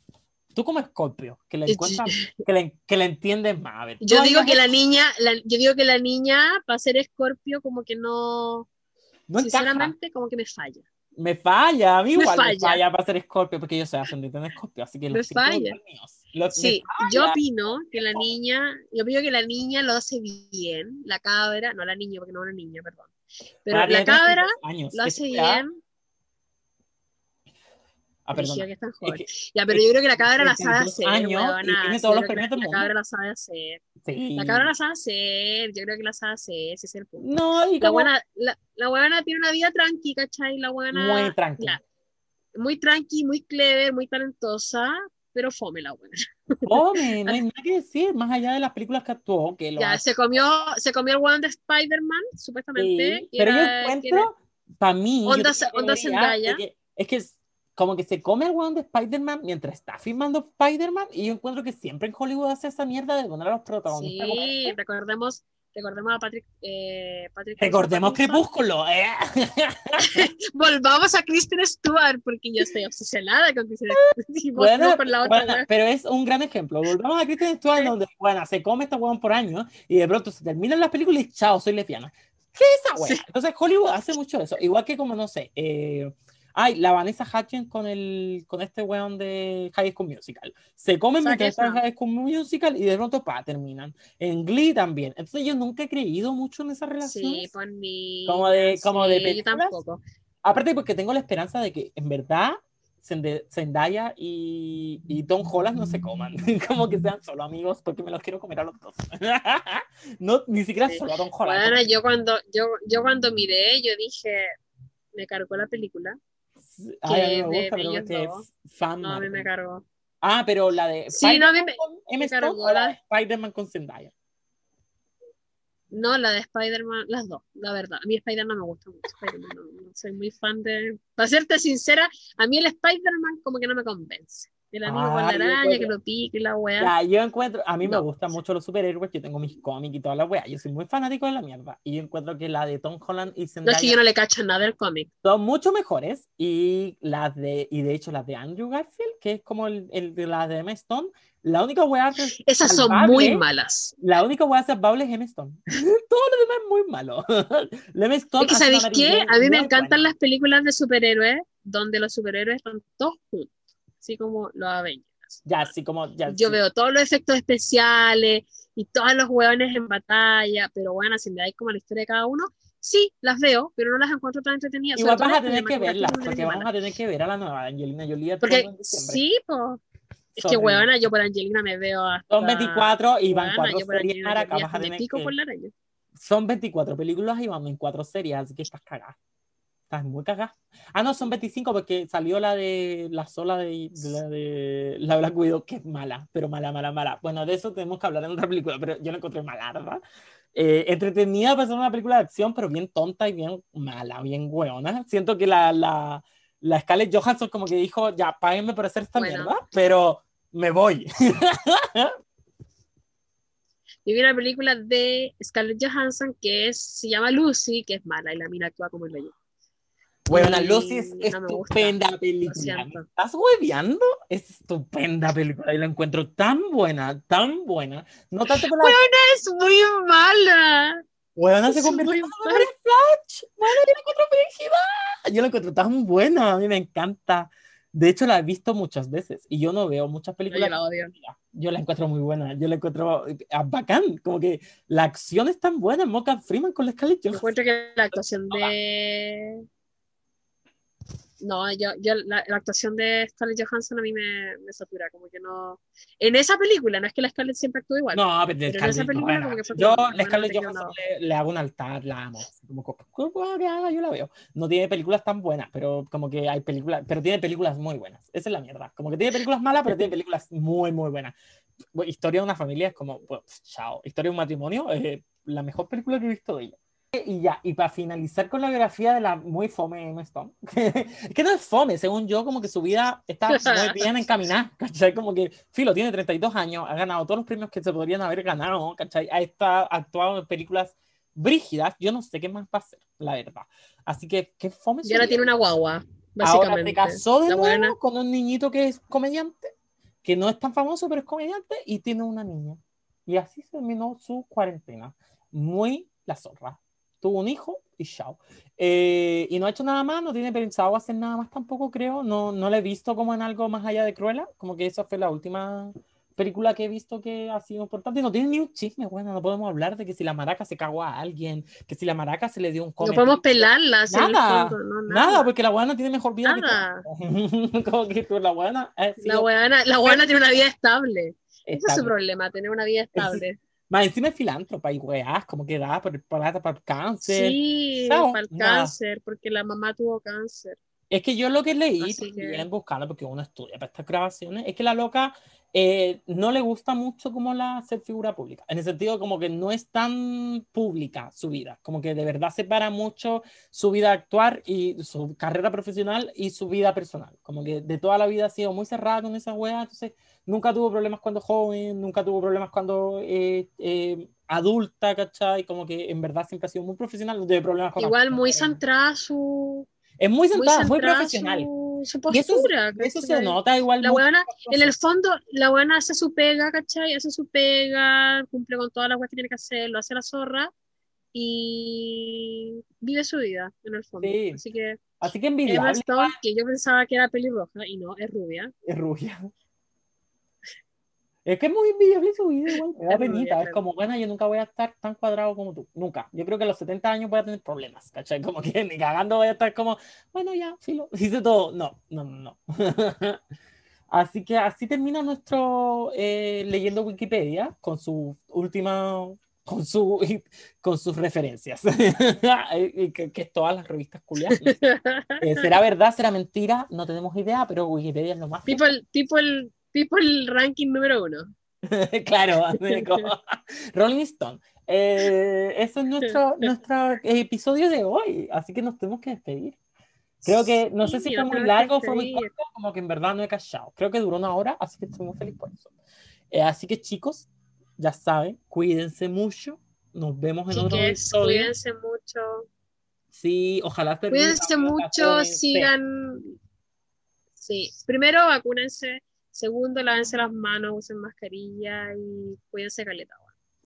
Speaker 2: Tú como Scorpio, que le encuentras, que le, que le entiendes más. A ver,
Speaker 3: Yo
Speaker 2: ¿tú
Speaker 3: digo que la niña, la- yo digo que la niña, para ser escorpio, como que no,
Speaker 2: no encaja.
Speaker 3: sinceramente, como que me falla.
Speaker 2: Me falla, a mí
Speaker 3: Me
Speaker 2: igual me
Speaker 3: falla.
Speaker 2: falla para ser Scorpio, porque yo soy ascendente en Scorpio, así que
Speaker 3: Me
Speaker 2: los círculos
Speaker 3: falla.
Speaker 2: míos. Los-
Speaker 3: Sí,
Speaker 2: me
Speaker 3: yo
Speaker 2: falla.
Speaker 3: opino que la niña, yo opino que la niña lo hace bien, la cabra, no la niña, porque no es una niña, perdón. Pero
Speaker 2: Para
Speaker 3: la cabra
Speaker 2: 32 años,
Speaker 3: lo hace bien,
Speaker 2: Ah, perdón.
Speaker 3: Ya, pero yo creo que la cabra la sabe
Speaker 2: 32
Speaker 3: hacer,
Speaker 2: años y tiene todos los del
Speaker 3: La cabra la sabe hacer.
Speaker 2: sí.
Speaker 3: La cabra la sabe hacer, yo creo que la sabe hacer, ese es el punto.
Speaker 2: No, y
Speaker 3: La
Speaker 2: como
Speaker 3: buena, la, la buena tiene una vida tranqui, ¿cachai? La buena,
Speaker 2: muy tranquila.
Speaker 3: muy tranqui, muy clever, muy talentosa, pero fome la buena.
Speaker 2: Fome, no hay nada que decir, más allá de las películas que actuó, que lo
Speaker 3: Ya,
Speaker 2: hace.
Speaker 3: se comió, se comió el one de Spider-Man, supuestamente.
Speaker 2: Sí, pero yo
Speaker 3: era-
Speaker 2: encuentro, para mí,
Speaker 3: Onda- onda Zendaya.
Speaker 2: que- es que como que se come el weón de Spider-Man mientras está filmando Spider-Man, y yo encuentro que siempre en Hollywood hace esa mierda de poner a los protagonistas.
Speaker 3: Sí, recordemos, recordemos a Patrick. Eh, Patrick
Speaker 2: Recordemos. Crepúsculo, ¿eh?
Speaker 3: Volvamos a Kristen Stewart, porque yo estoy obsesionada con Kristen vos
Speaker 2: Bueno,
Speaker 3: con la otra.
Speaker 2: bueno, pero es un gran ejemplo. Volvamos a Kristen Stewart,
Speaker 3: Sí.
Speaker 2: donde, bueno, se come esta weón por año y de pronto se terminan las películas y chao, soy lesbiana. ¿Qué es esa weá?
Speaker 3: Sí.
Speaker 2: Entonces Hollywood hace mucho eso. Igual que como, no sé, eh, ay, la Vanessa Hudgens con, el, con este weón de High School Musical. Se comen mientras están en
Speaker 3: Efron.
Speaker 2: High School Musical y de pronto, pa, terminan. En Glee también. Entonces yo nunca he creído mucho en esa relación.
Speaker 3: Sí, por mí.
Speaker 2: Como de- como de
Speaker 3: sí, yo
Speaker 2: películas.
Speaker 3: tampoco.
Speaker 2: Aparte porque tengo la esperanza de que en verdad Zendaya y, y Tom Holland no se coman, como que sean solo amigos porque me los quiero comer a los dos. no, ni siquiera solo a Tom Holland.
Speaker 3: Bueno, yo cuando, yo, yo cuando miré, yo dije, me cargó la película.
Speaker 2: Ay, a mí me gusta, pero es que fan
Speaker 3: No, a mí me cargó.
Speaker 2: Ah, pero la de
Speaker 3: Sí, no,
Speaker 2: Spider-Man
Speaker 3: me-
Speaker 2: con Stone o la
Speaker 3: la-
Speaker 2: de Spider-Man con Zendaya.
Speaker 3: No, la de Spider-Man, las dos, la verdad. A mí Spider-Man me gusta mucho. Spider-Man no, no soy muy fan de. Para serte sincera, a mí el Spider-Man como que no me convence. El amigo con la araña que lo pique y la weá.
Speaker 2: Ya, yo encuentro, a mí me
Speaker 3: No.
Speaker 2: gustan mucho los superhéroes, yo tengo mis cómics y toda la wea, yo soy muy fanático de la mierda, y yo encuentro que la de Tom Holland y
Speaker 3: No
Speaker 2: Zendaya
Speaker 3: es que yo no le cacho nada del cómic.
Speaker 2: son mucho mejores, y las de, y de hecho las de Andrew Garfield, que es como el, el de la de Emma Stone, la única que-
Speaker 3: Esas son
Speaker 2: salvable-
Speaker 3: muy malas.
Speaker 2: La única wea salvable es Emma Stone. Todo lo demás es muy malo. Emma Stone
Speaker 3: Es que, ¿sabéis qué? A mí me encantan
Speaker 2: buena.
Speaker 3: las películas de superhéroes donde los superhéroes están todos juntos, así como los Avengers.
Speaker 2: Ya, así como, ya,
Speaker 3: Yo
Speaker 2: sí.
Speaker 3: veo todos los efectos especiales y todos los hueones en batalla, pero bueno, si me dais como la historia de cada uno, sí, las veo, pero no las encuentro tan entretenidas.
Speaker 2: Igual vas a tener que verlas, porque vamos a tener que ver a la nueva Angelina Jolie
Speaker 3: Porque
Speaker 2: 1 de diciembre.
Speaker 3: sí, pues. Es que, huevona, yo por Angelina me veo hasta...
Speaker 2: Son 24 y van cuatro series vas a tener que-
Speaker 3: por la araña.
Speaker 2: Son 24 películas y van en cuatro series, así que estás cagada. Estás muy cagada. Ah, no, son 25 porque salió la de la sola de, de la de la Black Widow, que es mala, pero mala, mala, mala. Bueno, de eso tenemos que hablar en otra película, pero yo la encontré mala, ¿verdad? Eh, entretenida para ser una película de acción, pero bien tonta y bien mala, bien hueona. Siento que la, la, la Scarlett Johansson como que dijo, ya, páguenme por hacer esta
Speaker 3: Bueno.
Speaker 2: mierda, pero me voy.
Speaker 3: Yo vi una película de Scarlett Johansson que es, se llama Lucy, que es mala y la mina actúa como el bello.
Speaker 2: Bueno, Lucy es
Speaker 3: no
Speaker 2: estupenda película. ¿Me ¿Estás hueveando? Es estupenda película y la encuentro tan buena, tan buena. No tanto la
Speaker 3: Es muy mala.
Speaker 2: huevona se
Speaker 3: muy
Speaker 2: en Flash. Bueno, yo la encuentro. Yo la encuentro tan buena, a mí me encanta. De hecho, la he visto muchas veces y yo no veo muchas
Speaker 3: Yo
Speaker 2: películas.
Speaker 3: la odio.
Speaker 2: Yo la encuentro muy buena, yo la encuentro eh, bacán, como que la acción es tan buena, Morgan Freeman con la Scarlett
Speaker 3: Yo
Speaker 2: Johansson.
Speaker 3: encuentro que la actuación de. No, yo, yo la, la actuación de Scarlett Johansson a mí me, me satura, como que no. En esa película, no es que la Scarlett siempre actúe igual.
Speaker 2: No, pero,
Speaker 3: Pero en esa
Speaker 2: Scarlett
Speaker 3: película
Speaker 2: buena.
Speaker 3: como que fue
Speaker 2: Yo, la Scarlett Johansson le, le hago un altar, la amo. Como, co- co- co- que haga, yo la veo. No tiene películas tan buenas, pero como que hay películas, pero tiene películas muy buenas. Esa es la mierda. Como que tiene películas malas, pero tiene películas muy, muy buenas. Historia de una familia es como, pues, chao. Historia de un matrimonio es la mejor película que he visto de ella. Y ya, y para finalizar con la biografía de la muy fome Emma Stone, que no es fome, según yo, como que su vida está muy bien encaminada, ¿cachai? Como que Filo tiene 32 años, ha ganado todos los premios que se podrían haber ganado, ¿cachai? Ha estado, actuado en películas brígidas, yo no sé qué más va a hacer, la verdad. Así que, qué fome
Speaker 3: Y ahora tiene una guagua,
Speaker 2: Ahora
Speaker 3: básicamente.
Speaker 2: se casó de nuevo con un niñito que es comediante, que no es tan famoso, pero es comediante, y tiene una niña. Y así terminó su cuarentena. Muy la zorra. Tuvo un hijo y chao. Eh, y no ha hecho nada más, no tiene pensado hacer nada más tampoco, creo. No, no la he visto como en algo más allá de Cruella. Como que esa fue la última película que he visto que ha sido importante. No tiene ni un chisme, bueno, no podemos hablar de que si la maraca se cagó a alguien, que si la maraca se le dio un
Speaker 3: No
Speaker 2: come
Speaker 3: podemos pelarla.
Speaker 2: Nada,
Speaker 3: fondo, no,
Speaker 2: Nada, porque la buena tiene mejor vida
Speaker 3: Nada.
Speaker 2: que. Como que tú, la ha
Speaker 3: La buena tiene una vida estable. Ese es su problema, tener una vida estable.
Speaker 2: Más encima es filántropa y weás, como que da por, para, para el cáncer.
Speaker 3: Sí, para el cáncer, porque la mamá tuvo cáncer.
Speaker 2: Es que yo lo que leí,
Speaker 3: que-
Speaker 2: también buscando, porque uno estudia para estas grabaciones, es que la loca eh, no le gusta mucho como la ser figura pública. En el sentido como que no es tan pública su vida, como que de verdad separa mucho su vida actuar y su carrera profesional y su vida personal. Como que de toda la vida ha sido muy cerrada con esa wea, entonces nunca tuvo problemas cuando joven, nunca tuvo problemas cuando eh, eh, adulta, ¿cachai? Como que en verdad siempre ha sido muy profesional, no tiene problemas con
Speaker 3: Igual muy centrada su,
Speaker 2: Es muy
Speaker 3: muy
Speaker 2: sentada, muy
Speaker 3: centrada
Speaker 2: profesional.
Speaker 3: su, su
Speaker 2: Y eso,
Speaker 3: postura.
Speaker 2: eso se nota igual.
Speaker 3: La
Speaker 2: las
Speaker 3: En el fondo, la buena hace su pega, ¿cachai? Hace su pega, cumple con todas las cosas que tiene que hacer, lo hace la zorra y vive su vida, en el fondo.
Speaker 2: Sí.
Speaker 3: Así que
Speaker 2: Así que
Speaker 3: Emma
Speaker 2: envidiable
Speaker 3: Stone, que yo pensaba que era pelirroja y no, es rubia.
Speaker 2: es rubia. Es que es muy envidiable su vida, igual. Me da penita. Es como, bueno, yo nunca voy a estar tan cuadrado como tú. Nunca. Yo creo que a los 70 años voy a tener problemas, ¿cachai? Como que ni cagando voy a estar como, bueno, ya, filo, hice todo. No, no, no, no. Así que así termina nuestro eh, leyendo Wikipedia con su última, con su, con sus referencias, Y que, que es todas las revistas culiadas. Eh, ¿Será verdad? ¿Será mentira? No tenemos idea, pero Wikipedia es lo más.
Speaker 3: People, people, people ranking número uno.
Speaker 2: claro, como- Rolling Stone. eh, ese es nuestro, nuestro episodio de hoy, así que nos tenemos que despedir. Creo que, no sé si fue muy largo, fue muy corto, como que en verdad no he callado. Creo que duró una hora, así que estoy muy feliz por eso. Eh, así que chicos, ya saben, cuídense mucho. Nos vemos en otro
Speaker 3: Chiques,
Speaker 2: episodio.
Speaker 3: cuídense mucho.
Speaker 2: Sí, ojalá
Speaker 3: Cuídense mucho, sigan. Sí, primero vacúnense, segundo lávense las manos, usen mascarilla y cuídense caleta.